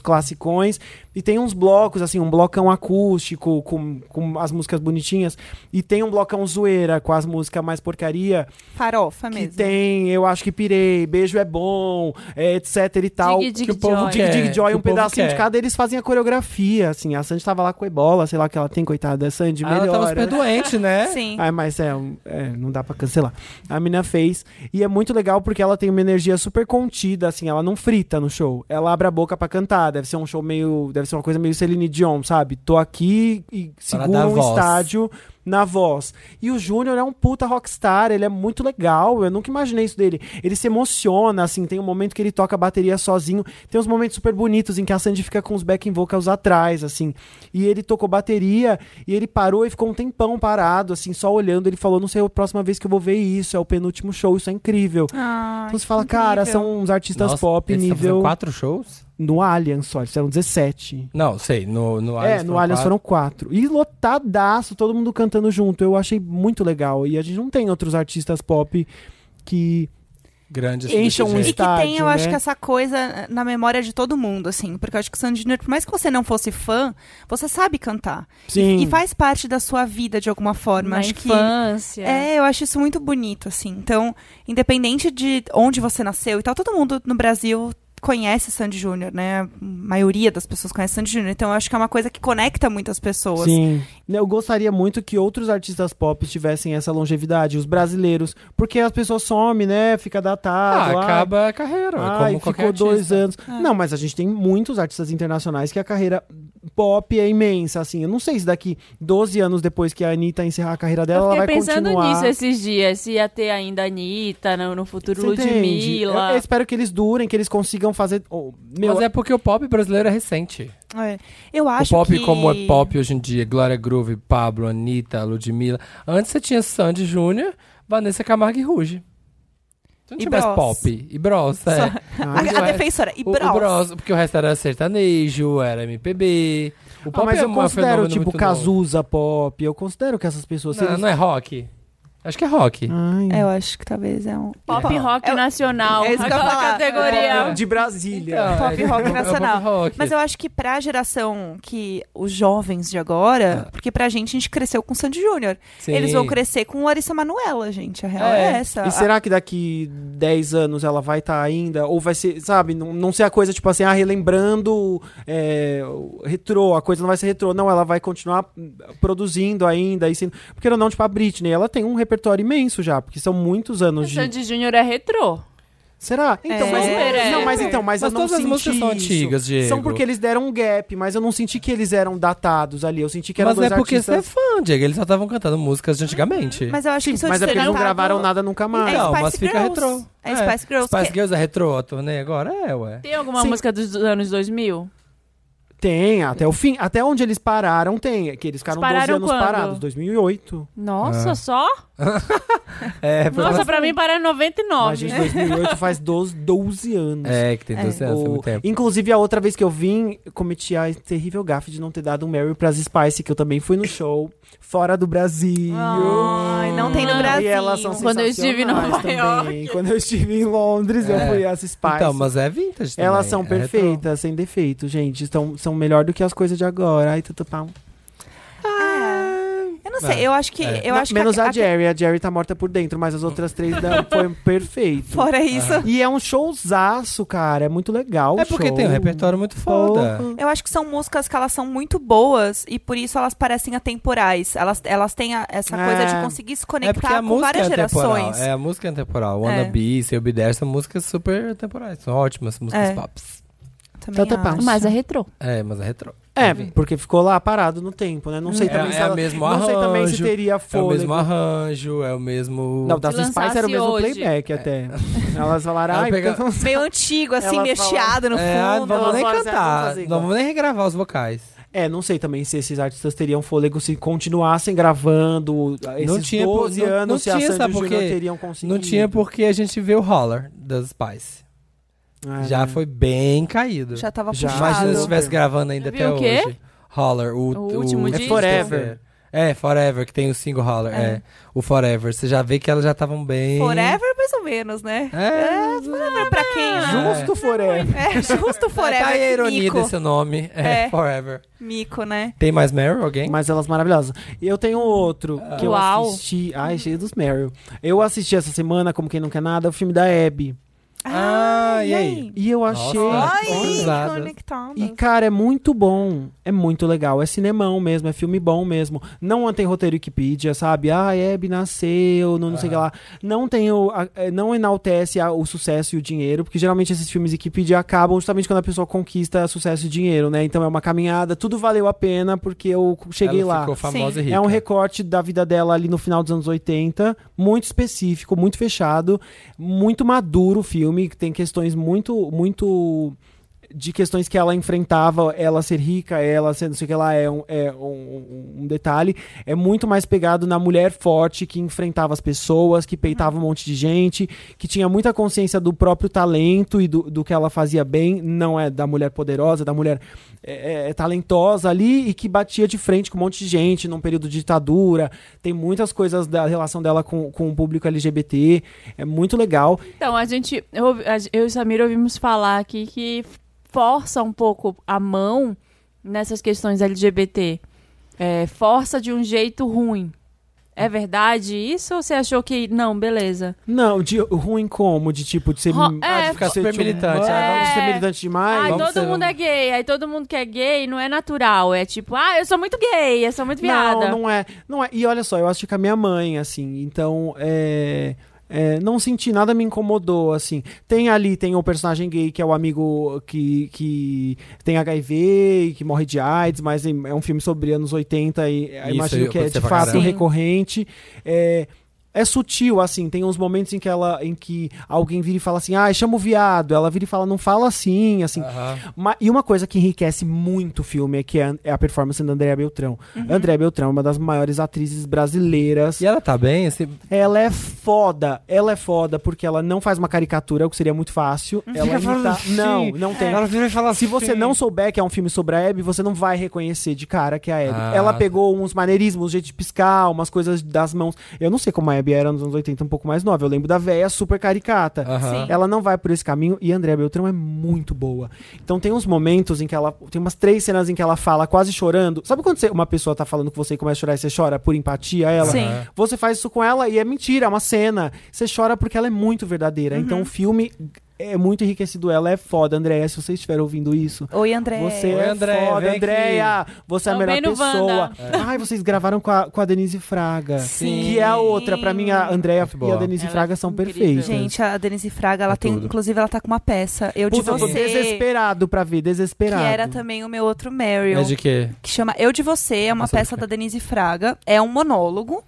e tem uns blocos, assim, um blocão acústico, com, com as músicas bonitinhas, e tem um blocão zoeira, com as músicas mais porcaria, Farofa que mesmo. tem Eu Acho Que Pirei, Beijo é Bom, é, etc e tal. Dig, dig, que o povo. Dig Dig quer, Joy, que um pedacinho de cada, eles fazem a coreografia, assim, a Sandy tava lá com a ebola, sei lá o que ela tem, coitada, a Sandy, Ah, ela tava super doente, né? Sim. Ah, mas é, é, não dá pra cancelar. A mina fez. E é muito legal porque ela tem uma energia super contida, assim, ela não frita no show. Ela abre a boca pra cantar. Deve ser um show meio. Deve ser uma coisa meio Celine Dion, sabe? Tô aqui e segura um voz. estádio na voz. E o Júnior é um puta rockstar, ele é muito legal. Eu nunca imaginei isso dele. Ele se emociona, assim, tem um momento que ele toca a bateria sozinho. Tem uns momentos super bonitos em que a Sandy fica com os backing vocals atrás, assim. E ele tocou bateria e ele parou e ficou um tempão parado, assim, só olhando. Ele falou: Não sei, a próxima vez que eu vou ver isso, é o penúltimo show, isso é incrível. Ai, então você fala, que cara, incrível. são uns artistas Nossa, pop eles nível. quatro shows? No Allianz só, eles fizeram 17. Não, sei. No, no é, Allianz no Allianz quatro. foram quatro. E lotadaço, todo mundo cantando junto. Eu achei muito legal. E a gente não tem outros artistas pop que Grandes. Encham um jeito. E que tem, estádio, eu acho né? que essa coisa na memória de todo mundo, assim. Porque eu acho que o Sandy Júnior, por mais que você não fosse fã, você sabe cantar. Sim. E faz parte da sua vida de alguma forma. Na acho que. infância. É, eu acho isso muito bonito, assim. Então, independente de onde você nasceu e tal, todo mundo no Brasil conhece Sandy Júnior, né? A maioria das pessoas conhece Sandy Júnior. Então, eu acho que é uma coisa que conecta muitas pessoas. Sim. Eu gostaria muito que outros artistas pop tivessem essa longevidade, os brasileiros. Porque as pessoas somem, né? Fica datado. Ah, ai, acaba a carreira. Ai, como qualquer ficou dois artista. anos. Não, mas a gente tem muitos artistas internacionais que a carreira pop é imensa, assim. Eu não sei se daqui 12 anos depois que a Anitta encerrar a carreira dela, Eu ela fiquei vai pensando continuar. nisso esses dias, se ia ter ainda a Anitta, no, no futuro Você entende? Eu, Ludmilla. eu espero que eles durem, que eles consigam fazer. oh, meu, Mas é porque o pop brasileiro é recente. É. Eu O acho pop que... como é pop hoje em dia, Glória Groove, Pablo, Anitta, Ludmilla. Antes você tinha Sandy Júnior, Vanessa Camargo e Ruge. Você não tinha mais Bros. pop. E Bros, é. Só- Ah, A, o a defensora. E O, o Bros. Bros, porque o resto era sertanejo, era MPB. O Ah, pop mas é eu considero, tipo. Cazuza pop. Eu considero que essas pessoas. Não, eles- não é rock? Acho que é rock. Ai. Eu acho que talvez é um. Pop rock É- nacional. é isso que eu falar. categoria. De Brasília. Então, Pop é- rock é nacional. pop rock. Mas eu acho que pra geração que os jovens de agora, Ah. porque pra gente a gente cresceu com Sandy Júnior. Eles vão crescer com Larissa Manoela, gente. A real é, É. essa. E será que daqui 10 anos ela vai estar ainda? Ou vai ser, sabe, não, não ser a coisa tipo assim, ah, relembrando é, retrô, a coisa não vai ser retrô. Não, ela vai continuar produzindo ainda. E sendo... Porque não, tipo, a Britney, ela tem um repertório imenso já, porque são muitos anos de. Sandy Júnior é retrô. Será? Então, É. mas, é. não, mas então, mas, Mas eu não todas as senti músicas são antigas, Diego. São porque eles deram um gap, mas eu não senti que eles eram datados ali. Eu senti que eram Mas dois é porque você é artistas. fã, Diego. Eles só estavam cantando músicas de antigamente. Mas eu acho que isso Mas é porque eles não gravaram nada nunca mais. É Não, Spice mas fica Girls. retrô. É É. Spice Girls. Spice que- Girls é retrô, a turnê agora? É, ué. Tem alguma Sim. música dos anos 2000? Tem, até o fim. Até onde eles pararam, tem. Que eles ficaram Eles pararam 12 anos quando? parados. 2008. Nossa, Ah. só? É, Nossa, pra mim parece 99. Mas, gente, 2008 faz 12, 12 anos. É, que tem 12 anos, é O- muito tempo. Inclusive, a outra vez que eu vim, cometi a terrível gafe de não ter dado um Mary pras Spice, que eu também fui no show, fora do Brasil. Ai, não tem no. Brasil. E elas são Quando eu estive em Nova também. Quando eu estive em Londres, eu É. fui às Spice. Então, mas é vintage também. Elas são é perfeitas, sem defeito, gente. São, são melhor do que as coisas de agora. Ai, tudo pau. Eu não sei, É. eu acho que. É. Eu Não, acho menos que a, Jerry. A Jerry tá morta por dentro, mas as outras três da- foi perfeito. Fora isso, E é um showzaço, cara. É muito legal. É o porque show. tem um repertório muito foda. Porra. eu acho que são músicas que elas são muito boas e por isso elas parecem atemporais. Elas, elas têm a- essa É. coisa de conseguir se É conectar a com música várias é temporal. gerações. É, a música é temporal. É. Wanna Be, Seu Be There são músicas super temporais. São ótimas músicas É. pops. Também. Pau. Mas é retrô. É, mas é retrô. É, porque ficou lá parado no tempo, né? Não sei É- também se é ela- mesmo Não sei também se teria É o fôlego. mesmo arranjo, é o mesmo... Não, das Se Spice era o mesmo hoje. playback até. Elas falaram, ai, pega- então- Meio antigo, assim, chiado no É, não fundo. vamos nem Vamos fazer- cantar, não vamos nem regravar os vocais. É, não sei também se esses artistas teriam fôlego se continuassem gravando esses Não tinha por- 12 não- anos, não se a tinha, Sandy sabe por Júnior quê? teriam conseguido. Não tinha porque a gente vê o Holler das Spice. É, Já né? foi bem caído. Já tava Já. puxado. Imagina se estivesse gravando ainda até o quê? hoje. Holler, o, O último o- disco? É Forever. É, Forever, que tem o single Holler. É. O Forever. Você já vê que elas já estavam bem. Forever, mais ou menos, né? É, Forever pra quem, né? Justo Forever. É, justo Forever. Tá aí a ironia mico. desse nome. É, É. Forever. Mico, né? Tem mais Meryl, alguém? Mas elas maravilhosas. E eu tenho outro que eu Uau. assisti. Ai, cheio dos Meryl. Eu assisti essa semana, como quem não quer nada, o filme da Abby. Ah, e aí? E eu achei. Nossa. Conectadas. E, cara, é muito bom. É muito legal. É cinemão mesmo, é filme bom mesmo. Não tem roteiro Wikipedia, sabe? Ah, Abby nasceu, não, não sei o que lá. Não tem o, a- é, não enaltece a- o sucesso e o dinheiro, porque geralmente esses filmes Wikipedia acabam justamente quando a pessoa conquista sucesso e dinheiro, né? Então é uma caminhada, tudo valeu a pena porque eu cheguei Ela lá. ficou famosa e rica. É um recorte da vida dela ali no final dos anos 80, muito específico, muito fechado, muito maduro o filme, que tem questões muito, muito de questões que ela enfrentava, ela ser rica, ela ser não sei o que lá, é, um, é um, um detalhe. É muito mais pegado na mulher forte que enfrentava as pessoas, que peitava um monte de gente, que tinha muita consciência do próprio talento e do, do que ela fazia bem. Não é da mulher poderosa, da mulher é, é, talentosa ali e que batia de frente com um monte de gente num período de ditadura. Tem muitas coisas da relação dela com, com o público LGBT. É muito legal. Então, a gente. Eu, eu e o Samir ouvimos falar aqui que força um pouco a mão nessas questões LGBT. É, força de um jeito ruim. É verdade isso ou você achou que. Não, beleza. Não, de ruim como? De tipo, de ser. Ro- ah, é, de ficar super ser, tipo, militante. ah, É. de ser militante demais. Ai, vamos todo ser- mundo é gay. Aí todo mundo que é gay não é natural. É tipo, ah, eu sou muito gay, eu sou muito viada. Não, não é. Não é. E olha só, eu assisti com a minha mãe, assim. Então, é. É, não senti nada me incomodou, assim. Tem ali, tem o personagem gay que é o amigo que, que tem HIV e que morre de AIDS, mas é é um filme sobre anos 80 e eu Isso, imagino que é de fato caramba. Recorrente. É, é sutil, assim, tem uns momentos em que ela, em que alguém vira e fala assim, ah, chama o viado. Ela vira e fala, não fala assim, assim. Ma- e uma coisa que enriquece muito o filme é que é, é a performance da Andréa Beltrão. Andréa Beltrão é uma das maiores atrizes brasileiras. E ela tá bem? Assim, Ela é foda, ela é foda porque ela não faz uma caricatura, o que seria muito fácil. Ela imita... Não, não tem. Ela vira e fala Se você assim. não souber que é um filme sobre a Abby, você não vai reconhecer de cara que é a Abby. Ah, ela tá. pegou uns maneirismos, um jeito de piscar, umas coisas das mãos. Eu não sei como a Bia era nos anos 80 um pouco mais nova. Eu lembro da véia super caricata. Aham. Ela não vai por esse caminho e Andréa Beltrão é muito boa. Então tem uns momentos em que ela. Tem umas três cenas em que ela fala quase chorando. Sabe quando você- uma pessoa tá falando com você e começa a chorar e você chora por empatia a ela? Sim. Você faz isso com ela e é mentira, é uma cena. Você chora porque ela é muito verdadeira. Então Uhum. o filme é muito enriquecido. Ela é foda, Andréia. Se vocês estiverem ouvindo isso. Oi, André. Você Oi, é Andréia, foda, Andréia. Você é a melhor pessoa. Wanda. Ai, vocês gravaram com a, com a Denise Fraga. Sim. Que é a outra. Pra mim, a Andréia e a Denise Ela Fraga é são incrível. perfeitas. Gente, a Denise Fraga, ela É tem, tudo. inclusive, ela tá com uma peça. Eu de Puta, eu tô você. desesperado pra ver, Que desesperado. era também o meu outro Meryl. É de quê? que chama Eu de Você, é uma Nossa, peça da Denise Fraga, é um monólogo.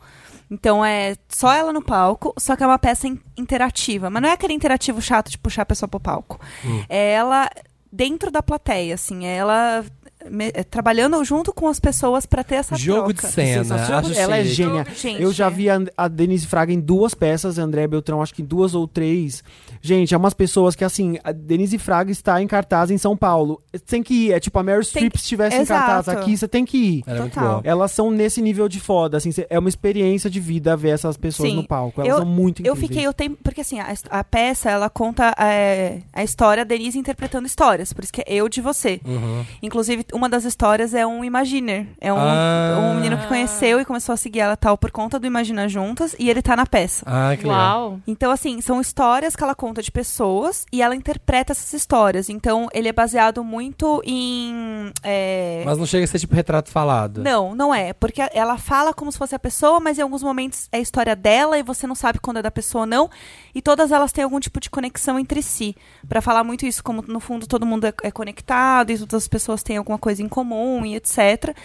Então é só ela no palco, só que é uma peça in- interativa. Mas não é aquele interativo chato de puxar a pessoa pro palco. Hum. É ela dentro da plateia, assim, é ela me- é, trabalhando junto com as pessoas pra ter essa Jogo de troca. cena. Sensacional. Acho Ela é gênia. Gente, Eu já vi a, a Denise Fraga em duas peças, a André Beltrão, acho que em duas ou três. Gente, é umas pessoas que, assim, a Denise Fraga está em cartaz em São Paulo. Você tem que ir. É tipo a Meryl Streep se estivesse em cartaz aqui, você tem que ir. Total. boa. Elas são nesse nível de foda, assim, é uma experiência de vida ver essas pessoas Sim. no palco. Elas Eu- são muito Eu incríveis. fiquei o tempo. Porque assim, a, a peça ela conta é, a história da Denise interpretando histórias. Por isso que é eu de você. Uhum. Inclusive, uma das histórias é um Imaginer. É um, Ah. um menino que conheceu e começou a seguir ela tal por conta do Imagina Juntas. E ele tá na peça. Ah, que legal. Uau. Então, assim, são histórias que ela conta de pessoas e ela interpreta essas histórias. Então, ele é baseado muito em. é, Mas não chega a ser tipo retrato falado. Não, não é. Porque ela fala como se fosse a pessoa, mas em alguns momentos é a história dela e você não sabe quando é da pessoa ou não. E todas elas têm algum tipo de conexão entre si. Pra falar muito isso, como no fundo todo mundo é, é conectado e todas as pessoas têm alguma coisa em comum e etc.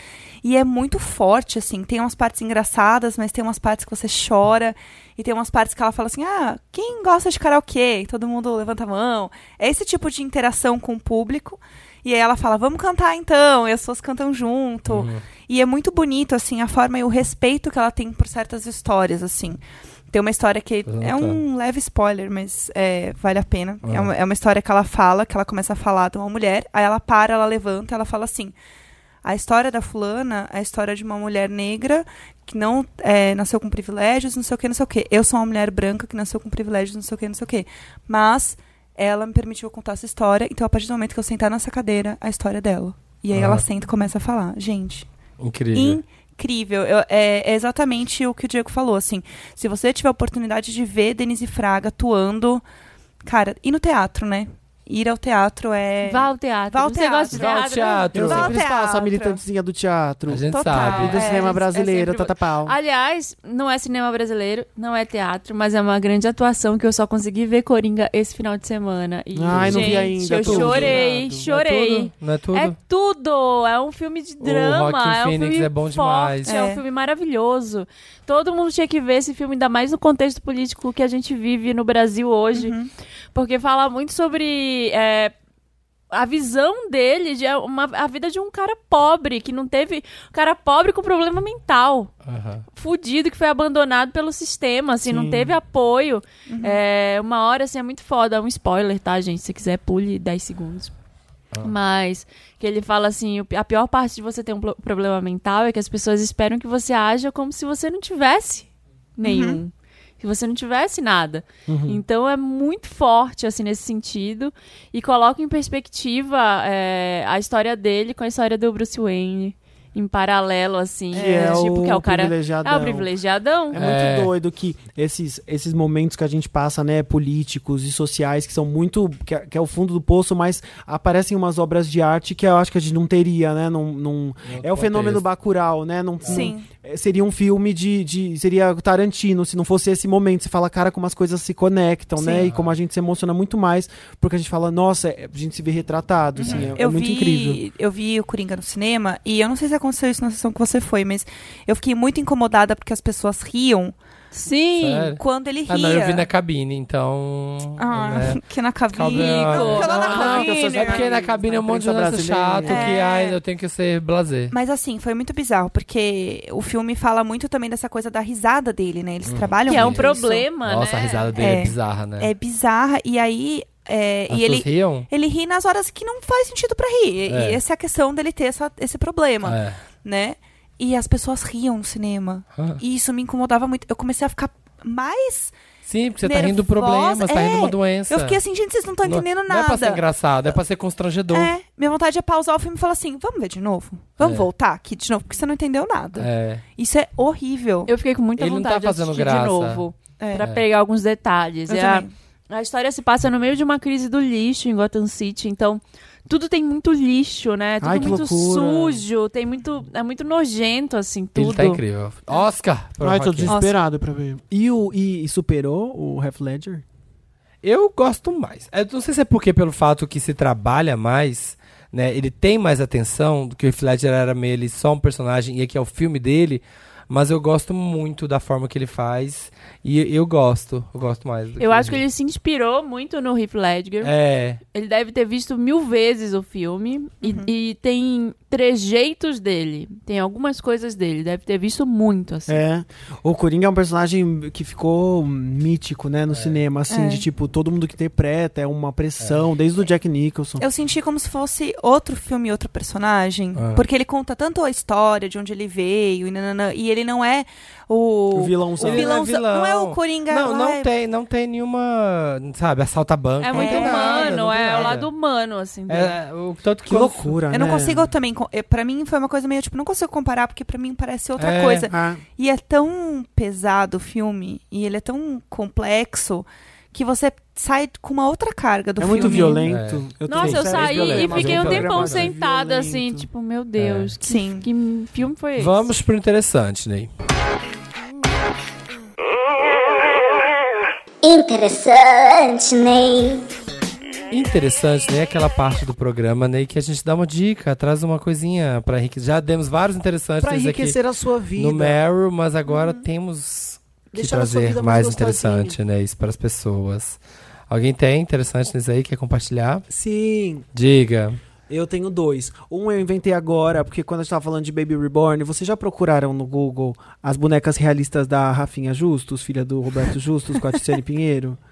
E é muito forte, assim. Tem umas partes engraçadas, mas tem umas partes que você chora. E tem umas partes que ela fala assim: ah, quem gosta de karaokê? E todo mundo levanta a mão. É esse tipo de interação com o público. E aí ela fala, vamos cantar então. E as pessoas cantam junto. Uhum. E é muito bonito, assim, a forma e o respeito que ela tem por certas histórias, assim. Tem uma história que é um leve spoiler, mas é, vale a pena. Ah. É, uma, é uma história que ela fala, que ela começa a falar de uma mulher, aí ela para, ela levanta, ela fala assim: a história da fulana é a história de uma mulher negra que não é, nasceu com privilégios, não sei o que, não sei o que. Eu sou uma mulher branca que nasceu com privilégios, não sei o que, não sei o que. Mas ela me permitiu contar essa história, então a partir do momento que eu sentar nessa cadeira, a história é dela. E aí Ah. ela senta e começa a falar. Gente, Incrível. Incrível. Eu- é, é exatamente o que o Diego falou, assim. Se você tiver a oportunidade de ver Denise Fraga atuando, cara, e no teatro, né? Ir ao teatro é. Vá ao teatro. Vá ao Você teatro. gosta de Vá ao teatro? Eu Vá sempre faço a militantezinha do teatro. A gente Total. sabe. E do É, cinema é brasileiro, sempre- tata pau. Aliás, não é cinema brasileiro, não é teatro, mas é uma grande atuação que eu só consegui ver Coringa esse final de semana. E, Ai, não vi gente, ainda, Eu tô chorei, obstinado. chorei. É tudo? Não é tudo? É tudo, é um filme de drama, Joaquin é um Phoenix filme é bom forte, demais. é um É. filme maravilhoso. Todo mundo tinha que ver esse filme, ainda mais no contexto político que a gente vive no Brasil hoje, Uhum. porque fala muito sobre é, a visão dele de uma, a vida de um cara pobre, que não teve... Um cara pobre com problema mental Aham. fudido que foi abandonado pelo sistema, assim, não Sim. teve apoio. Uhum. É, uma hora, assim, é muito foda. É um spoiler, tá, gente? Se quiser, pule 10 segundos. Ah. Mas que ele fala assim, a pior parte de você ter um pro- problema mental é que as pessoas esperam que você haja como se você não tivesse nenhum. Se você não tivesse nada. Uhum. Então é muito forte, assim, nesse sentido. E coloca em perspectiva é, a história dele com a história do Bruce Wayne. Em paralelo, assim. Que é tipo, o que é o cara. É privilegiadão. o privilegiadão. É muito É. doido que esses, esses momentos que a gente passa, né, políticos e sociais, que são muito. que é, que é o fundo do poço, mas aparecem umas obras de arte que eu acho que a gente não teria, né? Num, num- é o fenômeno. Bacurau, né? Num, Sim. num- é, seria um filme de, de. Seria Tarantino, se não fosse esse momento. Você fala, cara, como as coisas se conectam, né? Sim. E como a gente se emociona muito mais, porque a gente fala, nossa, é- a gente se vê retratado, assim, é, é eu muito vi, incrível. Eu vi o Coringa no cinema e eu não sei se aconteceu isso na sessão que você foi, mas eu fiquei muito incomodada porque as pessoas riam Sim. Sério? quando ele ria. Ah, não, eu vi na cabine, então. Ah, né? que na cabine. Que na não, que sou cabine. É porque na cabine é um monte de lance chato que É. ai, eu tenho que ser blazer. Mas assim, foi muito bizarro, porque o filme fala muito também dessa coisa da risada dele, né? Hum. Eles trabalham Que é um muito isso. problema, Nossa, né? a risada dele é, É. bizarra, né? É bizarra, e aí. É, e ele, riam? ele ri nas horas que não faz sentido pra rir. É. E essa é a questão dele ter essa, esse problema, É. né? E as pessoas riam no cinema. Ah. E isso me incomodava muito. Eu comecei a ficar mais. Sim, porque você tá rindo do nervosa. problema, você tá rindo de uma É. doença. Eu fiquei assim, gente, vocês não estão Não- entendendo Não é pra ser nada. engraçado, é pra ser constrangedor. É, minha vontade é pausar o filme e falar assim: vamos ver de novo? Vamos É. voltar aqui de novo, porque você não entendeu nada. É. Isso é horrível. Eu fiquei com muita Ele não vontade tá fazendo de assistir graça. de novo. É. Pra pegar alguns detalhes. Eu É também. a história se passa no meio de uma crise do lixo em Gotham City, então tudo tem muito lixo, né? Tudo Ai, que muito loucura. sujo, tem muito. É muito nojento, assim, tudo. Ele tá incrível. Oscar! Ai, tô desesperado pra ver. E, o, e, e superou o Half Ledger? Eu gosto mais. Eu não sei se é porque pelo fato que se trabalha mais, né? Ele tem mais atenção do que o Heath Ledger era meio ele só um personagem e aqui é o filme dele. Mas eu gosto muito da forma que ele faz. E eu gosto. Eu gosto mais. do Eu acho que ele se inspirou muito no Heath Ledger. É. Ele deve ter visto mil vezes o filme. e- Uhum. E, tem trejeitos dele. Tem algumas coisas dele. Deve ter visto muito, assim. É. O Coringa é um personagem que ficou mítico, né, no cinema, assim, É. de tipo, todo mundo que interpreta é uma pressão, desde o Jack Nicholson. Eu senti como se fosse outro filme, outro personagem. Ah. Porque ele conta tanto a história de onde ele veio e, nananã, e ele não é o. O vilãozão. o Ele não é vilãozão. Não é o. Coringa. Não, não ai, tem, não tem nenhuma, sabe, assalta banco. É não muito nada, humano, não é o lado humano, assim. É, o tanto que Que loucura, Eu não né? consigo também. co- eh, Pra mim foi uma coisa meio tipo, não consigo comparar, porque pra mim parece outra É. coisa. Ah, E é tão pesado o filme, e ele é tão complexo, que você sai com uma outra carga do é filme. muito violento. Eu Nossa, também, eu é saí e fiquei é um programa tempão sentada, assim, tipo, meu Deus, que, Sim. que filme foi esse? Vamos pro interessante, Ney. Interessante, Ney. Interessante, né? Aquela parte do programa, Ney, que a gente dá uma dica, traz uma coisinha pra enriquecer. Já demos vários interessantes Pra aqui enriquecer a sua vida. no Meryl, mas agora temos que Deixar trazer mais mais interessante, né? Isso para as pessoas. Alguém tem interessante nisso aí? Quer compartilhar? Sim, Diga. Eu tenho dois. Um eu inventei agora, porque quando a gente tava falando de Baby Reborn, vocês já procuraram no Google as bonecas realistas da Rafinha Justus, filha do Roberto Justus, com a Tiziane Pinheiro?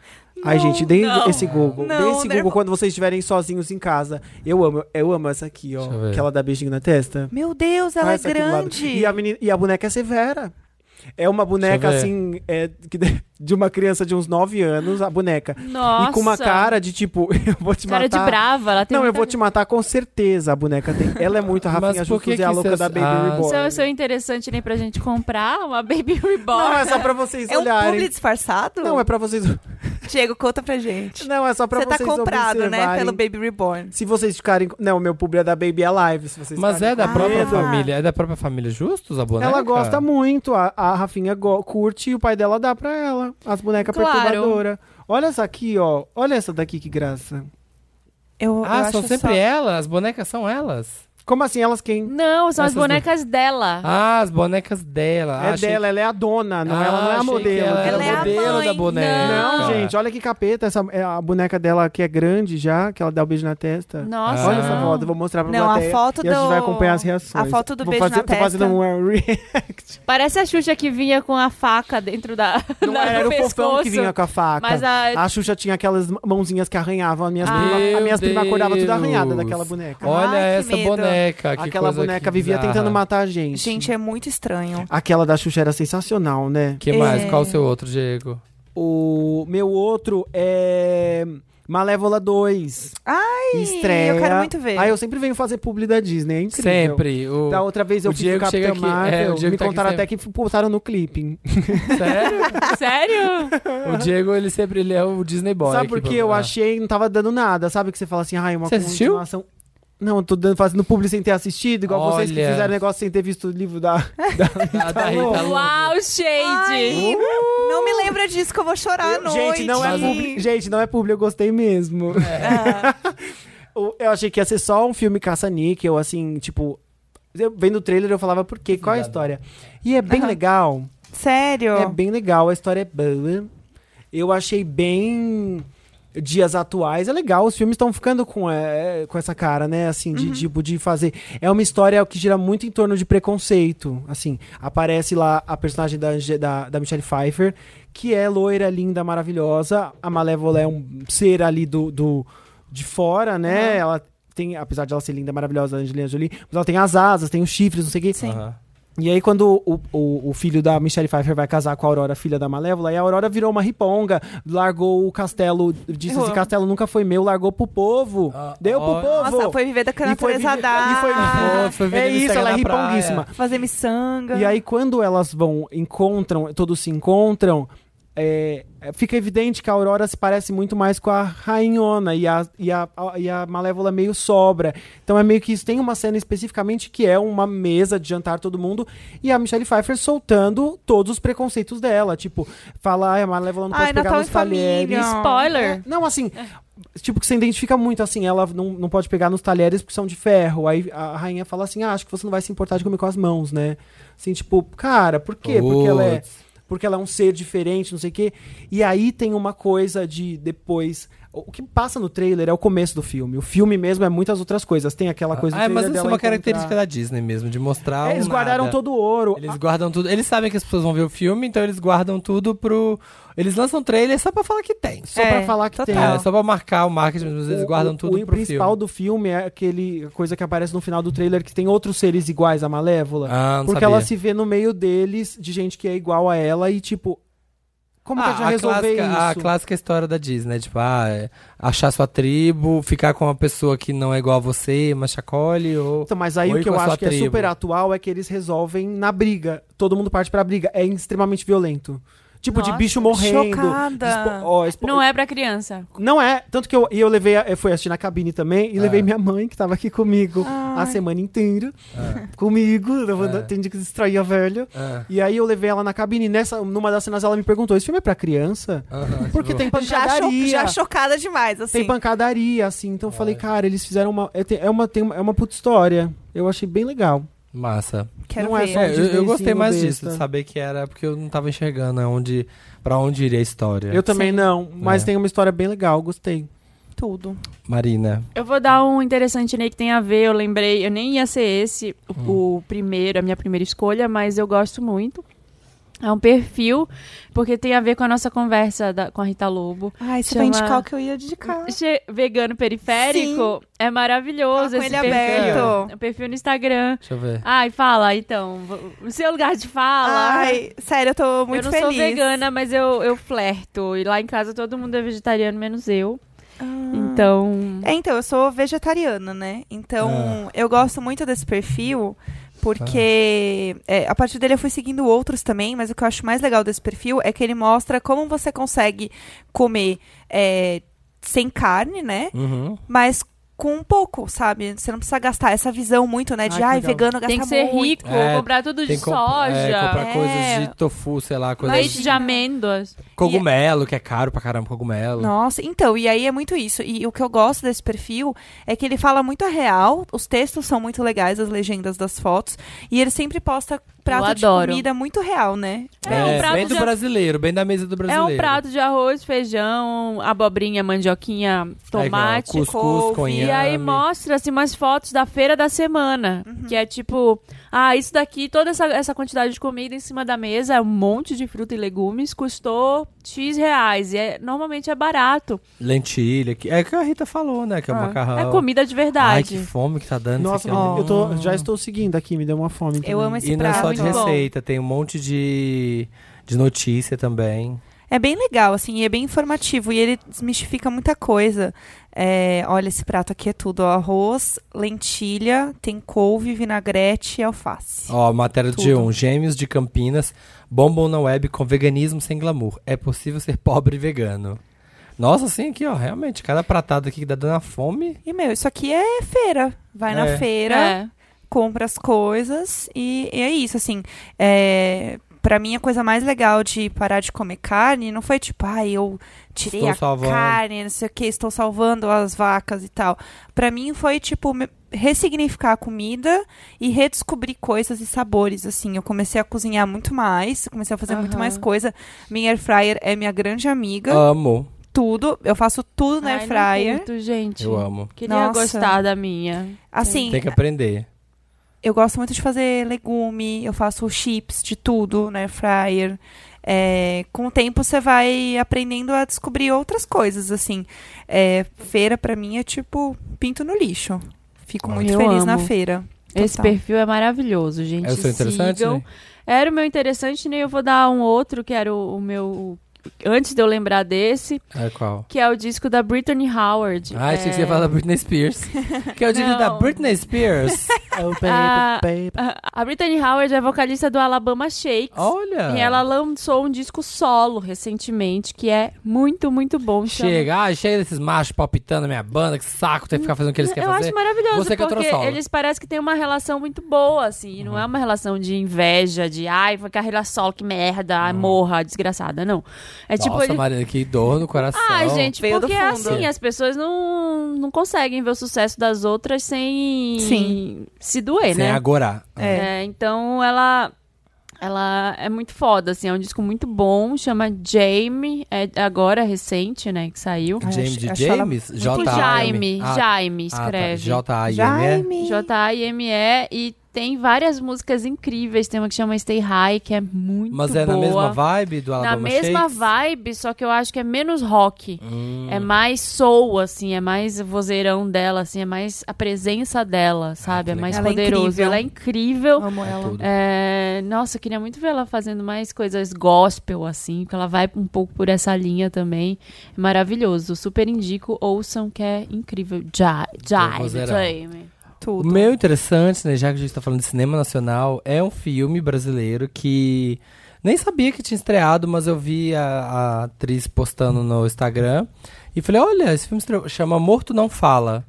Ai, gente, deem não. esse Google. Não, Dê esse nervo- Google quando vocês estiverem sozinhos em casa. Eu amo, eu amo essa aqui, ó. Que ela dá beijinho na testa. Meu Deus, ela Ah, é grande. E a, menina, e a boneca é severa. É uma boneca, assim, é, de- uma criança de uns 9 anos, a boneca. Nossa. E com uma cara de tipo, eu vou te Cara matar. de brava, ela tem Não, eu vou te matar com certeza, a boneca tem. Ela é muito Rafinha Justus e a louca cês- da Baby ah, Reborn. Isso é seu interessante nem pra gente comprar uma Baby Reborn. Não, é só pra vocês É um olharem. publi disfarçado? Não, é pra vocês. Diego, conta pra gente. Não, é só pra Você tá vocês comprado, né, pelo Baby Reborn. Se vocês ficarem. Não, o meu publi é da Baby Alive. Se vocês Mas é da própria família. É da própria família Justus, a boneca? Ela gosta muito, a, a Rafinha curte e o pai dela dá pra ela. As bonecas Claro. perturbadoras. Olha essa aqui, ó. Olha essa daqui, que graça. Eu, eu Ah, são acho sempre só... elas? As bonecas são elas? Como assim? Elas quem? Não, são as Essas bonecas dela. Ah, as bonecas dela. é Ah, achei- dela, ela é a dona, não, Ah, ela não é a achei que modelo. Ela era Ela é a modelo mãe. da boneca. Não, gente, olha que capeta. Essa, é a boneca dela que é grande já, que ela dá o beijo na testa. Nossa. Olha essa não. foto, eu vou mostrar pra Não, a plateia. foto e a gente do- vai acompanhar as reações. a foto do vou beijo fazer, na Tô fazendo testa. um react. Parece a Xuxa que vinha com a faca dentro da. Não da- era, do o fofão pescoço. que vinha com a faca. Mas a- A Xuxa tinha aquelas mãozinhas que arranhavam. As minhas Ah. primas, as minhas primas acordavam tudo arranhada daquela boneca. Olha Ai, que essa medo. boneca. Que Aquela coisa boneca que vivia bizarra. tentando matar a gente. Gente, é muito estranho. Aquela da Xuxa era sensacional, né? que mais? É. Qual o seu outro, Diego? O meu outro é Malévola 2. Ai, Estreia. eu quero muito ver. Ah, eu sempre venho fazer publi da Disney, é incrível. Sempre. O... Da outra vez eu o fiz Diego o chega Capitão aqui- é, Marvel, o Diego me tá contaram sempre. até que botaram no clipe. Sério? Sério? o Diego, ele sempre ele é o Disney Boy. Sabe por que eu achei não tava dando nada? Sabe que você fala assim, ai, uma Você assistiu? Não, eu tô dando, fazendo publi sem ter assistido, igual vocês que Olha. fizeram negócio sem ter visto o livro da... Da, da Rita Lobo. Uau, shade! Ai, não me lembra disso que eu vou chorar à noite. Gente, não é publi, gente, não é publi, eu gostei mesmo. O- eu achei que ia ser só um filme caça-níquel, assim, tipo... Eu, vendo o trailer eu falava, por quê? Qual é a história? E é bem Aham. legal. Sério? É bem legal, a história é boa. Eu achei bem dias atuais. É legal, os filmes estão ficando com, é, com essa cara, né? Assim, de tipo, de fazer. É uma história que gira muito em torno de preconceito. Assim, aparece lá a personagem da, da, da Michelle Pfeiffer, que é loira, linda, maravilhosa. A Malévola é um ser ali do, do de fora, né? Ela tem, apesar de ela ser linda, maravilhosa, a Angelina Jolie, mas ela tem as asas, tem os chifres, não sei o quê. Sim. Aham. E aí, quando o, o, o filho da Michelle Pfeiffer vai casar com a Aurora, filha da Malévola, aí a Aurora virou uma riponga, largou o castelo, disse Eu esse castelo nunca foi meu, largou pro povo. Ah, Deu pro ó. povo. Nossa, foi viver da E foi natureza viver- da... e foi viver- Foi ver É isso, ela é praia. riponguíssima. Fazer miçanga. E aí, quando elas vão, encontram, todos se encontram, é, é, fica evidente que a Aurora se parece muito mais com a Rainhona e a, e, a, a- e a Malévola meio sobra. Então é meio que isso. Tem uma cena especificamente que é uma mesa de jantar todo mundo e a Michelle Pfeiffer soltando todos os preconceitos dela. Tipo, fala, ai, a Malévola não Ai, pode pegar Natal nos talheres. Spoiler. Não, assim, tipo, que você identifica muito, assim, ela não, não pode pegar nos talheres porque são de ferro. Aí a rainha fala assim, ah, acho que você não vai se importar de comer com as mãos, né? Assim, tipo, cara, por quê? Porque ela é. Porque ela é um ser diferente, não sei o quê. E aí tem uma coisa de depois. O que passa no trailer é o começo do filme. O filme mesmo é muitas outras coisas. Tem aquela coisa do Ah, mas isso é uma característica encontrar- da Disney mesmo, de mostrar É, Eles o guardaram nada. todo o ouro. Eles guardam tudo. Eles sabem que as pessoas vão ver o filme, então eles guardam tudo pro. Eles lançam trailer só pra falar que tem. Só É, pra falar que total. tem. É, só pra marcar o marketing, mas eles O- guardam o, tudo o pro principal filme. do filme é aquele coisa que aparece no final do trailer que tem outros seres iguais à Malévola. Ah, não porque sabia. ela se vê no meio deles, de gente que é igual a ela e tipo. Como que a gente vai Ah, a resolver clássica, a isso? clássica história da Disney, né? Tipo, ah, é, achar sua tribo, ficar com uma pessoa que não é igual a você, mas chacole, ou... Então, mas aí o que eu a acho que é tribo. super atual é que eles resolvem na briga. Todo mundo parte pra briga. É extremamente violento. Tipo, de Nossa, bicho morrendo. chocada. expo- ó, expo- Não é pra criança. Não é. Tanto que eu, e eu levei. a- Eu fui assistir na cabine também e Ah. levei minha mãe, que tava aqui comigo a Ai. semana inteira. Comigo. levando- Tem dia que distraía velho. Ah, E aí eu levei ela na cabine. E nessa, numa das cenas ela me perguntou: esse filme é pra criança? aham, Porque tipo, tem Já, cho pancadaria. já chocada demais, assim. Tem pancadaria, assim. Então eu falei, cara, eles fizeram uma. É, é uma, tem uma, é uma puta história. Eu achei bem legal. Massa. Quero não é ver. só- É, eu, gostei mais besta. disso, de saber que era porque eu não tava enxergando onde, pra onde iria a história. Eu também Sim. não, mas É. tem uma história bem legal, gostei. Tudo. Marina. Eu vou dar um interessante nele que tem a ver, eu lembrei, eu nem ia ser esse o, o primeiro, a minha primeira escolha, mas eu gosto muito. É um perfil, porque tem a ver com a nossa conversa da- com a Rita Lobo. Ai, você Chama- vai indicar o que eu ia indicar. Che- Vegano periférico é maravilhoso com esse ele perfil. aberto. É um perfil no Instagram. Deixa eu ver. Ai, fala, então. O seu lugar de fala. Ai, sério, eu tô muito eu não feliz. sou vegana, mas eu, eu flerto. E lá em casa todo mundo é vegetariano, menos eu. Ah. Então. É, então, eu sou vegetariana, né? Então, eu gosto muito desse perfil, porque é, a partir dele eu fui seguindo outros também, mas o que eu acho mais legal desse perfil é que ele mostra como você consegue comer é, sem carne, né? Uhum. Mas com um pouco, sabe? Você não precisa gastar essa visão muito, né? De, Ai, legal. vegano gasta Tem que ser muito. rico, É, comprar tudo de comp- soja. É, comprar É. coisas de tofu, sei lá, coisas Leite de de amêndoas. cogumelo, que é caro pra caramba, cogumelo. Nossa, então, e aí é muito isso. E o que eu gosto desse perfil é que ele fala muito a real, os textos são muito legais, as legendas das fotos, e ele sempre posta prato de adoro. comida muito real, né? É, um prato bem do de- brasileiro, bem da mesa do É brasileiro. um prato de arroz, feijão, abobrinha, mandioquinha, tomate. Aí, ó, cuscuz couve, E aí mostra assim umas fotos da feira da semana, que é tipo, ah, isso daqui, toda essa, essa quantidade de comida em cima da mesa, um monte de fruta e legumes, custou X reais. E é, normalmente é barato. Lentilha, que é o que a Rita falou, né? Que é o Ah, macarrão. É comida de Ai, verdade. que fome que tá dando. Nossa, isso aqui, ó. eu tô, já estou seguindo aqui, me deu uma fome. Eu também. amo esse E não é prato. só de bom. receita, tem um monte de, de notícia também. É bem legal, assim, e é bem informativo. E ele desmistifica muita coisa. É, olha, esse prato aqui é tudo: ó, arroz, lentilha, tem couve, vinagrete e alface. Ó, matéria do Tudo. G1. Gêmeos de Campinas bombam na web com veganismo sem glamour. É possível ser pobre e vegano. Nossa, sim, aqui, ó. Realmente, cada pratado aqui que dá dando fome. E, meu, isso aqui é feira. Vai na É. feira. É. compra as coisas e, e é isso, assim. É, para mim, a coisa mais legal de parar de comer carne não foi tipo, ai, eu tirei Estou a salvando. carne, não sei o que, estou salvando as vacas e tal. Pra mim foi tipo me- ressignificar a comida e redescobrir coisas e sabores, assim. Eu comecei a cozinhar muito mais, eu comecei a fazer muito Aham. mais coisa. Minha air fryer é minha grande amiga, Amo. tudo, eu faço tudo na Ai, air não fryer. curto, gente. Eu amo. Queria Nossa. gostar da minha. Assim, Tem que aprender. Eu gosto muito de fazer legume, eu faço chips de tudo na air fryer. É, com o tempo você vai aprendendo a descobrir outras coisas, assim. É, feira pra mim é tipo pinto no lixo. Fico muito Eu feliz na amo. feira. Esse Total. perfil é maravilhoso, gente. É o seu interessante, né? Era o meu interessante, nem eu vou dar um outro, que era o, o meu. Antes de eu lembrar desse, É qual? que é o disco da Brittany Howard. Ah, achei é... que você ia falar da Britney Spears. que é o disco da Não. Britney Spears. Oh, baby, Ah, baby. A Brittany Howard é vocalista do Alabama Shakes. Olha. E ela lançou um disco solo recentemente, que é muito, muito bom. Chama- Chega, ah, cheio desses machos palpitando na minha banda, que saco ter que ficar fazendo o que eles querem eu fazer. acho maravilhoso, Você cantora porque solo. eles parecem que têm uma relação muito boa, assim. Não é uma relação de inveja, de ai, foi carreira solo, que merda, ai, morra, desgraçada. Não. É tipo. Nossa, ele- Marina, que dor no coração. Ah, gente, Veio do porque fundo. assim, as pessoas não, não conseguem ver o sucesso das outras sem Sim. se doer, Sem né? agorar. É, então ela ela é muito foda, assim, é um disco muito bom, chama Jamie, é agora recente, né, que saiu. Acho- de James? muito J Tipo Jaime, Ah, Jaime ah, tá. escreve. J-A-I-M-E? J-A-I-M-E e tem várias músicas incríveis, tem uma que chama Stay High, que é muito Mas é boa. na mesma vibe do Na Alabama mesma Shakes? vibe, só que eu acho que é menos rock. Hum. É mais soul, assim, é mais vozeirão dela, assim, é mais a presença dela, sabe? Ah, é mais. Ela é poderoso. incrível. Ela é incrível. Amo ela. Tudo. É, nossa, eu queria muito ver ela fazendo mais coisas gospel, assim, porque ela vai um pouco por essa linha também. É maravilhoso. Super indico, ouçam, que é incrível. Ja, Jive, Jamie. O Tudo. meu interessante, né, já que a gente tá falando de cinema nacional, é um filme brasileiro que nem sabia que tinha estreado, mas eu vi a, a atriz postando no Instagram e falei, olha, esse filme estreou, chama Morto Não Fala.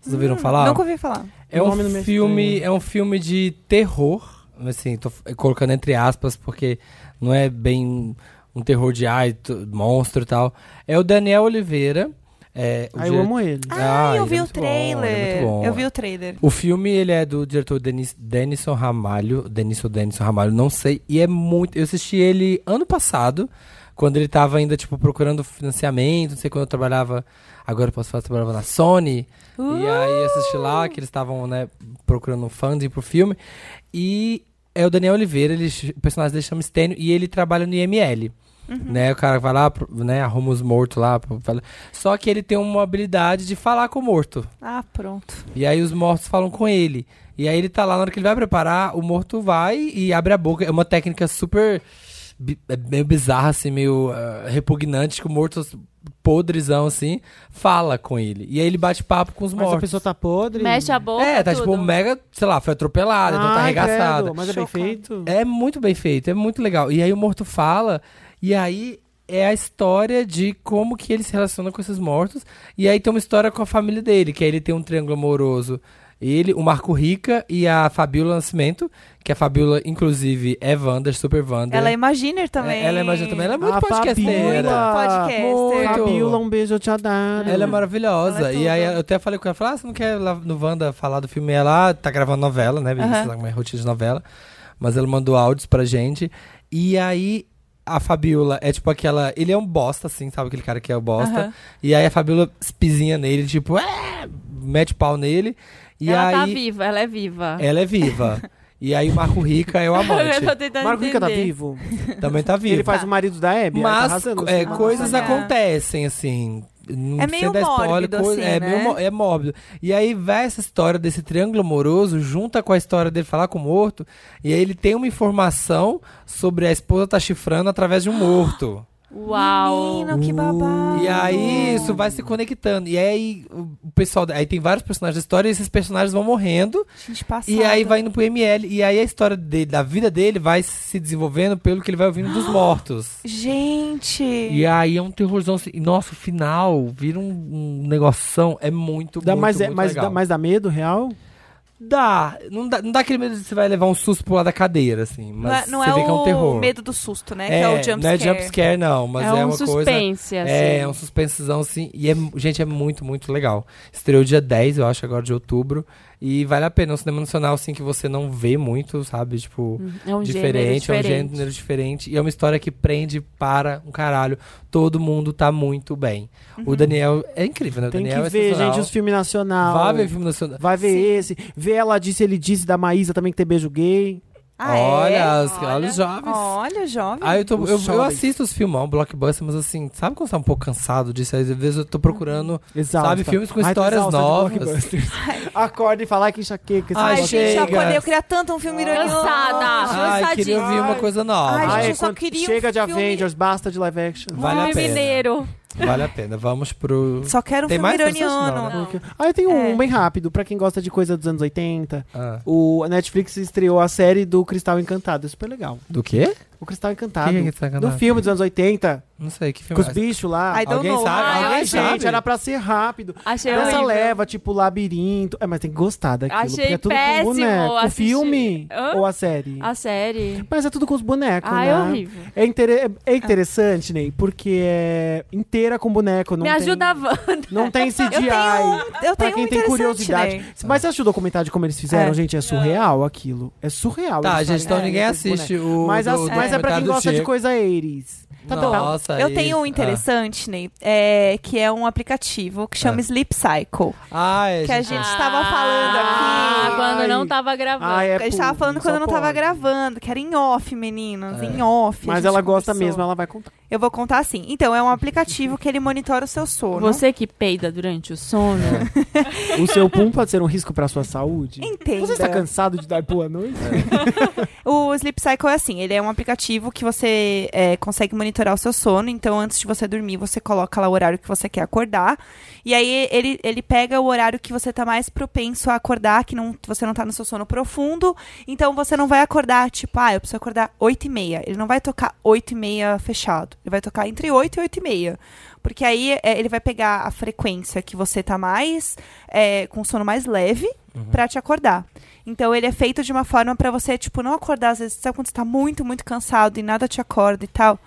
Vocês ouviram falar? Nunca ouvi falar. É O um filme, é um filme de terror, assim, tô colocando entre aspas porque não é bem um terror de ai, monstro e tal. É o Daniel Oliveira. É, o Ah, eu dire- amo ele. Ah, Ah, eu ele vi é o muito bom, é trailer. muito bom. eu vi o trailer. O filme, ele é do diretor Denis, Denison Ramalho. Denis ou Denison Ramalho, não sei. E é muito... Eu assisti ele ano passado, quando ele tava ainda, tipo, procurando financiamento. Não sei quando eu trabalhava... Agora eu posso falar, eu trabalhava na Sony. E aí assisti lá, que eles estavam, né, procurando um funding pro filme. E é o Daniel Oliveira, ele, o personagem dele chama Stênio, e ele trabalha no IML. Né, o cara vai lá, né, arruma os mortos lá. fala- Só que ele tem uma habilidade de falar com o morto. Ah, pronto. E aí os mortos falam com ele. E aí ele tá lá, na hora que ele vai preparar, o morto vai e abre a boca. É uma técnica super. é meio bizarra, assim, meio ah, repugnante, que o morto podrezão, assim, fala com ele. E aí ele bate papo com os Mas mortos. a pessoa tá podre. Mexe a boca, É, tá tudo. tipo mega, sei lá, foi atropelada, então tá arregaçada. Mas é bem feito. É muito bem feito, é muito legal. E aí o morto fala, e aí é a história de como que ele se relaciona com esses mortos. E aí tem uma história com a família dele, que aí ele tem um triângulo amoroso. Ele, o Marco Rica e a Fabiola Nascimento, que a Fabiola, inclusive, é Wander, super Wander. Ela é Imaginer também. É, ela é Imaginer também, ela é muito A podcasteira. Fabiola. Podcaster. Muito. Fabiola, um beijo, eu te adoro. Ela é maravilhosa. Ela é e aí eu até falei com ela, falei, ah, você não quer ir lá no Wanda falar do filme? Ela tá gravando novela, né? Aham. Sei lá como é a rotina de novela. Mas ela mandou áudios pra gente. E aí a Fabiola é tipo aquela. Ele é um bosta, assim, sabe? Aquele cara que é o bosta. Aham. E aí a Fabiola espizinha nele, tipo, é! mete pau nele. E ela aí tá viva, ela é viva. ela é viva. e aí o Marco Rica é o amante. Eu tô tentando Marco Rica tá vivo? Também tá vivo. Ele faz o marido da Hebe? tá Mas arrasando, é, assim. coisas acontecem, assim. Não É meio dar spoiler, mórbido, assim, é, né? meio é mórbido. E aí vai essa história desse triângulo amoroso, junta com a história dele falar com o morto, e aí ele tem uma informação sobre a esposa tá chifrando através de um morto. Uau. Menino, que babado. E aí isso vai se conectando. E aí o pessoal. Aí tem vários personagens da história e esses personagens vão morrendo. Gente passada. E aí vai indo pro ML. E aí a história dele, da vida dele vai se desenvolvendo pelo que ele vai ouvindo dos mortos. Gente. E aí é um terrorzão. Assim, e nossa, o final vira um, um negoção. É muito, Dá muito, mais, é, legal. dá, mais dá medo, real? Dá. Não dá. Não dá aquele medo de você vai levar um susto pro lado da cadeira, assim. Não é, Mas não você é vê que é um terror. o medo do susto, né? que é o jump não é scare. jump scare, não. Mas é é, um uma coisa... suspense, assim. É, é um suspensezão, assim. E, é, gente, é muito, muito legal. Estreou dia 10, eu acho, agora de outubro. E vale a pena. É um cinema nacional, assim, que você não vê muito, sabe? Tipo, É um gênero diferente, diferente. é um gênero diferente. E é uma história que prende para um caralho. Todo mundo tá muito bem. O Daniel é incrível, né? O Tem Daniel que é ver, gente, os filmes nacional. Vai ver filme nacional. Vai ver esse. Vê ela disse, ele disse da Maísa também que tem beijo gay. Ah, olha, é? as- olha os jovens. Olha, jovem. Ah, eu, tô, Os eu, eu jovens. assisto os filmão, blockbuster, mas assim, sabe quando você tá um pouco cansado disso? Às vezes eu tô procurando, Exausta. sabe, filmes com Ai, histórias novas. Acorda e fala "Ai, que enxaqueca. Ai, Ai, negócio." gente, eu chega. acordei. Eu queria tanto um filme iraniano. Cansada. Ai, queria ouvir uma coisa nova. Ai, Ai, gente, eu só queria um chega de filme- Avengers, basta de live action. Vale a Ai, pena. mineiro. Vale a pena. Vamos pro. Só quero um Tem filme mais iraniano. Não, né? Porque- Ah, eu tenho É. um bem rápido, pra quem gosta de coisa dos anos 80. Ah. O a Netflix estreou a série do Cristal Encantado, é super legal. Do quê? O Cristal Encantado. Que que é Encantado? Do filme dos anos 80, Não sei, que com filme os é? bichos lá. I don't Alguém know. sabe? Ah, Alguém sabe? Gente, era pra ser rápido. Achei Essa horrível. leva, tipo, labirinto. É, mas tem que gostar daquilo. Achei porque é tudo péssimo com boneco. O filme Hã? ou a série? A série. Mas é tudo com os bonecos, Ah, né? é horrível. É, inter- é interessante, Ney, porque é inteira com boneco. Não Me tem, ajuda a Wanda. Não tem CGI. Eu tenho, eu Pra tenho quem um tem curiosidade. né? Mas você assistiu o documentário de como eles fizeram, É. gente? É surreal aquilo. É surreal. Tá, gente, então ninguém com assiste o. Mas, do- mas é pra quem gosta de coisa 80s. Tá bom. Nossa, Eu tenho um isso. interessante, Ney, é, que é um aplicativo que chama Ah. Sleep Cycle. Ah, é, Que a gente. gente tava falando Ah, aqui. quando Ai. não tava gravando. Ah, é a gente tava público, falando quando não tava pode. gravando, que era em off, meninas, É. em off. Mas ela gosta conversou. mesmo, ela vai contar. Eu vou contar assim. Então, é um aplicativo que ele monitora o seu sono. Você que peida durante o sono. O seu pum pode ser um risco pra sua saúde? Entenda. Você está cansado de dar boa noite? O Sleep Cycle é assim, ele é um aplicativo que você é, consegue monitorar o seu sono, então antes de você dormir, você coloca lá o horário que você quer acordar, e aí ele, ele pega o horário que você tá mais propenso a acordar, que não, você não tá no seu sono profundo, então você não vai acordar, tipo, ah, eu preciso acordar 8 e meia. Ele não vai tocar 8 e meia fechado, ele vai tocar entre 8 e 8 e meia. Porque aí é, ele vai pegar a frequência que você tá mais, é, com sono mais leve, pra te acordar. Então ele é feito de uma forma pra você, tipo, não acordar, às vezes, sabe quando você tá muito, muito cansado e nada te acorda e tal?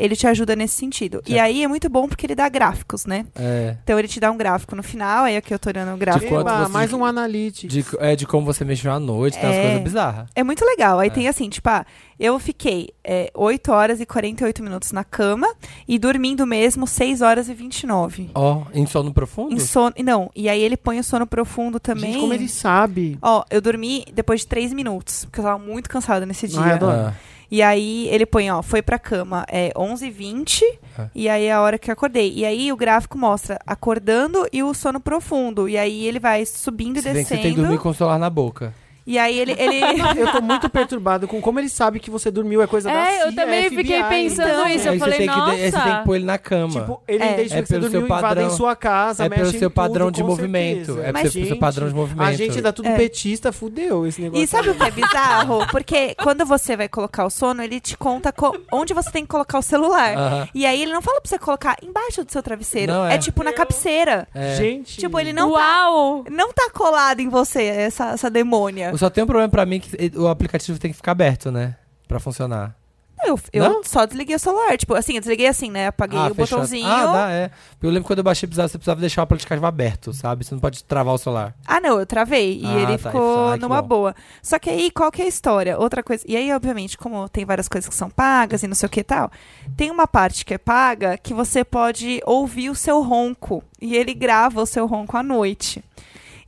Ele te ajuda nesse sentido. E Certo. aí é muito bom porque ele dá gráficos, né? É. Então ele te dá um gráfico no final, aí aqui eu tô olhando o gráfico. quanto Eba, você- mais um analytics. De, é de como você mexeu à noite, tem umas É. coisas bizarras. É muito legal. Aí tem assim, tipo, ah, eu fiquei é, 8 horas e 48 minutos na cama e dormindo mesmo 6 horas e 29. Ó, em sono profundo? Em sono. Não, e aí ele põe o sono profundo também. Gente, como ele sabe. Ó, eu dormi depois de 3 minutos, porque eu tava muito cansada nesse dia. Ai, adoro. Ah, E aí ele põe, ó, foi pra cama é 11h20 Ah. e aí é a hora que eu acordei. E aí o gráfico mostra acordando e o sono profundo. E aí ele vai subindo e se bem que você tem que descendo. dormir com o celular na boca. E aí ele. ele... Eu tô muito perturbado com como ele sabe que você dormiu. É coisa da É, eu CIA, também FBI. fiquei pensando Então, isso. Eu aí, falei, você tem que, você tem nossa. que pôr ele na cama. Tipo, ele É. identifica É que você pelo dormiu, invadem padrão- sua casa, é pelo mexem seu em padrão tudo, de movimento. certeza. É pelo seu padrão de movimento. A gente dá tudo É. petista, fudeu esse negócio. E sabe o que é bizarro? Porque quando você vai colocar o sono, ele te conta co- onde você tem que colocar o celular. Aham. E aí ele não fala pra você colocar embaixo do seu travesseiro. Não, é. é. tipo na cabeceira. É. Gente. Tipo, ele não tá, Uau! não tá colado em você, essa, essa demônia. Só tem um problema pra mim que o aplicativo tem que ficar aberto, né? Pra funcionar. Eu, eu só desliguei o celular. Tipo, assim, eu desliguei assim, né? Apaguei ah, o botãozinho. Ah, dá, é. Eu lembro quando eu baixei precisava, você precisava deixar o aplicativo aberto, sabe? Você não pode travar o celular. Ah, não, eu travei. E Ah, ele tá, ficou que numa bom. boa. Só que aí, qual que é a história? Outra coisa. E aí, obviamente, como tem várias coisas que são pagas e não sei o que e tal, tem uma parte que é paga que você pode ouvir o seu ronco. E ele grava o seu ronco à noite.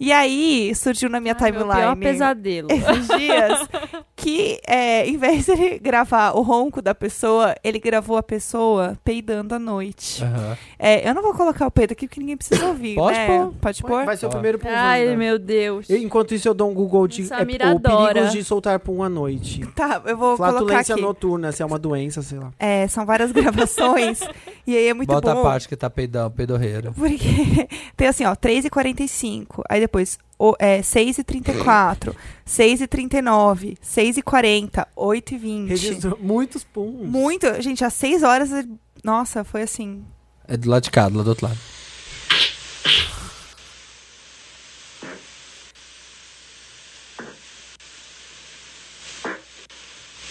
E aí, surgiu na minha Ai, meu pior timeline pesadelo. esses dias que, é, em vez de ele gravar o ronco da pessoa, ele gravou a pessoa peidando à noite. Aham. É, eu não vou colocar o peido aqui porque ninguém precisa ouvir, Pode né? pôr. Pode pôr? Vai ser o primeiro pro Ai, Wanda. meu Deus. Eu- Enquanto isso, eu dou um Google de é, o perigos de soltar pum à noite. Tá, eu vou colocar Flatulência aqui. noturna, se é uma doença, sei lá. É, são várias gravações. e aí é muito Bota bom. a parte que tá peidão, peidorreiro. Porque tem assim, ó, 3h45. Aí depois, o, é, 6h34, 6h39, 6h40, 8h20. Registrou muitos puns. Muito. Gente, às 6 horas. Nossa, foi assim. É do lado de cá, do lado do outro lado.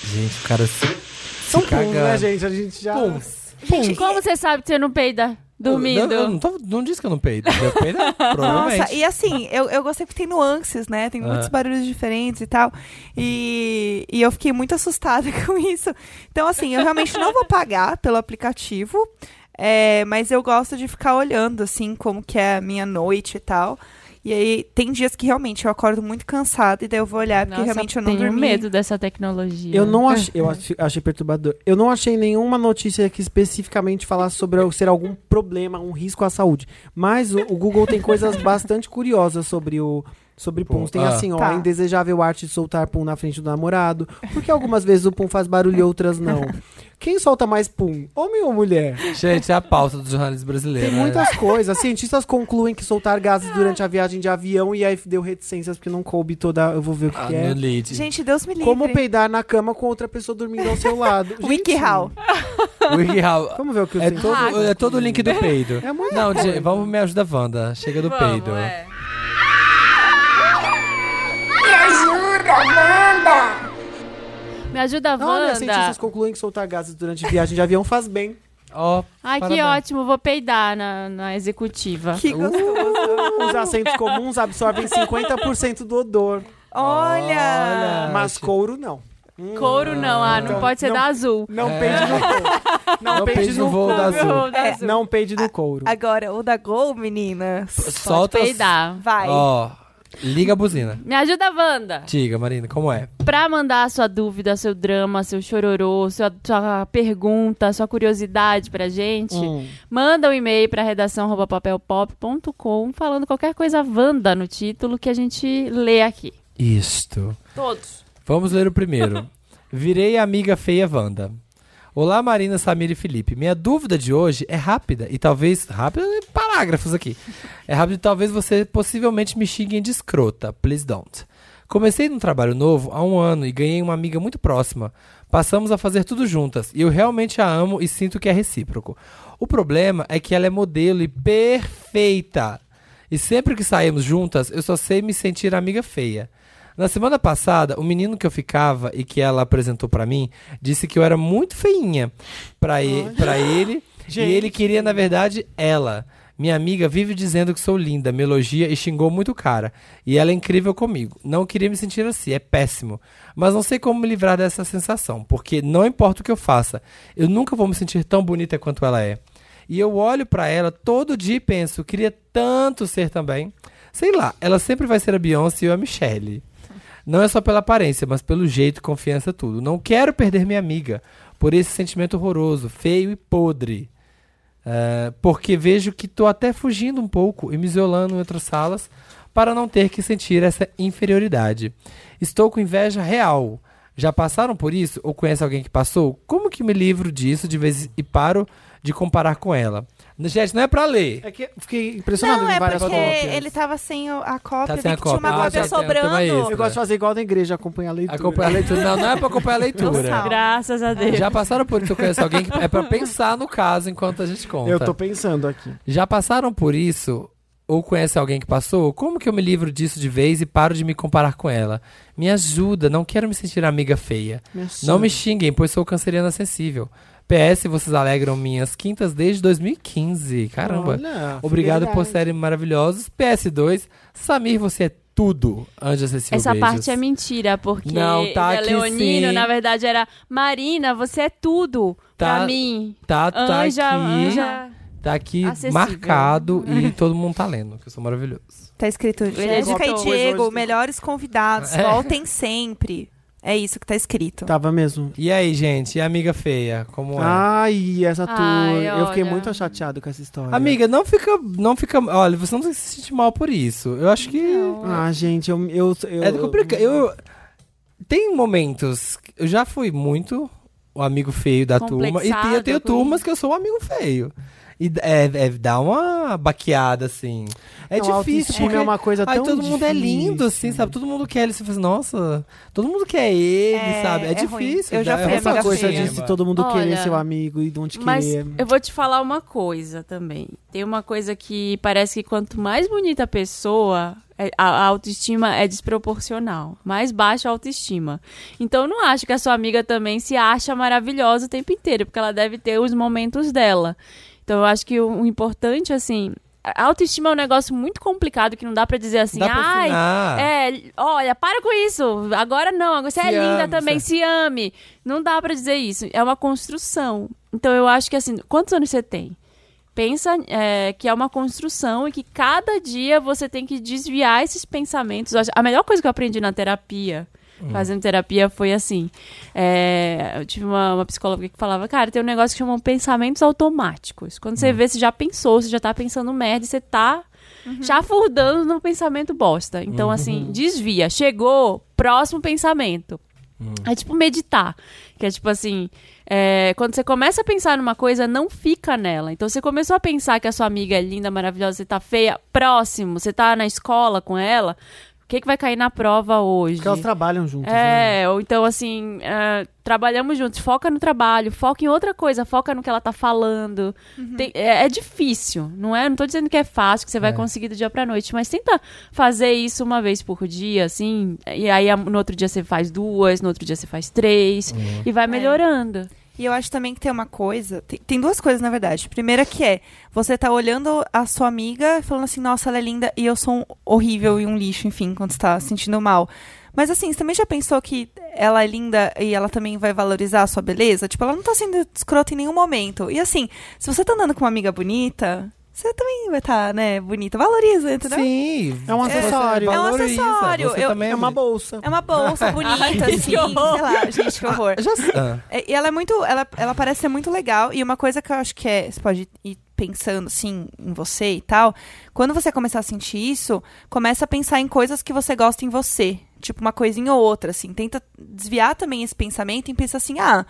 Gente, o cara se, São se puns, caga. né, gente? A gente já... Gente, como você sabe que você não peida dormindo? Eu, eu não, tô- não disse que eu não peido. Eu peido, provavelmente. Nossa, e assim, eu, eu gostei porque tem nuances, né? Tem muitos Ah. barulhos diferentes e tal. E, e eu fiquei muito assustada com isso. Então, assim, eu realmente não vou pagar pelo aplicativo. é, mas eu gosto de ficar olhando, assim, como que é a minha noite e tal. E aí, tem dias que realmente eu acordo muito cansada e daí eu vou olhar porque Nossa, realmente eu não tenho dormi. medo dessa tecnologia. Eu não achei, eu achei, achei perturbador. Eu não achei nenhuma notícia que especificamente falasse sobre ser algum problema, um risco à saúde. Mas o, o Google tem coisas bastante curiosas sobre o sobre puns. Tem Ah. assim, ó, Tá. a indesejável arte de soltar pum na frente do namorado. Porque algumas vezes o pum faz barulho e outras não. Quem solta mais pum? Homem ou mulher? Gente, é a pauta do jornalismo brasileiro. Tem né? muitas coisas. Cientistas concluem que soltar gases durante a viagem de avião e aí deu reticências porque não coube toda. Eu vou ver o que, Ah, que é. lead. Gente, Deus me livre. Como peidar na cama com outra pessoa dormindo ao seu lado. WikiHow. WikiHow. Vamos ver o que eu É todo, é todo o link do peido. É muita Não, gente, vamos me ajudar, Wanda. Chega do peido. é. Me ajuda, Wanda! Me ajuda, Olha, Wanda. cientistas concluem que soltar gases durante viagem de avião faz bem. Ó, Ai, que parabéns. ótimo. Vou peidar na, na executiva. Que gostoso. Os assentos comuns absorvem 50% do odor, Olha. mas couro não. Hum, Couro não, ah, não Então, pode ser não- da azul. Não É. peide no couro. Não, Não peide peide no no voo da azul. Da É, azul. Não peide no couro. Agora, o da Gol, meninas. Solta. Pode peidar. Vai. Ó, liga a buzina. Me ajuda, Wanda. Diga, Marina, como é? Pra mandar a sua dúvida, seu drama, seu chororô, sua, sua pergunta, sua curiosidade pra gente, Hum. manda um e-mail pra redação papelpop.com falando qualquer coisa Wanda no título que a gente lê aqui. Isto. Todos. Vamos ler o primeiro. Virei a amiga feia Wanda. Olá, Marina, Samir e Felipe. Minha dúvida de hoje é rápida e talvez. Rápida em parágrafos aqui. É rápido e talvez você possivelmente me xinguem de escrota. Please don't. Comecei num trabalho novo há um ano e ganhei uma amiga muito próxima. Passamos a fazer tudo juntas e eu realmente a amo e sinto que é recíproco. O problema é que ela é modelo e perfeita. E sempre que saímos juntas, eu só sei me sentir amiga feia. Na semana passada, o menino que eu ficava e que ela apresentou pra mim disse que eu era muito feinha pra, e, pra ele Gente. e ele queria, na verdade, ela. Minha amiga vive dizendo que sou linda, me elogia e xingou muito cara. E ela é incrível comigo. Não queria me sentir assim, é péssimo. Mas não sei como me livrar dessa sensação, porque não importa o que eu faça, eu nunca vou me sentir tão bonita quanto ela é. E eu olho pra ela todo dia e penso, queria tanto ser também. Sei lá, ela sempre vai ser a Beyoncé e eu a Michelle. Não é só pela aparência, mas pelo jeito, confiança, tudo. Não quero perder minha amiga por esse sentimento horroroso, feio e podre. É, porque vejo que tô até fugindo um pouco e me isolando em outras salas para não ter que sentir essa inferioridade. Estou com inveja real. Já passaram por isso ou conhece alguém que passou? Como que me livro disso de vez e paro de comparar com ela? Gente, não é pra ler. É que eu fiquei impressionado Não, em é várias porque cópias. ele tava sem a cópia, Tá sem a que tinha uma cópia. Ah, cópia já tem- sobrando. extra. Eu gosto de fazer igual na igreja, acompanhar a leitura. Acompanhar a leitura. Não, não é pra acompanhar a leitura. Nossa. Graças a Deus. Já passaram por isso ou conhece alguém que é pra pensar no caso enquanto a gente conta. Eu tô pensando aqui. Já passaram por isso ou conhece alguém que passou? Como que eu me livro disso de vez e paro de me comparar com ela? Me ajuda, não quero me sentir amiga feia. Me Não me xinguem, pois sou canceriana sensível. PS, vocês alegram minhas quintas desde 2015. Caramba. Olha, Obrigado por serem maravilhosos. PS2, Samir, você é tudo. Anja Cecília, Essa beijos. parte é mentira, porque Não, tá ele é aqui leonino, sim. na verdade era Marina, você é tudo Tá- pra mim. Tá, tá Anja, aqui. anja. Tá aqui Acessível. marcado e todo mundo tá lendo, que eu sou maravilhoso. Tá escrito é Jéssica e. Diego, melhores convidados, É. voltem sempre. É isso que tá escrito. Tava mesmo. E aí, gente, e a amiga feia, como é? Ai, essa tour. Ai, Eu fiquei olha. muito chateado com essa história. Amiga, não fica, não fica, olha, você não tem que se sentir mal por isso. Eu acho que Ah, gente, eu. eu, eu é complicado. Eu tem momentos, eu já fui muito o amigo feio da turma e tem- eu tenho turmas que eu sou o amigo feio. E é, é dá uma baqueada assim. É Não, difícil autoestima porque é uma coisa Ai, tão todo mundo é lindo, difícil. assim, sabe? Todo mundo quer ele. Você fala assim, nossa, todo mundo quer ele, É, sabe? É, é ruim. difícil. Eu já fui é Essa amiga coisa de se todo mundo Olha, querer seu amigo e não te Mas querer. eu vou te falar uma coisa também. Tem uma coisa que parece que quanto mais bonita a pessoa, é- a autoestima é desproporcional. Mais baixa a autoestima. Então eu não acho que a sua amiga também se acha maravilhosa o tempo inteiro, porque ela deve ter os momentos dela. Então eu acho que o, o importante, assim. A autoestima é um negócio muito complicado que não dá pra dizer assim, Dá ai, é, olha, para com isso. Agora não, você Se é linda ame, também, se- ame. Não dá pra dizer isso. É uma construção. Então eu acho que assim, quantos anos você tem? pensa é, que é uma construção e que cada dia você tem que desviar esses pensamentos. A melhor coisa que eu aprendi na terapia, fazendo terapia, foi assim. é, eu tive uma, uma psicóloga que falava, cara, tem um negócio que chama pensamentos automáticos. Quando você vê, você já pensou, você já tá pensando merda você tá chafurdando no pensamento bosta. Então, assim, desvia. Chegou, próximo pensamento. É tipo meditar. Que é tipo assim. é, quando você começa a pensar numa coisa, não fica nela. Então você começou a pensar que a sua amiga é linda, maravilhosa, você tá feia, próximo, você tá na escola com ela. O que, que vai cair na prova hoje? Porque elas trabalham juntas. né? É, ou então assim, é, trabalhamos juntos, foca no trabalho, foca em outra coisa, foca no que ela tá falando. Tem- é, é difícil, não é? Não tô dizendo que é fácil, que você vai conseguir do dia pra noite, mas tenta fazer isso uma vez por dia, assim, e aí no outro dia você faz duas, no outro dia você faz três, e vai melhorando. E eu acho também que tem uma coisa. Tem, tem duas coisas, na verdade. Primeira que é, você tá olhando a sua amiga falando assim, nossa, ela é linda e eu sou um horrível e um lixo, enfim, quando você tá se sentindo mal. Mas assim, você também já pensou que ela é linda e ela também vai valorizar a sua beleza? Tipo, ela não tá sendo escrota em nenhum momento. E assim, se você tá andando com uma amiga bonita, você também vai estar, né, bonita. Valoriza, entendeu? Sim. É um você acessório. É um acessório. Você Eu- também É uma bolsa. É uma bolsa bonita, assim. Sei lá, gente, que horror. Já, ah, É, E ela é muito. Ela, ela parece ser muito legal. E uma coisa que eu acho que é. Você pode ir pensando assim em você e tal. Quando você começar a sentir isso, começa a pensar em coisas que você gosta em você. Tipo, uma coisinha ou outra, assim. Tenta desviar também esse pensamento e pensa assim, ah.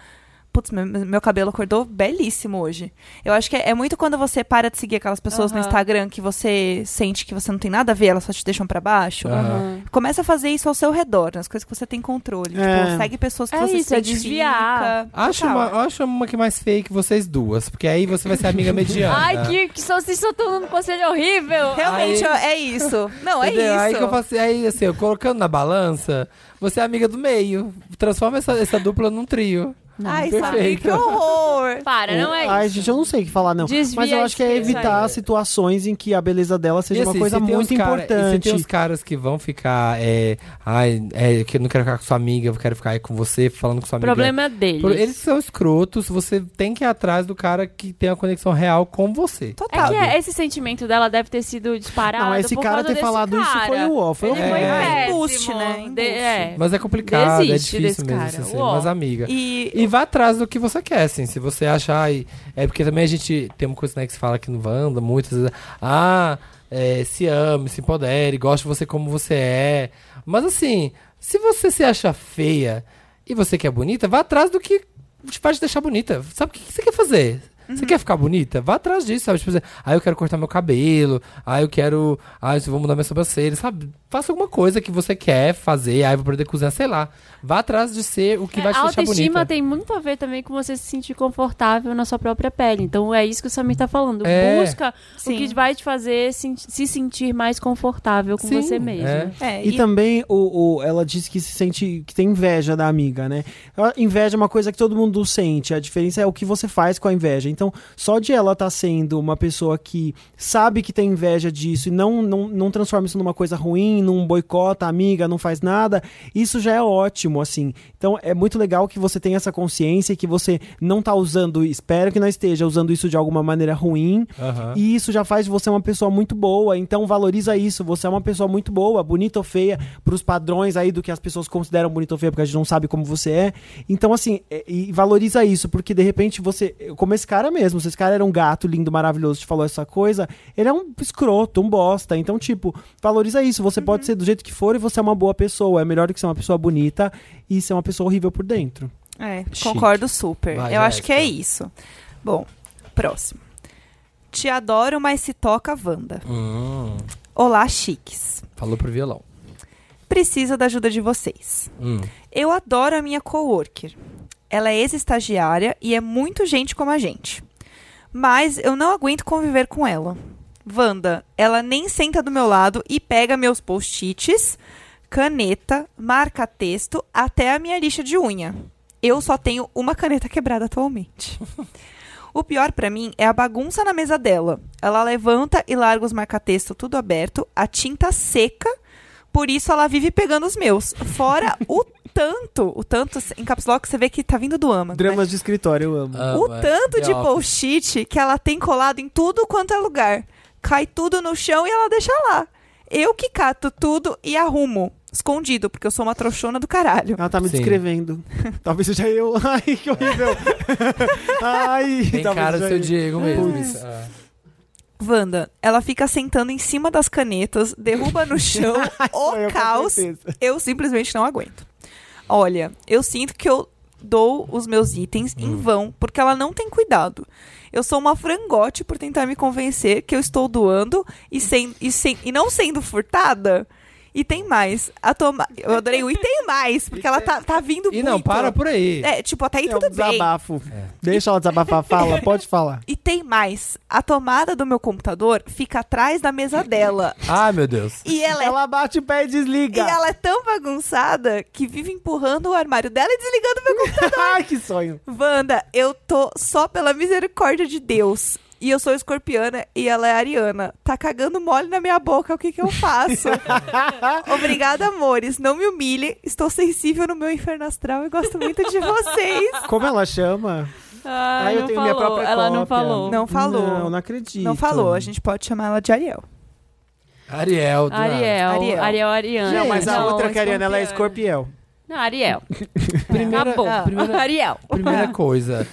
Putz, meu, meu cabelo acordou belíssimo hoje. Eu acho que é, é muito quando você para de seguir aquelas pessoas no Aham. Instagram que você sente que você não tem nada a ver, elas só te deixam pra baixo. Aham. Começa a fazer isso ao seu redor, nas coisas que você tem controle. É. Tipo, segue pessoas que É você isso, se é identifica. desviar. Acho uma, acho uma que mais feia que vocês duas, porque aí você vai ser amiga mediana. Ai, que, que só vocês estão dando um conselho horrível. Realmente, Aí- é isso. Não, é Entendeu? isso. Aí que eu faço, aí assim, eu colocando na balança, você é amiga do meio. Transforma essa, essa dupla num trio. Ai, Perfeito. sabe, que horror. Para, não é Ai, isso. gente, eu não sei o que falar, não. Desvia Mas eu acho que é isso aí. evitar situações em que a beleza dela seja E uma assim, coisa muito cara- e importante. se tem uns caras que vão ficar, é, ai, é, que eu não quero ficar com sua amiga, eu quero ficar aí com você, falando com sua O amiga. problema é deles. Por- Eles são escrotos, você tem que ir atrás do cara que tem a conexão real com você. É Total. que é- esse sentimento dela deve ter sido disparado. Não, esse por cara causa ter falado isso cara. foi o ó, foi Ele o foi É. Embuste, né? De- Embuste. é. Mas é complicado, Desiste é difícil desse mesmo cara. assim, mas amiga. E, E vá atrás do que você quer, assim. Se você achar. ai, É porque também a gente tem uma coisa né, que se fala aqui no Wanda, muitas vezes. Ah, é, se ame, se empodere, goste de você como você é. Mas assim, se você se acha feia e você quer bonita, vá atrás do que te faz deixar bonita. Sabe o que você quer fazer? Você quer ficar bonita? Vá atrás disso, sabe? Tipo, assim, ah, eu quero cortar meu cabelo. Ah, eu quero. Ah, eu vou mudar minha sobrancelha, sabe? Faça alguma coisa que você quer fazer. Ah, eu vou poder cozinhar, sei lá. Vá atrás de ser o que É, vai te a deixar autoestima bonita. tem muito a ver também com você se sentir confortável na sua própria pele. Então é isso que o Samir tá falando. É. Busca Sim. o que vai te fazer sen- se sentir mais confortável com Sim, você mesmo. é. é, E, também o, o- ela disse que se sente que tem inveja da amiga, né? Inveja é uma coisa que todo mundo sente. A diferença é o que você faz com a inveja. Então, só de ela estar sendo uma pessoa que sabe que tem inveja disso e não, não, não transforma isso numa coisa ruim, não boicota amiga, não faz nada, isso já é ótimo, assim. Então, é muito legal que você tenha essa consciência e que você não tá usando, espero que não esteja usando isso de alguma maneira ruim, Aham. e isso já faz de você uma pessoa muito boa. Então valoriza isso. Você é uma pessoa muito boa, bonita ou feia, pros padrões aí do que as pessoas consideram bonita ou feia, porque a gente não sabe como você é. Então, assim, é- e valoriza isso, porque de repente você. Como esse cara mesmo, se esse cara era um gato lindo, maravilhoso, te falou essa coisa, ele é um escroto, um bosta. Então, tipo, valoriza isso. Você pode ser do jeito que for e você é uma boa pessoa. É melhor do que ser uma pessoa bonita e ser uma pessoa horrível por dentro. É, Chique. concordo super. Vai, Eu acho que é isso. Bom, próximo. Te adoro, mas se toca Wanda. Hum, Olá, chiques. falou pro violão. Preciso da ajuda de vocês. Hum. Eu adoro a minha coworker. Ela é ex-estagiária e é muito gente como a gente. Mas eu não aguento conviver com ela. Wanda, ela nem senta do meu lado e pega meus post-its, caneta, marca-texto, até a minha lixa de unha. Eu só tenho uma caneta quebrada atualmente. O pior pra mim é a bagunça na mesa dela. Ela levanta e larga os marca-texto tudo aberto, a tinta seca, por isso ela vive pegando os meus. Fora o tanto, o tanto em caps lock você vê que tá vindo do âmago. né? Dramas de escritório, eu amo. Ah, O mas tanto The de Office. post-it que ela tem colado em tudo quanto é lugar. Cai tudo no chão e ela deixa lá. Eu que cato tudo e arrumo. Escondido, porque eu sou uma trouxona do caralho. Ela tá me Sim. descrevendo. Talvez seja eu. Ai, que horrível. Ai, Tem cara do seu eu. Diego mesmo. Putz. isso. Ah. Wanda, ela fica sentando em cima das canetas, derruba no chão o caos. Eu simplesmente não aguento. Olha, eu sinto que eu dou os meus itens em vão, porque ela não tem cuidado. Eu sou uma frangote por tentar me convencer que eu estou doando e, sem, e, sem, e não sendo furtada. E tem mais. A toma... Eu adorei o e tem mais, porque ela tá, tá vindo E muito. não, para por aí. É, tipo, até aí É um tudo bem. desabafo. Deixa ela desabafar. Fala, pode falar. E tem mais. A tomada do meu computador fica atrás da mesa dela. Ai, meu Deus. E ela é Ela bate o pé e E desliga. ela é tão bagunçada que vive empurrando o armário dela e desligando meu computador. Ai, que sonho. Wanda, eu tô só pela misericórdia de Deus. E eu sou escorpiana e ela é ariana. Tá cagando mole na minha boca, o que que eu faço? Obrigada, amores. Não me humilhe. Estou sensível no meu inferno astral e gosto muito de vocês. Como ela chama? Ah, Ai, eu não tenho minha falou. própria Ela não cópia. falou. Não falou. Não, não acredito. Não falou. A gente pode chamar ela de Ariel. Ariel. do. Ariel. Ariel. Ariel, Ariana. Não, mas a Não, outra que a Ariana, ela é escorpião. Não, Ariel. Primeira, Acabou. primeira, Ariel. primeira coisa.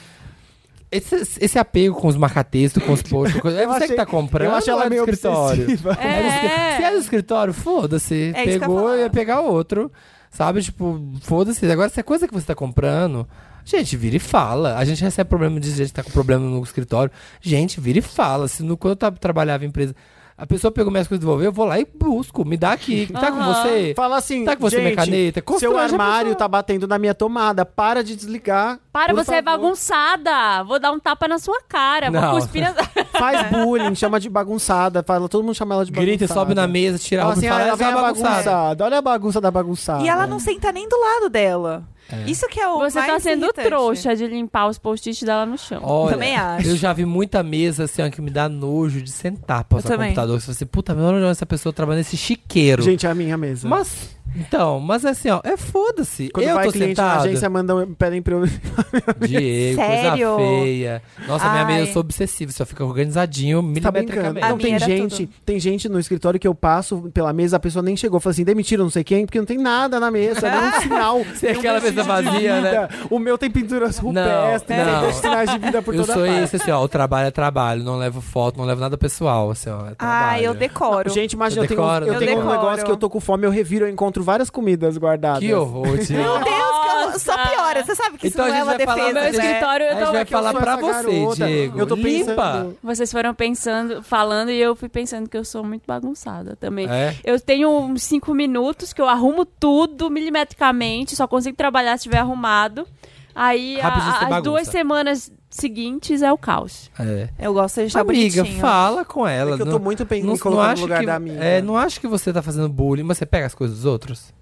Esse, esse apego com os marcatextos, com os posts, coisa- é você achei- que tá comprando Eu acho ela é do meio escritório? obsessiva. É do escri- Se é do escritório, foda-se. É Pegou falar. ia pegar outro. Sabe? Tipo, foda-se. Agora, se é coisa que você tá comprando, gente, vira e fala. A gente recebe problema de gente que tá com problema no escritório. Gente, vira e fala. Se no, quando eu trabalhava em empresa, a pessoa pegou minhas coisas e devolveu, eu vou lá e busco. Me dá aqui. Tá com você? Fala assim, Tá com você minha caneta? seu a armário pessoa. tá batendo na minha tomada. Para de desligar. Para, por você é favor. bagunçada. Vou dar um tapa na sua cara. Não. Vou cuspir na... Faz bullying, chama de bagunçada. Fala, todo mundo chama ela de bagunçada. Grita, sobe na mesa, tira a roupa assim, e ah, fala, ela essa é bagunçada. bagunçada. Olha a bagunça da bagunçada. E ela não senta nem do lado dela. É. Isso que é o Você mais tá sendo irritante. trouxa de limpar os post-its dela no chão. Olha, Também acho. Eu já vi muita mesa assim, ó, que me dá nojo de sentar pra usar computador. Você fala assim, puta, meu onde essa pessoa trabalha nesse chiqueiro. Gente, é a minha mesa. Mas, então, mas assim, ó, é foda-se. Quando Eu vai tô cliente na sentado. agência, mandam, pedem pra eu... Diego, Sério? coisa feia. Nossa, minha Ai. mesa eu sou obsessivo, só fica organizadinho Tá brincando. milimetricamente. A Não, minha tem gente, tudo. tem gente no escritório que eu passo pela mesa, a pessoa nem chegou, falou assim, demitiram não sei quem, porque não tem nada na mesa, nem um sinal. Tem aquela mesa vazia, né? O meu tem pinturas rupestres, não. tem sinais de vida por Eu toda sou parte. esse, assim, ó, o trabalho é trabalho, não levo foto, não levo nada pessoal, assim, ó, é Ah, eu decoro. Gente, imagina, Eu eu tenho, decoro, eu eu tenho um negócio que eu tô com fome, eu reviro, eu encontro várias comidas guardadas. Que horror, Diego. Meu Deus, que só piora. Você sabe que isso Então a não é uma vai falar defesa, meu né? escritório, eu A gente tô- vai falar pra você, garota. Diego. Eu tô Limpa. pensando- Vocês foram pensando, falando, e eu fui pensando que eu sou muito bagunçada também. É? Eu tenho uns cinco minutos que eu arrumo tudo milimetricamente, só consigo trabalhar se estiver arrumado. Aí a- as bagunça. duas semanas seguintes é o caos. É. Eu gosto de deixar Amiga, bonitinho. fala com ela. É que eu tô não- muito bem não, me colocando no acho lugar que, da amiga. É, não acho que você tá fazendo bullying, mas você pega as coisas dos outros.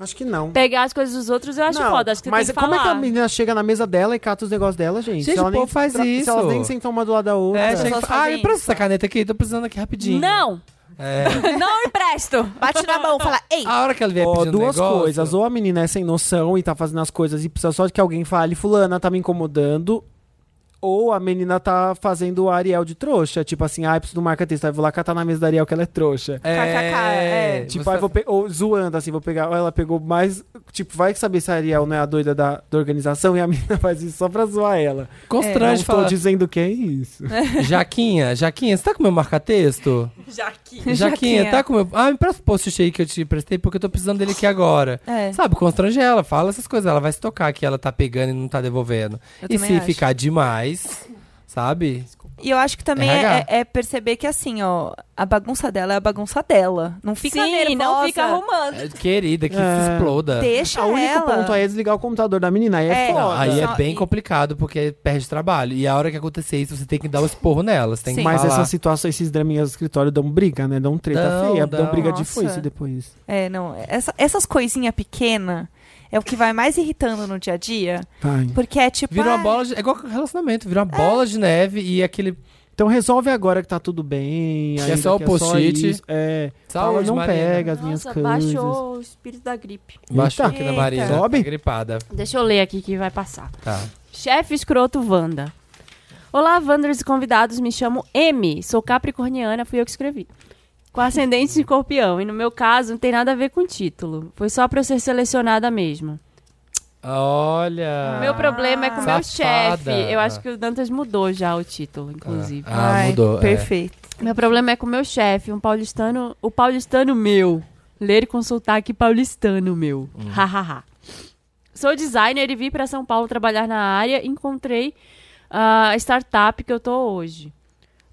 Acho que não. Pegar as coisas dos outros eu acho não, foda, acho que mas tem que como falar. é que a menina chega na mesa dela e cata os negócios dela, gente? Gente, se ela o nem povo faz tra- Se isso. elas nem sentam uma do lado da outra. É, chega e ah, empresta isso. essa caneta aqui, tô precisando aqui rapidinho. Não! É. Não empresto! Bate na mão, fala, ei, A hora que ela vier Ó, pedindo duas negócio, coisas. Ou a menina é sem noção e tá fazendo as coisas e precisa só de que alguém fale, fulana, tá me incomodando. Ou a menina tá fazendo o Ariel de trouxa. Tipo assim, ah, preciso do marca-texto. Aí vou lá catar na mesa da Ariel que ela é trouxa. É, é. Tipo, você- aí vou pe- ou zoando, assim, vou pegar. Ou ela pegou mais. Tipo, vai saber se a Ariel não é a doida da, da organização e a menina faz isso só pra zoar ela. Constrange Não tô dizendo que é isso. Jaquinha, Jaquinha, você tá com meu marca-texto? Jaquinha. Jaquinha, tá com meu. Ah, me presta o post aí que eu te prestei porque eu tô precisando dele aqui agora. É. Sabe, constrange ela, fala essas coisas. Ela vai se tocar que ela tá pegando e não tá devolvendo. Eu e se acho. ficar demais, sabe? E eu acho que também é, é perceber que assim, ó, a bagunça dela é a bagunça dela. Não fica Sim, nervosa. não fica arrumando. É, querida, que É. se exploda. Deixa o único ela. ponto aí é desligar o computador da menina. Aí é, É. foda. Aí é bem complicado porque perde trabalho. E a hora que acontecer isso, você tem que dar o esporro nelas. Tem que Sim. Mas falar. essas situações, esses draminhas do escritório dão briga, né? Dão treta Dão, feia. dão. Dão briga de Nossa. foice depois. É, não. Essa- essas coisinhas pequenas é o que vai mais irritando no dia a dia. Vai. Porque é tipo. Vira uma ah, bola de. É igual relacionamento, vira uma bola de neve e aquele Então resolve agora que tá tudo bem. Que é só o que post-it. É, Saúde, não Marina. pega as minhas Nossa, coisas. baixou o espírito da gripe. Baixou aqui da Eita. Marina. Sobe? Tá gripada. Deixa eu ler aqui que vai passar. Tá. Chefe escroto Wanda. Olá, Wanders e convidados. Me chamo M. Sou capricorniana, fui eu que escrevi. Com ascendente de escorpião. E no meu caso, não tem nada a ver com título. Foi só pra eu ser selecionada mesmo. Olha. O meu problema é com o meu chefe. Eu acho que o Dantas mudou já o título, inclusive. Ah, Ai, mudou. é. Perfeito. Meu problema é com o meu chefe, um paulistano. O paulistano meu. Ler e consultar aqui paulistano meu. Hahaha. Sou designer e vim para São Paulo trabalhar na área e encontrei a startup que eu tô hoje.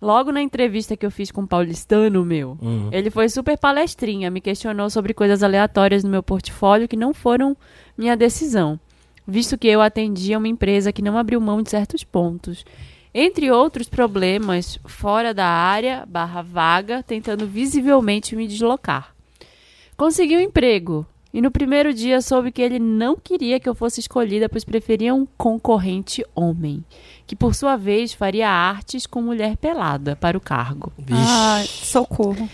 Logo na entrevista que eu fiz com o paulistano meu, Hum. ele foi super palestrinha, me questionou sobre coisas aleatórias no meu portfólio que não foram minha decisão, visto que eu atendia uma empresa que não abriu mão de certos pontos. Entre outros problemas, fora da área, barra vaga, tentando visivelmente me deslocar. Consegui um emprego. E no primeiro dia soube que ele não queria que eu fosse escolhida, pois preferia um concorrente homem, que por sua vez faria artes com mulher pelada para o cargo. Vixe. Ai, socorro.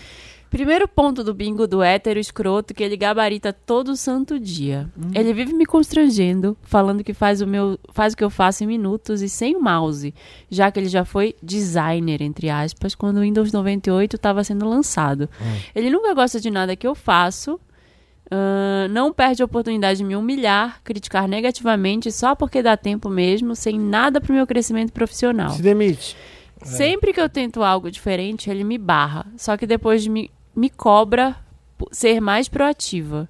Primeiro ponto do bingo do hétero escroto que ele gabarita todo santo dia. Ele vive me constrangendo, falando que faz o, meu, faz o que eu faço em minutos e sem o mouse, já que ele já foi designer, entre aspas, quando o Windows 98 estava sendo lançado. Ele nunca gosta de nada que eu faço, ahn, não perde a oportunidade de me humilhar, criticar negativamente só porque dá tempo mesmo, sem nada pro meu crescimento profissional. Se demite. Sempre que eu tento algo diferente, ele me barra. Só que depois me, me cobra ser mais proativa.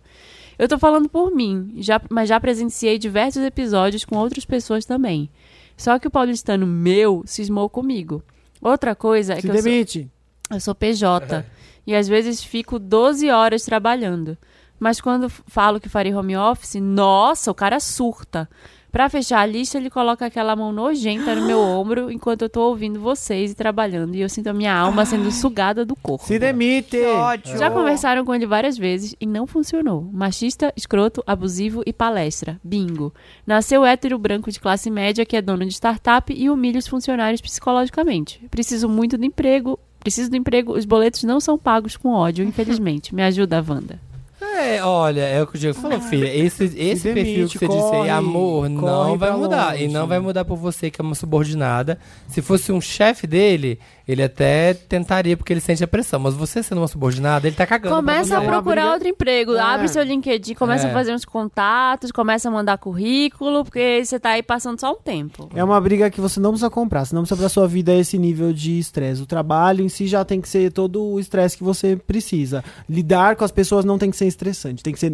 Eu tô falando por mim, já, mas já presenciei diversos episódios com outras pessoas também. Só que o paulistano meu cismou comigo. Outra coisa é Se que eu sou, demite. eu sou PJ e às vezes fico 12 horas trabalhando. Mas quando falo que farei home office, nossa, o cara surta. Pra fechar a lista, ele coloca aquela mão nojenta no meu ombro enquanto eu tô ouvindo vocês e trabalhando. E eu sinto a minha alma sendo sugada do corpo. Se demite. Que ódio. Já conversaram com ele várias vezes e não funcionou. Machista, escroto, abusivo e palestra. Bingo. Nasceu hétero branco de classe média que é dono de startup e humilha os funcionários psicologicamente. Preciso muito do emprego. Preciso do emprego. Os boletos não são pagos com ódio, infelizmente. Me ajuda, Wanda. É, olha, é o que o Diego falou, filha. Esse, esse demite, perfil que você disse corre, aí, amor, não vai mudar. longe. E não vai mudar por você, que é uma subordinada. Se fosse um chefe dele, ele até tentaria, porque ele sente a pressão. Mas você sendo uma subordinada, ele tá cagando. Começa a procurar outro emprego. É. Abre seu LinkedIn, começa É. a fazer uns contatos, começa a mandar currículo, porque você tá aí passando só um tempo. É uma briga que você não precisa comprar. Você não precisa pra sua vida esse nível de estresse. O trabalho em si já tem que ser todo o estresse que você precisa. Lidar com as pessoas não tem que ser estressante. Tem que ser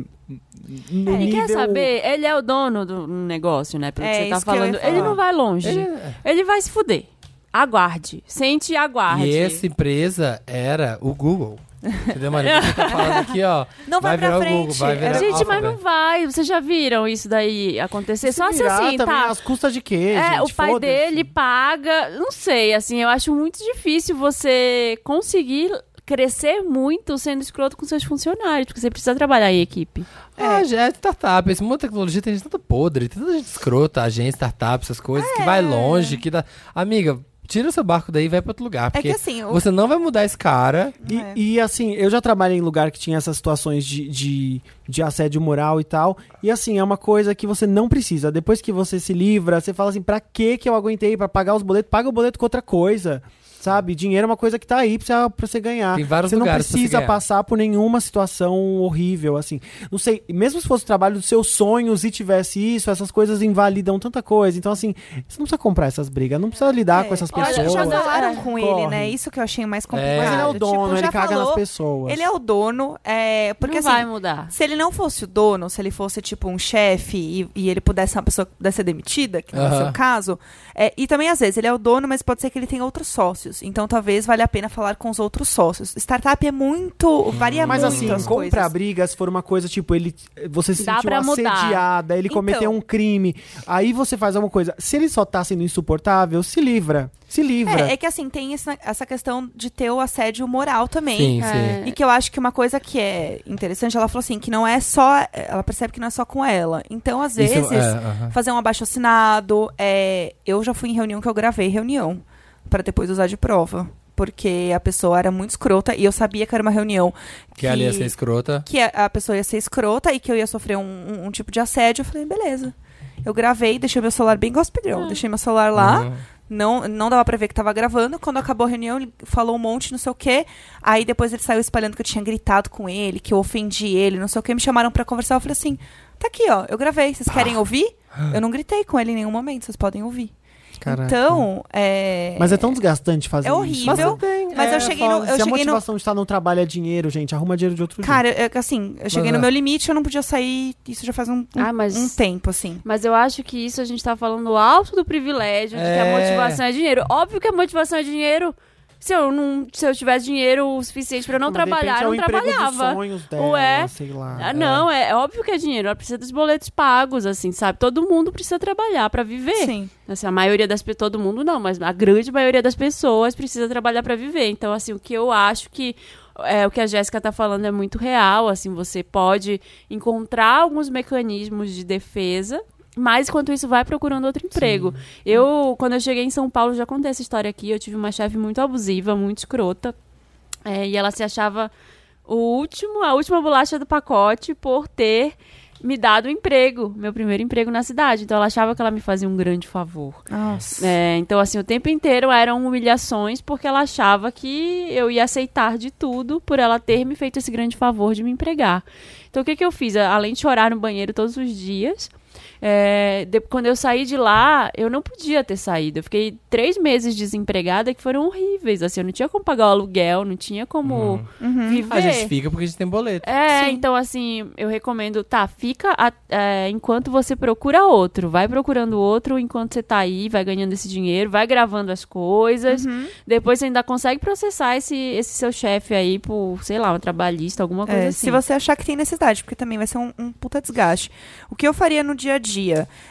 no Ele nível... quer saber, ele é o dono do negócio, né? Pelo É, que você tá falando. Ele não vai longe. Ele- Ele vai se fuder. Aguarde. Sente e aguarde. E essa empresa era o Google. Entendeu, Maria? Você tá falando aqui, ó. Não vai pra virar o frente. Google, vai virar Gente, mas não vai. Vocês já viram isso daí acontecer? Só se assim, também tá? As custas de quê, É, gente? o pai dele paga. Não sei, assim, eu acho muito difícil você conseguir crescer muito sendo escroto com seus funcionários, porque você precisa trabalhar em equipe. Ah, já é startup. Esse mundo da tecnologia tem gente tanta podre, tem tanta gente escrota, agência, startup, essas coisas, que vai longe, que dá. Amiga, tira o seu barco daí e vai pra outro lugar. É Porque que assim, o- você não vai mudar esse cara. E, É. e, assim, eu já trabalhei em lugar que tinha essas situações de, de, de assédio moral e tal. E assim, é uma coisa que você não precisa. Depois que você se livra, você fala assim, pra que que eu aguentei? Pra pagar os boletos? Paga o boleto com outra coisa. Sabe? Dinheiro é uma coisa que tá aí pra você, você ganhar. Tem vários você não você precisa ganhar. passar por nenhuma situação horrível, assim. Não sei, mesmo se fosse o trabalho dos seus sonhos e tivesse isso, essas coisas invalidam tanta coisa. Então, assim, você não precisa comprar essas brigas, não precisa lidar com essas Olha, pessoas. já falaram É, com ele, né? Isso que eu achei mais complicado. É. Mas ele é o Tipo, dono, já ele caga falou, nas pessoas. Ele é o dono, é, porque não assim, vai mudar. se ele não fosse o dono, se ele fosse tipo um chefe e, e ele pudesse ser uma pessoa que pudesse ser demitida, que não é o seu caso, é, e também às vezes ele é o dono, mas pode ser que ele tenha outros sócios. Então talvez valha a pena falar com os outros sócios. Startup é muito, varia Mas muito assim, as comprar coisas. briga se for uma coisa tipo, ele você se Dá sentiu assediada, ele cometeu Então. um crime, aí você faz alguma coisa. Se ele só tá sendo insuportável, se livra. Se livra. É, é que assim, tem essa, essa questão de ter o assédio moral também. Sim, É. sim. E que eu acho que uma coisa que é interessante, ela falou assim, que não é só. Ela percebe que não é só com ela. Então, às Isso, vezes, é, aham. fazer um abaixo assinado. É, eu já fui em reunião que eu gravei reunião. Pra depois usar de prova. Porque a pessoa era muito escrota e eu sabia que era uma reunião Que ali ia ser escrota. que a, a pessoa ia ser escrota e que eu ia sofrer um, um- um tipo de assédio. Eu falei, beleza. Eu gravei, deixei meu celular bem Gossip Girl. Deixei meu celular lá, Uhum. não, não dava pra ver que tava gravando. Quando acabou a reunião, ele falou um monte, não sei o quê. Aí depois ele saiu espalhando que eu tinha gritado com ele, que eu ofendi ele, não sei o quê. Me chamaram pra conversar. Eu falei assim: tá aqui, ó, eu gravei. Vocês querem ouvir? Eu não gritei com ele em nenhum momento, vocês podem ouvir. Caraca. Então, é. Mas é tão desgastante fazer É isso. horrível. Mas É, eu cheguei no. Eu Se a cheguei no motivação de estar no trabalho é dinheiro, gente, arruma dinheiro de outro cara, é que assim, eu cheguei Mas no é. meu limite, eu não podia sair. Isso já faz um, um, Ah, mas- um tempo, assim. Mas eu acho que isso a gente tá falando alto do privilégio, de que É. a motivação é dinheiro. Óbvio que a motivação é dinheiro. Se eu não, se eu tivesse dinheiro o suficiente pra não Mas, trabalhar, é eu não dos trabalhava. sonhos dela, Ué. sei lá. Ah, não, é, é óbvio que é dinheiro. Ela precisa dos boletos pagos, assim, sabe? Todo mundo precisa trabalhar pra viver. Sim. Assim, a maioria das pessoas, todo mundo não, mas a grande maioria das pessoas precisa trabalhar pra viver. Então, assim, o que eu acho que é, o que a Jéssica tá falando é muito real, assim, você pode encontrar alguns mecanismos de defesa, mas enquanto isso vai procurando outro emprego. Eu, quando eu cheguei em São Paulo, já contei essa história aqui, eu tive uma chefe muito abusiva, muito escrota, é, e ela se achava o último, a última bolacha do pacote por ter me dado um emprego, meu primeiro emprego na cidade. Então ela achava que ela me fazia um grande favor. Nossa. É, então, assim, o tempo inteiro eram humilhações porque ela achava que eu ia aceitar de tudo por ela ter me feito esse grande favor de me empregar. Então, o que, que eu fiz? Além de chorar no banheiro todos os dias, é, de- quando eu saí de lá, eu não podia ter saído. Eu fiquei três meses desempregada que foram horríveis. Assim, eu não tinha como pagar o aluguel, não tinha como viver. A gente fica porque a gente tem boleto. É, Sim. então assim, eu recomendo, tá, fica a- é, enquanto você procura outro. Vai procurando outro enquanto você tá aí, vai ganhando esse dinheiro, vai gravando as coisas. Depois você ainda consegue processar esse, esse seu chefe aí por, sei lá, um trabalhista, alguma coisa É, assim. Se você achar que tem necessidade, porque também vai ser um, um puta desgaste. O que eu faria no dia a dia?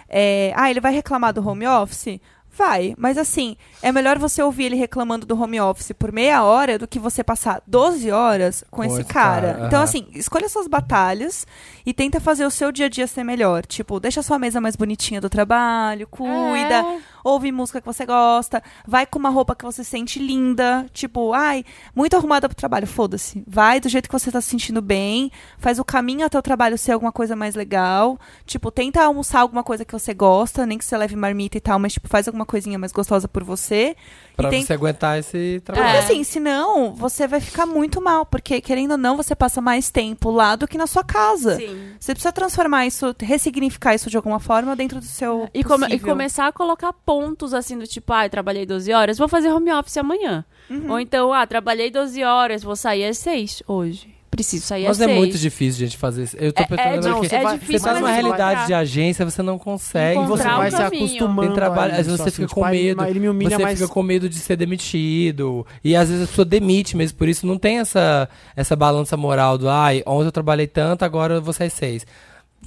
É, ah, ele vai reclamar do home office? Vai, mas assim, é melhor você ouvir ele reclamando do home office por meia hora do que você passar 12 horas com, Com esse esse cara. cara, Então, assim, escolha suas batalhas e tenta fazer o seu dia a dia ser melhor. Tipo, deixa a sua mesa mais bonitinha do trabalho, cuida, É. ouve música que você gosta, vai com uma roupa que você sente linda, tipo, ai, muito arrumada pro trabalho, foda-se. Vai do jeito que você tá se sentindo bem, faz o caminho até o trabalho ser alguma coisa mais legal, tipo, tenta almoçar alguma coisa que você gosta, nem que você leve marmita e tal, mas tipo, faz alguma coisinha mais gostosa por você. Pra tem- você aguentar esse Porque trabalho. É. assim, senão você vai ficar muito mal, porque querendo ou não, você passa mais tempo lá do que na sua casa. Sim. Você precisa transformar isso, ressignificar isso de alguma forma dentro do seu E, come- e começar a colocar pontos assim do tipo, ah, trabalhei 12 horas, vou fazer home office amanhã. Uhum. Ou então, ah, trabalhei 12 horas, vou sair às 6 hoje. Preciso sair Mas às é 6. muito difícil, gente, fazer isso. Eu tô É- pensando é agora di- que é você difícil, tá mas numa você vai realidade de agência, você não consegue. E você Encontrar vai um se caminho. acostumando Tem trabalho, a às vezes você assim, fica tipo, com aí medo. Ele me humilha você mais. fica com medo de ser demitido. E às vezes a pessoa demite mesmo. Por isso não tem essa, essa balança moral do ai, ontem eu trabalhei tanto, agora eu vou sair seis.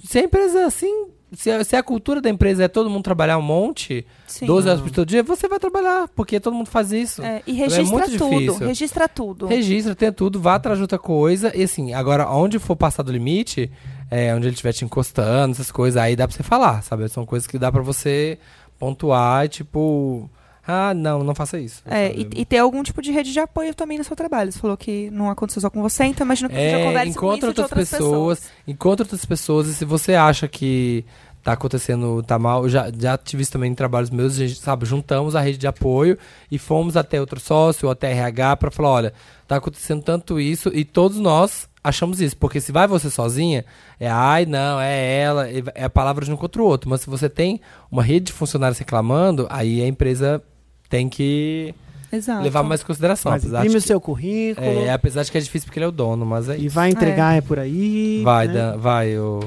Se a empresa assim. Se a, se a cultura da empresa é todo mundo trabalhar um monte, Sim. 12 horas por todo dia, você vai trabalhar, porque todo mundo faz isso. É, e Então registra muito tudo, difícil. registra tudo. Registra, tem tudo, vá atrás de outra coisa. E assim, agora, onde for passar do limite, é, onde ele estiver te encostando, essas coisas, aí dá pra você falar, sabe? São coisas que dá pra você pontuar, tipo. Ah, não, não faça isso. É, e, e ter algum tipo de rede de apoio também no seu trabalho. Você falou que não aconteceu só com você, então imagino que você já É, converse com isso de outras, outras pessoas, encontra outras pessoas e se você acha que tá acontecendo, tá mal, eu já, já tive isso também em trabalhos meus, a gente, sabe, juntamos a rede de apoio e fomos até outro sócio ou até RH pra falar, olha, tá acontecendo tanto isso e todos nós achamos isso, porque se vai você sozinha, é ai, não, é ela, é a palavra de um contra o outro, mas se você tem uma rede de funcionários reclamando, aí a empresa tem que Exato. levar mais em consideração, Mas imprime o seu currículo é, apesar de que é difícil porque ele é o dono, mas é e isso. vai entregar é. por aí. Vai, né? Dan, vai, o.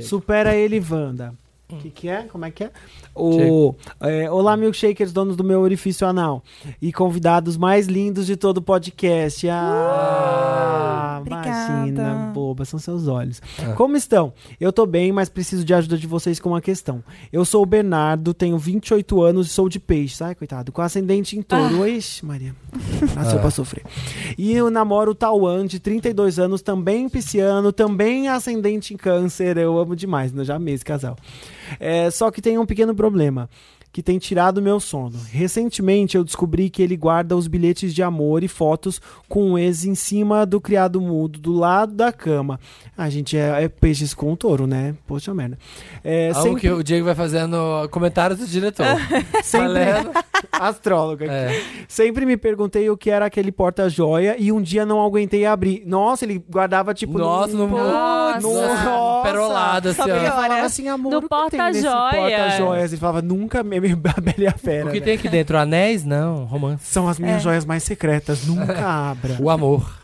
Supera ele, Wanda. O que, que é? Como é que é? O, é, Olá, milkshakers, donos do meu orifício anal. E convidados mais lindos de todo o podcast. Ah, Obrigada. imagina, boba, são seus olhos. Ah. Como estão? Eu tô bem, mas preciso de ajuda de vocês com uma questão. Eu sou o Bernardo, tenho 28 anos e sou de peixe, ai, coitado, com ascendente em touro. Ixi, Maria. Nasceu Ah. pra sofrer. E eu namoro o Tauan, de 32 anos, também pisciano, também ascendente em câncer. Eu amo demais, né? já amei esse casal. É, só que tem um pequeno problema. Que tem tirado meu sono. Recentemente eu descobri que ele guarda os bilhetes de amor e fotos com o ex em cima do criado mudo, do lado da cama. A gente é, é peixes com touro, né? Poxa merda. É, Algo sempre, que o Diego vai fazendo comentários do diretor. Valendo. astróloga. aqui. É. Sempre me perguntei o que era aquele porta-joia e um dia não aguentei abrir. Nossa, ele guardava tipo Nossa, no, Nossa. Nossa. perolado, assim, ó. Ele falava Olha, assim, amor, no porta-joias? Ele falava, nunca me a Bela e a Fera. O que né? tem aqui dentro? Anéis? Não, romance. São as minhas É. joias mais secretas, nunca abra. O amor.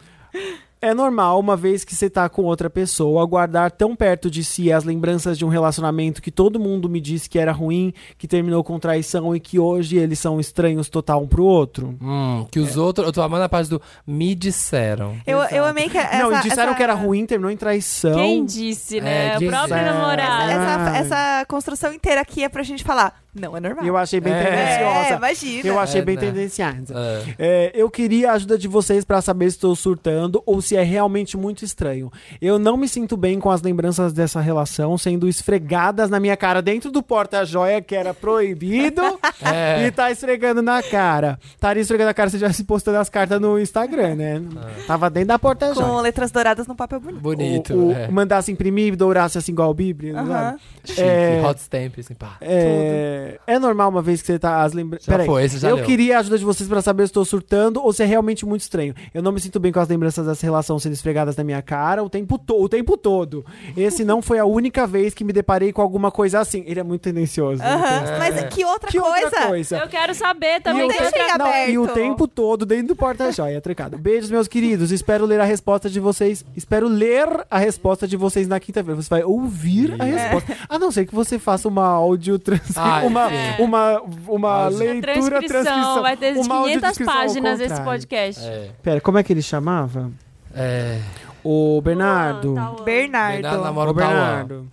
É normal, uma vez que você tá com outra pessoa, guardar tão perto de si as lembranças de um relacionamento que todo mundo me disse que era ruim, que terminou com traição e que hoje eles são estranhos total um pro outro? Hum, que os outros. Eu tô amando a parte do me disseram. Eu, eu amei que essa, Não, disseram essa- que era ruim, terminou em traição. Quem disse, né? É, o próprio namorado. Essa, Ah. essa construção inteira aqui é pra gente falar. Não é normal. Eu achei bem É. tendenciosa. É, imagina. Eu achei É, bem né? tendenciosa. É. É, eu queria a ajuda de vocês pra saber se estou surtando ou se é realmente muito estranho. Eu não me sinto bem com as lembranças dessa relação sendo esfregadas na minha cara dentro do porta-joia que era proibido É. e tá esfregando na cara. Estaria esfregando na cara se tivesse postando as cartas no Instagram, né? Tava dentro da Com porta-joia. letras douradas no papel bonito. Bonito. O, o- é. Mandasse imprimir e dourasse assim igual a Bíblia. Aham. sabe? Chique, é- hot stamp, assim, pá. É, é normal uma vez que você tá as lembranças. Já foi, esse já Eu leu. queria a ajuda de vocês pra saber se estou surtando ou se é realmente muito estranho. Eu não me sinto bem com as lembranças dessa relação sendo esfregadas na minha cara o tempo, to o tempo todo. Esse não foi a única vez que me deparei com alguma coisa assim. Ele é muito tendencioso. né? Aham. Mas que outra Que coisa? outra coisa? Eu quero saber E também. o deixa te- em não, e o tempo todo dentro do porta-joia, trancado. Beijos, meus queridos. Espero ler a resposta de vocês. Espero ler a resposta de vocês na quinta-feira. Você vai ouvir a resposta. A não ser que você faça uma áudio transcrição. Ai, uma, sim. uma, uma leitura transcrição, transcrição. vai ter uma 500 audiodescrição ao páginas esse podcast. É. Pera, como é que ele chamava? É. O Bernardo. Luan, Tauan. Bernardo. Bernardo namora O Tauan. Bernardo.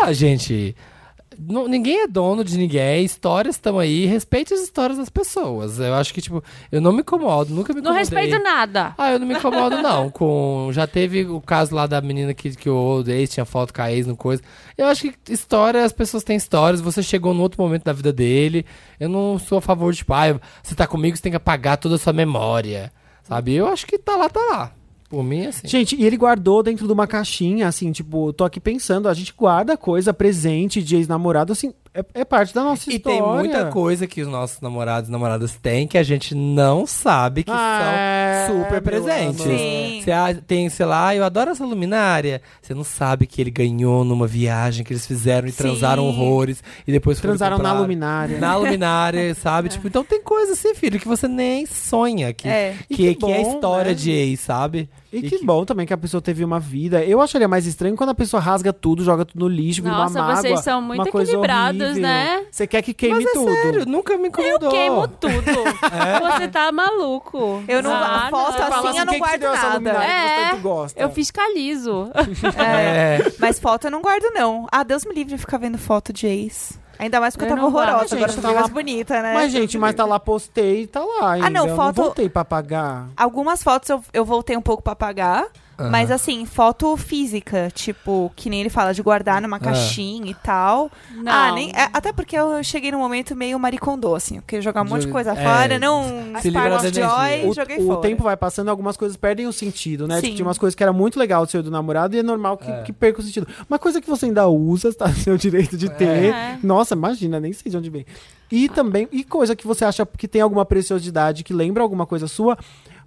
Ah, gente. não- ninguém é dono de ninguém, histórias estão aí, respeite as histórias das pessoas. Eu acho que, tipo, eu não me incomodo, nunca me Não incomodei. respeito nada. Ah, eu não me incomodo, não. Com... Já teve o caso lá da menina que, que o ex tinha foto com a ex no coisa. Eu acho que história, as pessoas têm histórias. Você chegou num outro momento da vida dele. Eu não sou a favor de, tipo, ah, você tá comigo, você tem que apagar toda a sua memória. Sabe? Eu acho que tá lá, tá lá. Por mim, assim. Gente, e ele guardou dentro de uma caixinha, assim, tipo, tô aqui pensando, a gente guarda coisa, presente de ex-namorado, assim, é, é parte da nossa E história. tem muita coisa que os nossos namorados e namoradas têm que a gente não sabe que Ah, são super meu presentes. Sim. Você a- tem, sei lá, eu adoro essa luminária. Você não sabe que ele ganhou numa viagem que eles fizeram e Sim. transaram horrores e depois foram Transaram na luminária. Na luminária, sabe? Tipo, então tem coisa assim, filho, que você nem sonha que, É. E que, que que é bom, história né? de ex, sabe? E, que, bom também que a pessoa teve uma vida. Eu acharia mais estranho quando a pessoa rasga tudo, joga tudo no lixo, vira uma Nossa, mágoa. vocês são muito uma coisa equilibrados, né? Você quer que queime Mas é tudo. sério, nunca me Eu incomodou. queimo tudo. Você tá maluco. Eu não- a foto assim, eu não quem que te guardo nada. que você É, tanto gosta? Eu fiscalizo. É. Mas foto eu não guardo, não. Ah, Deus me livre de ficar vendo foto de ex. Ainda mais porque eu, Eu tava horrorosa. Agora Gente, eu tá tô mais lá- bonita, né? Mas, gente, mas tá lá, postei, tá lá ainda. Ah, não, Eu foto- não voltei pra pagar. Algumas fotos eu, eu voltei um pouco pra apagar. Mas assim, foto física, tipo, que nem ele fala, de guardar numa caixinha e tal. Não. Ah, nem, é, até porque eu cheguei num momento meio maricondô, assim. Eu queria jogar um monte de coisa é, fora, não se livrar da joy O, joguei o fora. tempo vai passando, algumas coisas perdem o sentido, né? Sim. Tipo, tinha umas coisas que era muito legal do seu do namorado e é normal que, É. que perca o sentido. Uma coisa que você ainda usa, tá no seu direito de ter. É. Nossa, imagina, nem sei de onde vem. E também, e coisa que você acha que tem alguma preciosidade, que lembra alguma coisa sua,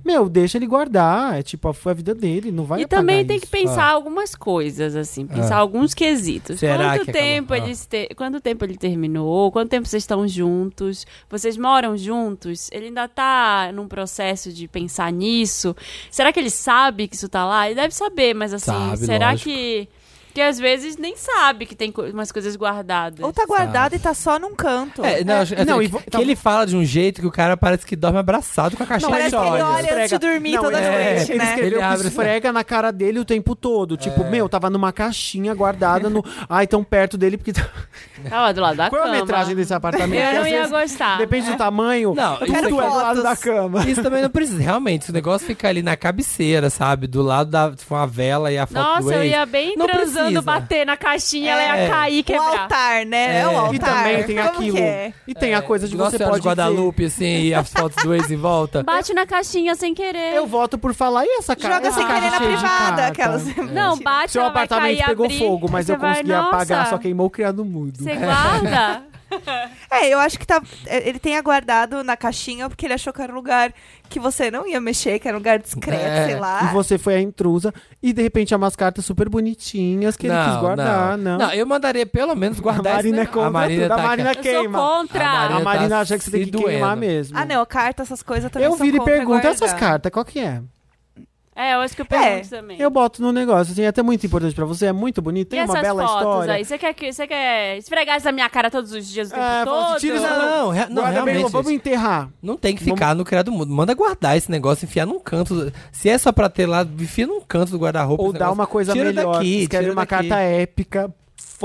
meu, deixa ele guardar. É tipo, foi a vida dele, não vai E também tem que isso. pensar algumas coisas, assim, pensar Ah. alguns quesitos. Será quanto que aquela- tempo Ah. eles te... quanto tempo ele terminou? Quanto tempo vocês estão juntos? Vocês moram juntos? Ele ainda tá num processo de pensar nisso? Será que ele sabe que isso tá lá? Ele deve saber, mas assim, Sabe, será lógico. que que às vezes nem sabe que tem co- umas coisas guardadas? Ou tá guardado e tá só num canto. É, não, não, assim, e vo- que então- ele fala de um jeito que o cara parece que dorme abraçado com a caixinha Parece de que ele olha antes de dormir Não, toda ele- noite, ele né? Ele que abre assim. esfrega na cara dele o tempo todo. Tipo, meu, tava numa caixinha guardada no. Ai, tão perto dele porque. Tava do lado da Qual é a cama. metragem desse apartamento? Eu não ia vezes, gostar. Depende do tamanho. Não, tudo isso é do lado da cama. Isso também não precisa. Realmente, se o negócio fica ali na cabeceira, sabe? Do lado da tipo, uma vela e a foto do Nossa, eu ex. ia bem Não transando organiza. bater na caixinha, ela ia É. cair e O quebrar. altar, né? É, o É. altar. E também tem Como aquilo. é? E tem a coisa de Nossa você pode de Guadalupe, assim, e as fotos do ex em volta. Bate na caixinha sem querer. Eu voto por falar, e essa cara? Joga essa sem querer caixa na privada, aquelas. Não, bate, Seu apartamento cair, pegou abrir, fogo, mas eu consegui apagar, "Nossa, só queimou o criado mudo. Você guarda? É, eu acho que tá, ele tenha guardado na caixinha porque ele achou que era um lugar que você não ia mexer, que era um lugar discreto, É. sei lá. E você foi a intrusa e de repente é umas cartas super bonitinhas que ele quis guardar, não. Não, eu mandaria pelo menos guardar a Marina é contra A Marina tudo. tá a Marina queima. sou contra. A Marina A Marina tá acha que você tem que doendo. queimar mesmo. Ah, não, carta, essas coisas também Eu viro e pergunto, essas cartas, qual que é? É, eu acho que eu É, pergunto também. Eu boto no negócio, assim, é até muito importante pra você, é muito bonito, E tem uma essas bela fotos história. aí? Você quer, que- você quer esfregar isso na minha cara todos os dias, o tempo É, todo? tira isso Não, rea- não, Guarda bem, realmente. vamos enterrar. Não tem que ficar no criado mudo. Manda guardar esse negócio, enfiar num canto. Se é só pra ter lá, enfia num canto do guarda-roupa. Ou dá negócio. uma coisa Tira melhor, Daqui, escreve tira uma daqui. carta épica,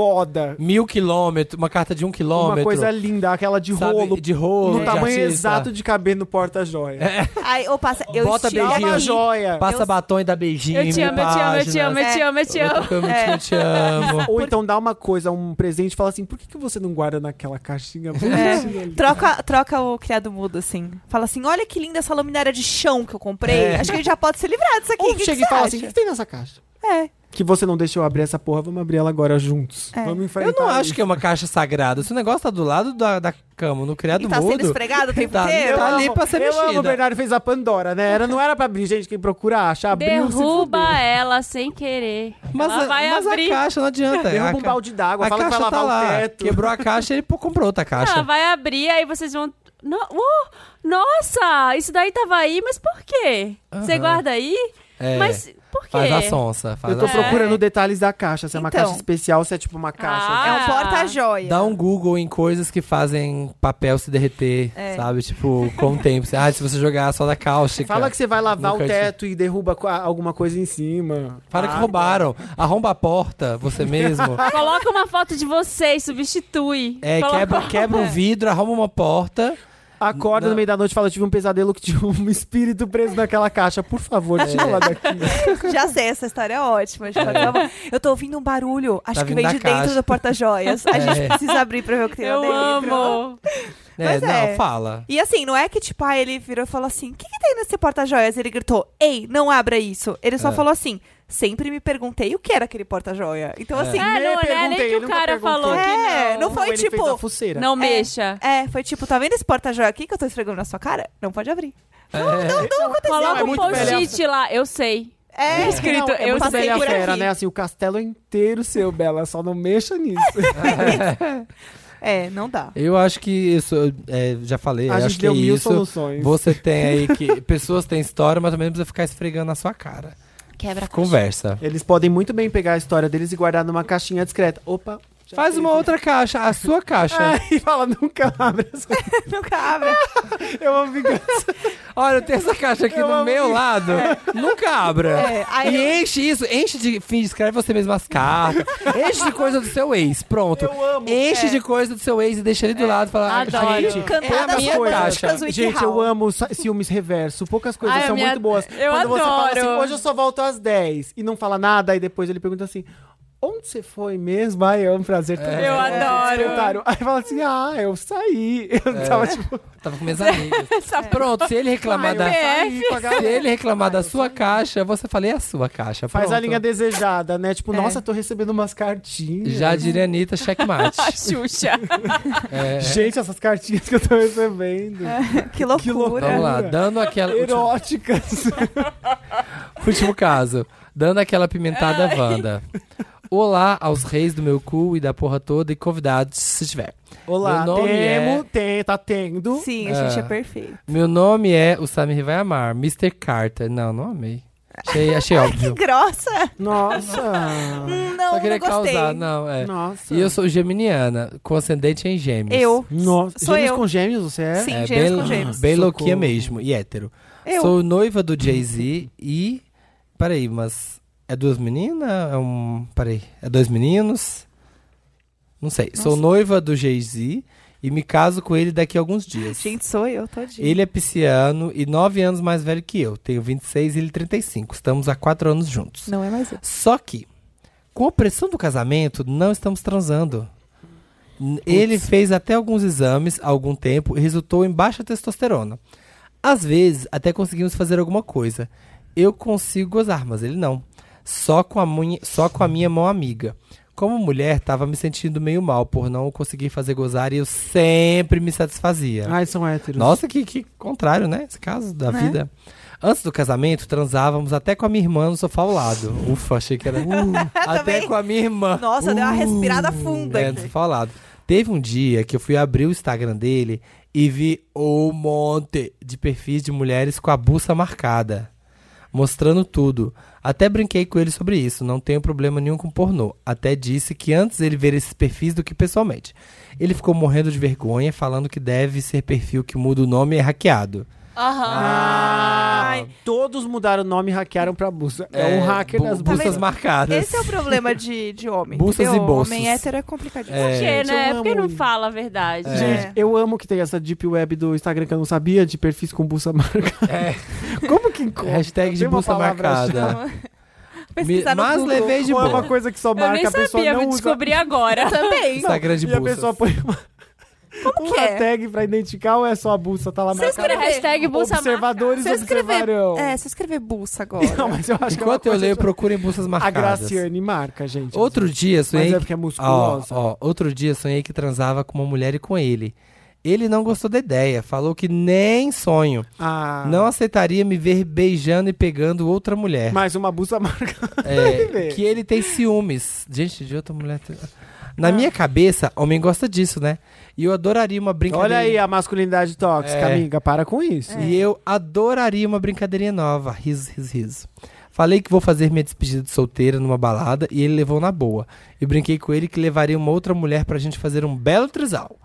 foda. Mil quilômetros, uma carta de um quilômetro. Uma coisa linda, aquela de sabe, rolo, De rolo. no de tamanho exato de caber no porta-joia. Aí, ou passa, eu Bota Dá beijinho. joia. Passa Eu- batom e dá beijinho. Eu te amo, eu te amo, eu te amo, eu páginas. te amo, eu te amo. Cama de eu te amo. Ou então dá uma coisa, um presente e fala assim, por que, que você não guarda naquela caixinha É, troca, troca o criado mudo, assim. Fala assim, olha que linda essa luminária de chão que eu comprei. É. Acho que a gente já pode se livrar disso aqui. Ou que chega que e fala acha? assim, o que, que tem nessa caixa? É. Que você não deixou eu abrir essa porra, vamos abrir ela agora juntos. É. Vamos Eu enfrentar não acho isso. que é uma caixa sagrada. Se o negócio tá do lado da, da cama, no criado E tá sendo mudo. esfregado o tempo Tá- inteiro. tá ali amo- pra ser eu amo, mexida. o Bernardo fez a Pandora, né? Era, não era pra abrir, gente, quem procura acha. Abriu, se Derruba fuder. ela sem querer. Mas, ela a- vai mas abrir. a caixa não adianta. Derruba a um balde d'água, a fala que vai caixa lavar tá o lá. teto. Quebrou a caixa, ele pô, comprou outra caixa. Ela vai abrir, aí vocês vão. No, uh, nossa, isso daí tava aí, mas por quê? Você Aham. guarda aí? É, Mas por quê? Faz a sonsa. Faz Eu tô a procurando detalhes da caixa, se é uma Então. caixa especial, se é tipo uma caixa. Ah. É um porta-joia. Dá um Google em coisas que fazem papel se derreter, É. sabe? Tipo, com o tempo. Ah, se você jogar só da cáustica. Fala que você vai lavar o teto e derruba alguma coisa em cima. Fala que Ah, roubaram. Arromba a porta, você mesmo. Coloca uma foto de vocês, substitui. É, Coloca- quebra, quebra um vidro, arruma uma porta. Acorda Não. no meio da noite e fala: Eu tive um pesadelo que tinha um espírito preso naquela caixa. Por favor, É. tira ela daqui. Já sei, essa história é ótima. forma. Eu tô ouvindo um barulho. Acho Tá que vem de dentro caixa. do porta-joias. A gente É. precisa abrir pra ver o que tem lá Eu dentro. amo. É, Mas não, é. fala. E assim, não é que tipo, ah, ele virou e falou assim: o que, que tem nesse porta-joias? Ele gritou: Ei, não abra isso. Ele só É. falou assim: sempre me perguntei o que era aquele porta-joia. Então, É. assim. É, não, não é perguntei, nem que o cara falou que É, não. não foi Ele fez tipo. Não É. mexa. É, foi tipo, tá vendo esse porta-joia aqui que eu tô esfregando na sua cara? Não pode abrir. Coloca é um muito velha- post-it lá, eu sei. É, escrito, Não, é eu sei por fera, aqui. né? Assim, o castelo é inteiro seu, Bela. Só não mexa nisso. É, não dá. Eu acho que isso, é, já falei, a eu gente acho que deu mil isso. soluções. Você tem aí que. Pessoas têm história, mas também não precisa ficar esfregando na sua cara. Quebra a Conversa. Eles podem muito bem pegar a história deles e guardar numa caixinha discreta. Opa. Já Faz uma outra caixa, a sua caixa. É, e fala, nunca abre essa. Nunca abre. Eu amo vingança. Olha, tem essa caixa aqui Eu no amo meu isso. lado. Nunca abra. É, aí E enche isso, enche de. Fim, escreve você mesmo as cartas. enche de coisa do seu ex. Pronto. Eu amo. Enche É. de coisa do seu ex e deixa ele do lado e fala. Adoro. "Ah, gente, Cantadas é a minha românticas caixa. do Gente, eu amo sa- ciúmes reverso. Poucas coisas Ai, a são minha- muito boas. eu Quando você fala assim, adoro. hoje eu só volto às 10 e não fala nada, aí depois ele pergunta assim. Onde você foi mesmo? Ai, é um prazer. ter Eu você. adoro. Aí fala assim, ah, eu saí. Eu tava tipo, Tava com minhas amigas. Pronto, se ele reclamar ah, eu da. saí Se ele reclamar da sua caixa, você fala, e a sua caixa? Faz a Pronto. linha desejada, né? Tipo, É. nossa, tô recebendo umas cartinhas. Já diria Anitta, checkmate. A Xuxa. É, Gente, essas cartinhas que eu tô recebendo. Que loucura. loucura. vamos lá, dando aquela. Último, Eróticas. último caso. Dando aquela pimentada Wanda. Olá aos reis do meu cu e da porra toda e convidados, se tiver. Olá, Meu nome temo, é- tem, tá tendo. Sim, a gente É. é perfeito. Meu nome é, o Samir vai amar, Mr. Carter. Não, não amei. Achei, achei óbvio. Grossa. Nossa. Hum, não, Só queria não gostei. causar, não, é. Nossa. E eu sou geminiana, com ascendente em gêmeos. Eu. Nossa. Sou gêmeos eu. com gêmeos, você é? Sim, É, gêmeos bem, com gêmeos. bem Socorro. louquinha mesmo, e hétero. Eu. Sou noiva do Jay-Z e... Peraí, mas é duas meninas? É um... Peraí, é dois meninos? Não sei. Sou noiva do Jay-Z e me caso com ele daqui a alguns dias. Gente, sou eu, todinho. Ele é pisciano e nove anos mais velho que eu. Tenho 26 e ele 35. Estamos há quatro anos juntos. Não é mais eu. Só que, Com a pressão do casamento, não estamos transando. N- Ele fez até alguns exames há algum tempo e resultou em baixa testosterona. Às vezes, até conseguimos fazer alguma coisa. Eu consigo gozar, mas ele não. Só com a, munha- só com a minha mão amiga. Como mulher, tava me sentindo meio mal por não conseguir fazer gozar e eu sempre me satisfazia. Ai, são héteros. Nossa, que, que contrário, né? Esse caso da vida. Antes do casamento, transávamos até com a minha irmã no sofá ao lado. Ufa, achei que era. Uh, até com a minha irmã. Nossa, deu uma respirada funda. É, no sofá ao lado. Teve um dia que eu fui abrir o Instagram dele e vi um monte de perfis de mulheres com a buça marcada. Mostrando tudo. Até brinquei com ele sobre isso, não tenho problema nenhum com pornô. Até disse que antes ele ver esses perfis do que pessoalmente. Ele ficou morrendo de vergonha, falando que deve ser perfil que muda o nome e é hackeado. Aham. Ai, todos mudaram o nome e hackearam pra buça. É, um hacker bu- das buças buças. marcadas. Esse é o problema de, de homem. Buças entendeu? e bolsos. Homem hétero é complicadinho. É. Por quê, né? eu Por que não fala a verdade? É. Gente, eu amo que tem essa deep web do Instagram que eu não sabia, de perfis com buça marcada. É. Como que encontra? Hashtag de uma palavra marcada. Pesquisar no Mas Google. levei de Ou é boa. uma coisa que só Eu nem marca, a pessoa sabia, não vou usa. descobrir agora. Também. Instagram de E a pessoa põe uma, Como uma que é? tag pra identificar ou é só a buça? Tá lá Você marcada. escreve- Hashtag buça Observadores Se eu escrever, observarão. é, se eu escrever buça agora. Não, mas eu acho que é uma Enquanto eu coisa leio, só- procurem buças A marcadas. Graciane marca, gente. Outro dia sonhei. Mas é que- porque é Ó, musculosa. ó, outro dia sonhei que transava com uma mulher e com ele. Ele não gostou da ideia, falou que nem sonho. Ah, Não aceitaria me ver beijando e pegando outra mulher. mais uma buça marca. É, que ele tem ciúmes. Gente, de outra mulher. Na minha cabeça, homem gosta disso, né? E eu adoraria uma brincadeira. Olha aí a masculinidade tóxica, É. amiga. Para com isso. E eu adoraria uma brincadeirinha nova. Riso, riso, riso. Falei que vou fazer minha despedida de solteira numa balada e ele levou na boa. E brinquei com ele que levaria uma outra mulher pra gente fazer um belo trisal.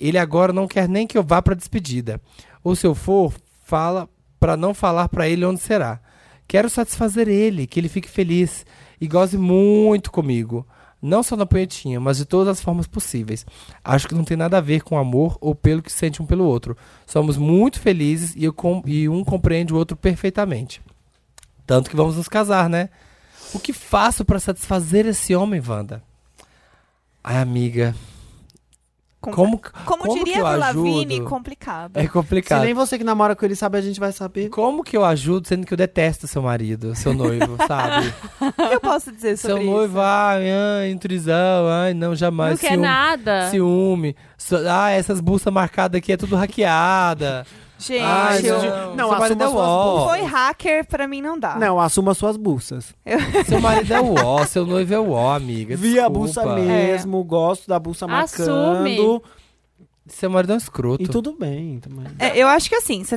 Ele agora não quer nem que eu vá pra despedida. Ou se eu for, fala pra não falar pra ele onde será. Quero satisfazer ele, que ele fique feliz e goze muito comigo. Não só na punhetinha, mas de todas as formas possíveis. Acho que não tem nada a ver com amor ou pelo que sente um pelo outro. Somos muito felizes e, e um compreende o outro perfeitamente. Tanto que vamos nos casar, né? O que faço pra satisfazer esse homem, Wanda? Ai, amiga. Com- Como, Como, como diria a Lavigne, ajudo? complicado. É Se complicado. nem você que namora com ele sabe, a gente vai saber. Como que eu ajudo sendo que eu detesto seu marido, seu noivo, sabe? O que eu posso dizer seu sobre isso? noivo, ai, ai, intrurisão, ai, não, jamais. Não quer ciúme, nada. Ciúme. Ah, essas buças marcadas aqui é tudo hackeada. Gente, Ai, eu- não, não, seu marido é assuma suas uó. foi hacker, pra mim não dá. Não, assuma suas buças. Seu marido é uó, seu noivo é uó, amiga. Vi a buça mesmo, gosto da buça marcando. Seu marido é um escroto. E tudo bem também. É, eu acho que assim, você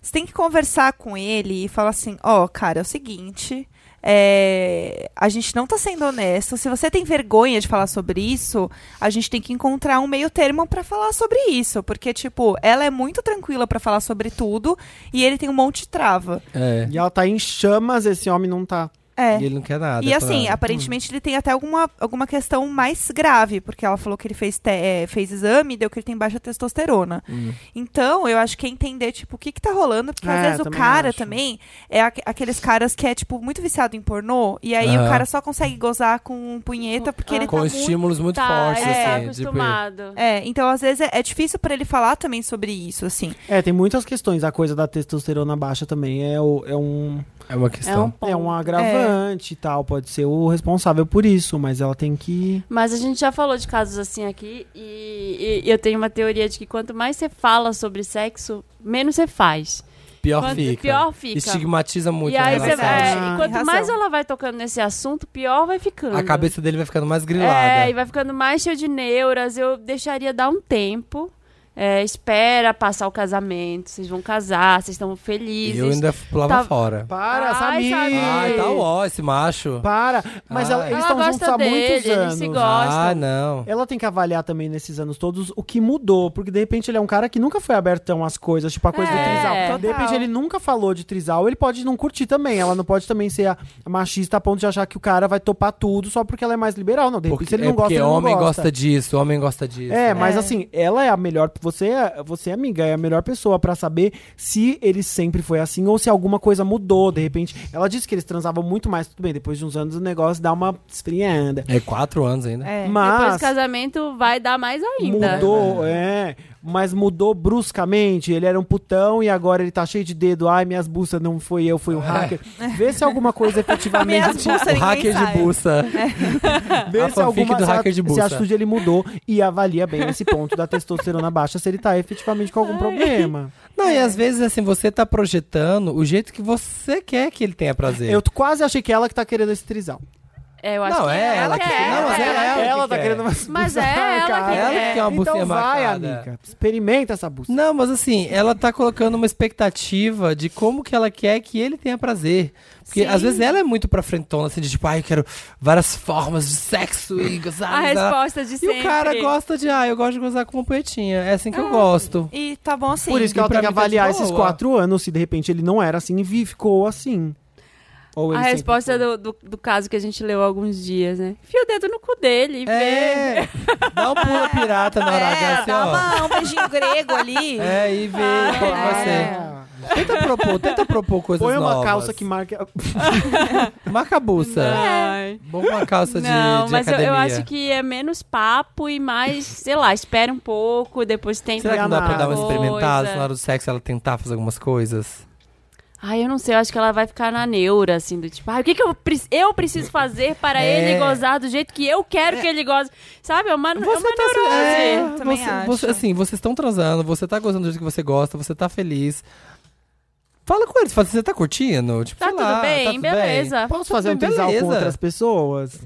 Você tem que conversar com ele e falar assim: ó, cara, é o seguinte. É, a gente não tá sendo honesto. Se você tem vergonha de falar sobre isso, a gente tem que encontrar um meio termo pra falar sobre isso. Porque, tipo, ela é muito tranquila pra falar sobre tudo e ele tem um monte de trava. é. E ela tá em chamas, esse homem não tá. É. E ele não quer nada. E é assim, aparentemente ele tem até alguma, alguma questão mais grave, porque ela falou que ele fez, te- é, fez exame e deu que ele tem baixa testosterona. Hum. Então, eu acho que é entender, tipo, o que que tá rolando, porque às É, vezes o cara acho. também é aque- aqueles caras que é, tipo, muito viciado em pornô, e aí o cara só consegue gozar com um punheta porque ele Com tá estímulos muito Tá, fortes, é, assim. Tipo, acostumado. É, então às vezes é, é difícil pra ele falar também sobre isso, assim. É, tem muitas questões. A coisa da testosterona baixa também é, o- é um, é uma É um questão. é um agravante e tal. Pode ser o responsável por isso, mas ela tem que. Mas a gente já falou de casos assim aqui e, e eu tenho uma teoria de que quanto mais você fala sobre sexo, menos você faz. Pior Quanto- fica. pior fica. Estigmatiza muito e a aí você relação. vai, Ah, e quanto mais ela vai tocando nesse assunto, pior vai ficando. A cabeça dele vai ficando mais grilada. É, e vai ficando mais cheio de neuras. Eu deixaria dar um tempo. É, espera passar o casamento. Vocês vão casar, vocês estão felizes. Eu ainda pulava Tá- fora. Para, Ai, Samir! Ai, tá ó, esse macho. Para! Mas ela- eles estão juntos há dele, muitos eles anos. se gostam. Ah, não. Ela tem que avaliar também nesses anos todos o que mudou, porque de repente ele é um cara que nunca foi abertão às coisas, tipo a coisa do É, trisal. De total. repente ele nunca falou de trisal, ele pode não curtir também. Ela não pode também ser machista a ponto de achar que o cara vai topar tudo só porque ela é mais liberal. Não, de repente Porque, ele é não gosta, porque ele não homem gosta. gosta disso, homem gosta disso. É, mas É. assim, ela é a melhor você, é- você, amiga, é a melhor pessoa pra saber se ele sempre foi assim ou se alguma coisa mudou, de repente. Ela disse que eles transavam muito mais, tudo bem, depois de uns anos o negócio dá uma esfrianda. É quatro anos ainda. É. Depois Mas do casamento vai dar mais ainda. mudou, é. Mas mudou bruscamente. Ele era um putão e agora ele tá cheio de dedo. Ai, minhas buças não foi eu, foi o hacker. Vê se alguma coisa efetivamente. O hacker sabe. de buça. Vê A se alguma do se a- hacker de se a atitude ele mudou e avalia bem esse ponto da testosterona baixa, se ele tá efetivamente com algum problema. Não, e às vezes, assim, você tá projetando o jeito que você quer que ele tenha prazer. Eu quase achei que ela que tá querendo esse trisal. É, eu acho Não, que é ela que quer. Não, mas é ela. Ela que tá quer. querendo uma Mas é ela marcada. que Ela quer. que quer uma bucinha Então vai, marcada. amiga. Experimenta essa buça. Não, mas assim, ela tá colocando uma expectativa de como que ela quer que ele tenha prazer. Porque Sim. às vezes ela é muito pra frentona, assim, de tipo, ai, eu quero várias formas de sexo e gozar. A resposta de E sempre. o cara gosta de, ah, eu gosto de gozar com uma poetinha. É assim que eu gosto. E tá bom assim. Por isso que E ela pra tem que mim tá de avaliar esses boa. quatro anos, se de repente ele não era assim e vi- ficou assim. Ou A resposta do, do, do caso que a gente leu há alguns dias, né? Fia o dedo no cu dele e vê. É, dá um pulo pirata na hora H, É, assim, dá uma- um beijinho grego ali. É, e vê qual que vai ser. Tenta propor, tenta propor coisas Põe uma novas. calça que marca. Marca a buça. Ai. Bom uma calça de, Não, de mas eu, academia. eu acho que é menos papo e mais, sei lá, espera um pouco, depois tenta Será que não dá pra dar uma experimentada na hora do sexo ela tentar fazer algumas coisas? Ai, eu não sei, eu acho que ela vai ficar na neura, assim, do tipo, ai, o que, que eu, pre- eu preciso fazer para É. ele gozar do jeito que eu quero que ele goze? Sabe? É uma, é uma tá neurose. é, também você, acho. você- assim, vocês estão transando, você tá gostando do jeito que você gosta, você tá feliz. Fala com eles, fala, você tá curtindo? Tipo, Tá sei tudo lá, bem? tá tudo Beleza. Posso Tudo fazer um bem, trisal com outras pessoas?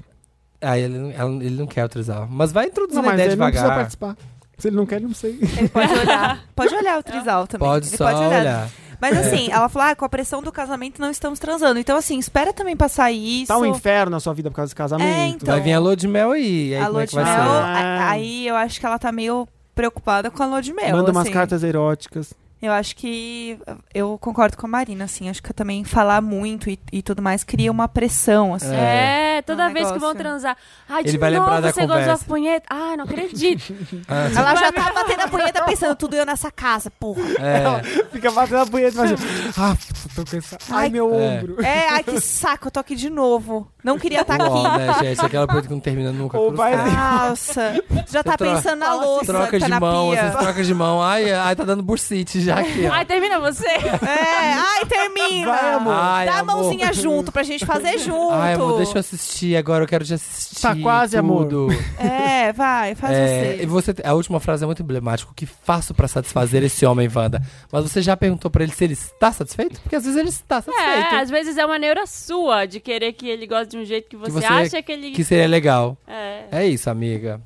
Aí ele, não- ele não quer o trisal. Mas vai introduzindo Não, a mas ideia ele não precisa devagar. participar. Se ele não quer, não sei. Ele pode olhar. Pode olhar o trisal também. Pode Ele só olhar. Mas assim, ela falou, ah, com a pressão do casamento não estamos transando. Então assim, espera também passar isso. Tá um inferno na sua vida por causa desse casamento. É, então. Vai vir a lua de mel aí. Aí a como lua é de mel, ser? a- aí eu acho que ela tá meio preocupada com a lua de mel. Manda umas assim. cartas eróticas. Eu acho que eu concordo com a Marina, assim. Acho que também falar muito e, e tudo mais cria uma pressão, assim. É, toda Um vez que vão negócio. transar. Ai, de Ele vai novo você gozou a punheta. Ai, não acredito. Ah, Ela já tá batendo a punheta pensando, tudo eu nessa casa, porra. é. Fica batendo a punheta e assim, Ah, tô cansado. Ai, Ai, meu é. ombro. É, ai, que saco, eu tô aqui de novo. Não queria estar Uó, aqui. né, gente? Aquela coisa que não termina nunca. Ou vai-. Nossa, já tá Você troca- pensando na louça Troca tá de mão, essas trocas de mão. Ai, ai, tá dando bursite já aqui, ó. Ai, termina você. É, ai, termina. Vai, amor. Ai, Dá a amor. mãozinha junto pra gente fazer junto. Ai, amor, deixa eu assistir agora, eu quero te assistir. Tá quase, amor. tudo. É, vai, faz É, e você. você. A última frase é muito emblemática. O que faço pra satisfazer esse homem, Wanda? Mas você já perguntou pra ele se ele está satisfeito? Porque às vezes ele está satisfeito. É, às vezes é uma neura sua de querer que ele goste de um jeito que você, você acha que ele. Que seria legal. É. É isso, amiga.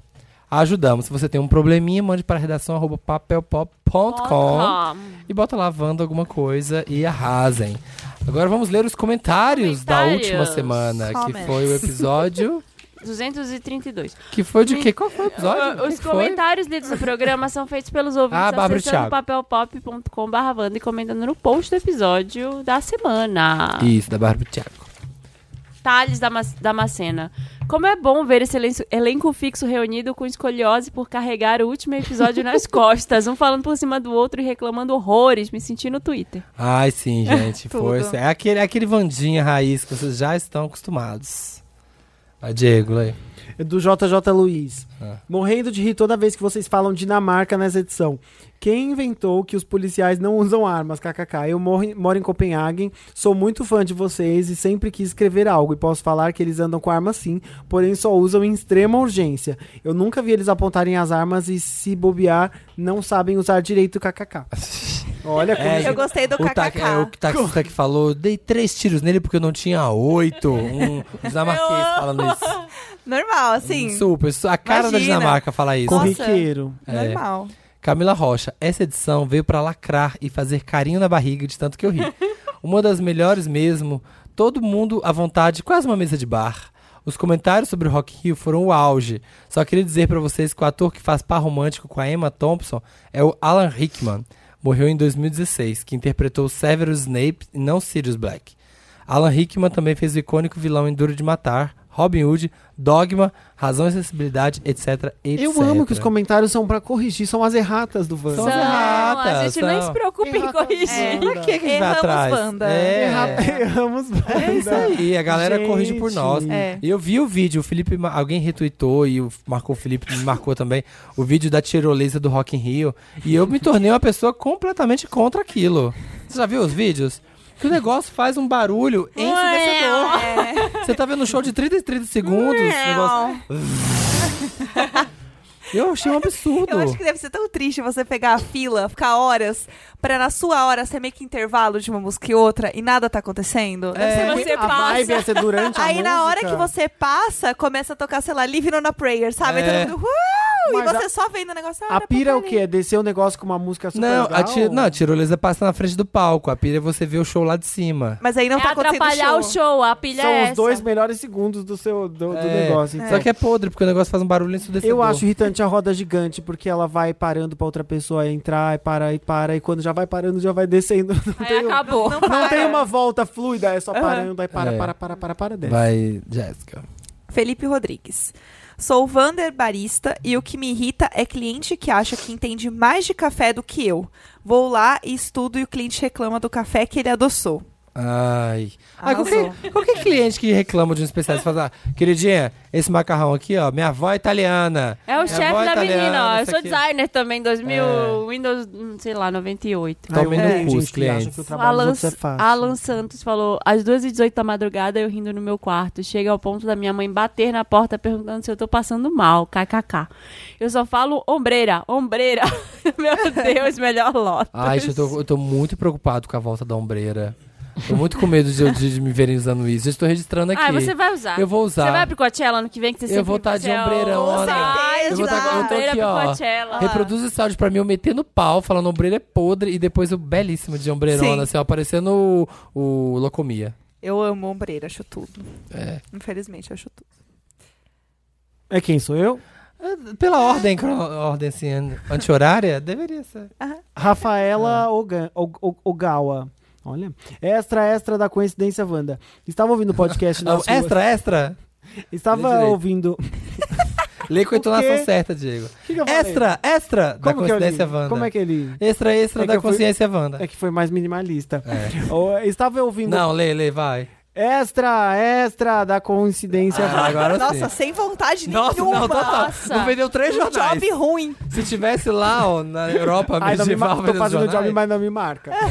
Ajudamos. Se você tem um probleminha, mande para redação arroba papelpop.com Com. e bota lá Wanda alguma coisa e arrasem. Agora vamos ler os comentários, da Comentários. última semana, que foi o episódio. 232. Que foi de quê? Qual foi o episódio? Os Que foi? comentários lidos no programa são feitos pelos ouvintes Ah, acessando papelpop.com.br e comentando no post do episódio da semana. Isso, da Bárbara Thiago. Thales Dama- Damascena. Como é bom ver esse elenco, elenco fixo reunido com escoliose por carregar o último episódio nas costas, um falando por cima do outro e reclamando horrores. Me senti no Twitter. Ai, sim, gente. Tudo. É aquele, é aquele Vandinha raiz que vocês já estão acostumados. Vai, Diego, lê. É do JJ Luiz. Ah. Morrendo de rir toda vez que vocês falam Dinamarca nessa edição. Quem inventou que os policiais não usam armas? KKK. Eu moro, em- moro em Copenhagen, sou muito fã de vocês e sempre quis escrever algo. E posso falar que eles andam com arma sim, porém só usam em extrema urgência. Eu nunca vi eles apontarem as armas e, se bobear, não sabem usar direito KKK. Olha como. É, Eu gostei do O, kkk. é, o taxista que falou, dei três tiros nele porque eu não tinha oito. Um dinamarquês falando isso. Normal, assim. Super, a cara da Imagina. Dinamarca falar isso. Nossa. Corriqueiro. É. Normal. Camila Rocha, essa edição veio pra lacrar e fazer carinho na barriga de tanto que eu ri. Uma das melhores mesmo, todo mundo à vontade, quase uma mesa de bar. Os comentários sobre o Rock Rio foram o auge. Só queria dizer pra vocês que o ator que faz par romântico com a Emma Thompson é o Alan Rickman. Morreu em 2016, que interpretou Severus Snape e não Sirius Black. Alan Rickman também fez o icônico vilão em Duro de Matar, Robin Hood, Dogma, Razão e Sensibilidade, etc, etc. Eu amo que os comentários são pra corrigir, são as erratas do Wanda. São São, erratas, a gente nem são. se preocupa em Erratas. corrigir. Pra que, que a gente vai atrás? Wanda. É, Erra- Erramos é isso aí, a galera Gente. corrige por nós. É. Eu vi o vídeo, o Felipe, alguém retweetou e o- marcou o Felipe, me marcou também, o vídeo da tirolesa do Rock in Rio. E eu me tornei uma pessoa completamente contra aquilo. Você já viu os vídeos? Que o negócio faz um barulho ensurdecedor. Você tá vendo um show de 30 e 30 segundos, negócio... Eu achei um absurdo. Eu acho que deve ser tão triste você pegar a fila, ficar horas, pra na sua hora ser meio que intervalo de uma música e outra e nada tá acontecendo. Deve É. você A vibe passa. ia ser durante a Aí na hora música. que você passa, começa a tocar, sei lá, Living on a Prayer, sabe? Aí É. todo mundo, uh, e Mas você a- só vendo o negócio. A pira é o quê? É descer o negócio com uma música super Não, legal? a, ti- não, a tirolesa passa na frente do palco. A pira é você ver o show lá de cima. Mas aí não é tá acontecendo atrapalhar o show, a pilha São é os dois melhores segundos do seu do, do É. negócio. então. Só que é podre, porque o negócio faz um barulho ensurdecedor. Eu acho irritante a roda gigante, porque ela vai parando pra outra pessoa entrar e para e para, e quando já vai parando, já vai descendo. Não, Aí tem, acabou. Não, não para. tem uma volta fluida, é só parando, aí para, É. para, para, para, para, desce. Vai, Jéssica. Felipe Rodrigues. Sou Vander Barista e o que me irrita é cliente que acha que entende mais de café do que eu. Vou lá e estudo e o cliente reclama do café que ele adoçou. Ai. Ah, Arrasou. qualquer, qualquer cliente que reclama de um especialista fala, ah, queridinha, esse macarrão aqui, ó, minha avó é italiana. É o chefe avó da italiana, menina, ó. Eu sou aqui. designer também, 2000, É. Windows, hum, sei lá, 98. Ai, Tomem eu no cu, os clientes. que o Alan, é. Alan Santos falou, às 2h18 da madrugada eu rindo no meu quarto. Chega ao ponto da minha mãe bater na porta perguntando se eu tô passando mal, kkk. Eu só falo ombreira, ombreira. meu Deus, melhor lote. Ai, eu tô, eu tô muito preocupado com a volta da ombreira. Tô muito com medo de, de, de me verem usando isso. Já estou registrando aqui. Ah, você vai usar. Eu vou usar. Você vai pro Coachella ano que vem? Que você Eu vou tá de você é o- ombreirona. Vai, Eu vou tá- eu tô ombreira aqui, pro ó. Coachella. Reproduz esse áudio pra mim, eu metendo pau, falando ombreira é podre, e depois o belíssimo de ombreirona, Sim. assim, ó, aparecendo o, o Locomia. Eu amo ombreira, acho tudo. É. Infelizmente, acho tudo. É quem sou eu? Pela ordem, ordem assim, an- anti-horária, deveria ser. Rafaela Ogawa. Olha. Extra, extra da coincidência, Wanda. Estava ouvindo o podcast nas ruas- extra, extra. Estava ouvindo. Lê com a entonação certa, Diego. Que que eu falei? Extra, extra da Como li? consciência Wanda. Como é que ele. Extra, extra É da eu fui- consciência Wanda. É que foi mais minimalista. É. Estava ouvindo. Não, lê, lê, vai. Extra, extra da coincidência. Ah, agora Nossa, sim. sem vontade Nossa, nenhuma. não, total. Nossa. Não vendeu três Um jornais. job ruim. Se tivesse lá, ó, na Europa Ai, não me medieval, mar... Tô fazendo jornais. job, mas não me marca.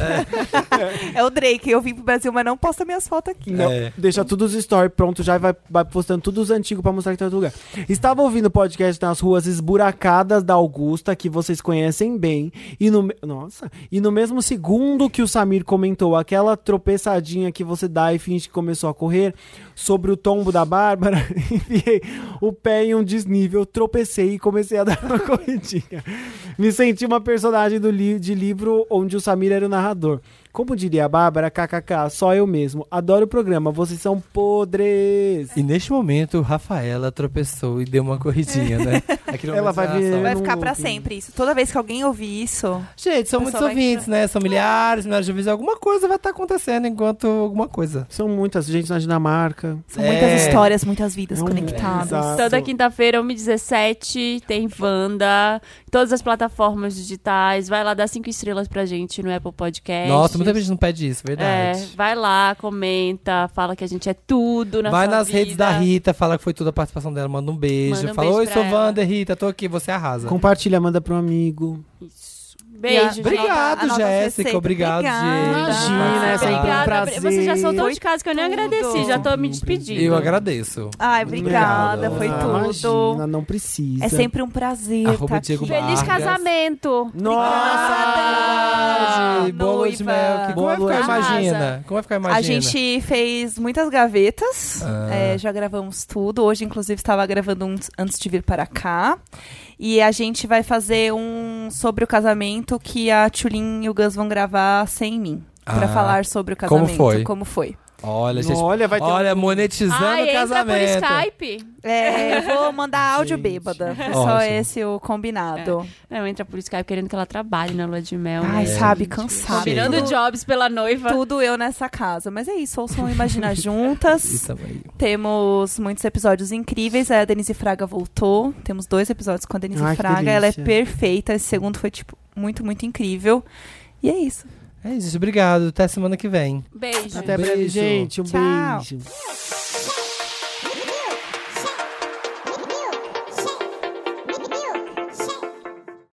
É o Drake. Eu vim pro Brasil, mas não posta minhas fotos aqui. Não, É. Deixa tudo os stories pronto já e vai, vai postando tudo os antigos pra mostrar que tá em outro lugar. Estava ouvindo o podcast nas ruas esburacadas da Augusta, que vocês conhecem bem, e no, me- nossa, e no mesmo segundo que o Samir comentou aquela tropeçadinha que você dá e finge que começou a correr sobre o tombo da Bárbara, enfiei o pé em um desnível, tropecei e comecei a dar uma corridinha. Me senti uma personagem do li de livro onde o Samir era o narrador. Como diria a Bárbara, kkk, só eu mesmo. Adoro o programa, vocês são podres. E neste momento, Rafaela tropeçou e deu uma corridinha, né? Ela vai narração. Vai ficar pra sempre isso. Toda vez que alguém ouvir isso. Gente, são muitos vai ouvintes, né? São milhares, milhares de ouvintes. Alguma coisa vai estar acontecendo enquanto alguma coisa. São muitas, gente na Dinamarca. São É. muitas histórias, muitas vidas É um- conectadas. Exato. Toda quinta-feira, 1h17, tem Wanda. Todas as plataformas digitais. Vai lá dar cinco estrelas pra gente no Apple Podcast. Nossa, muita gente não pede isso, É, verdade. vai lá, comenta, fala que a gente é tudo na vai sua nas vida. redes da Rita, fala que foi tudo a participação dela, manda um beijo. Manda um fala, beijo oi, pra sou ela." Wander, Rita, tô aqui, você arrasa. Compartilha, manda pro amigo. Isso. Beijo, gente. Obrigado, Jéssica. Obrigado, Obrigada. Imagina, é sempre um Obrigada. prazer. Você já soltou Foi de casa que eu nem tudo. agradeci, já tô me despedindo. Eu agradeço. Ai, obrigada. Obrigado. Foi Ah, tudo. Imagina, não precisa. É sempre um prazer Arroba tá Diego aqui. Barra. Feliz casamento. Nossa! Nossa, Boa de mel. Que- Como vai Boa ficar, imagina? Como vai ficar, imagina? A gente fez muitas gavetas, Ah. é, já gravamos tudo. Hoje, inclusive, estava gravando um antes de vir para cá. E a gente vai fazer um sobre o casamento que a Tulin e o Gus vão gravar sem mim. Pra Ah. falar sobre o Como casamento. foi? Como foi. Olha, gente. Olha, vai ter Olha, um- monetizando Ai, o entra por casamento. Skype. É, eu vou mandar áudio Gente. bêbada. Foi só Ótimo. esse o combinado. Não, entra por Skype querendo que ela trabalhe na lua de mel. Ai, né? sabe, cansado. Combinando Tudo- jobs pela noiva. Tudo eu nessa casa. Mas é isso, ouçam Imagina Juntas. Temos muitos episódios incríveis. A Denise Fraga voltou. Temos dois episódios com a Denise Ai, Fraga. Ela é perfeita. Esse segundo foi, tipo, muito, muito incrível. E é isso. É isso, obrigado. Até semana que vem. Beijo. Até breve, gente. Um Tchau. beijo.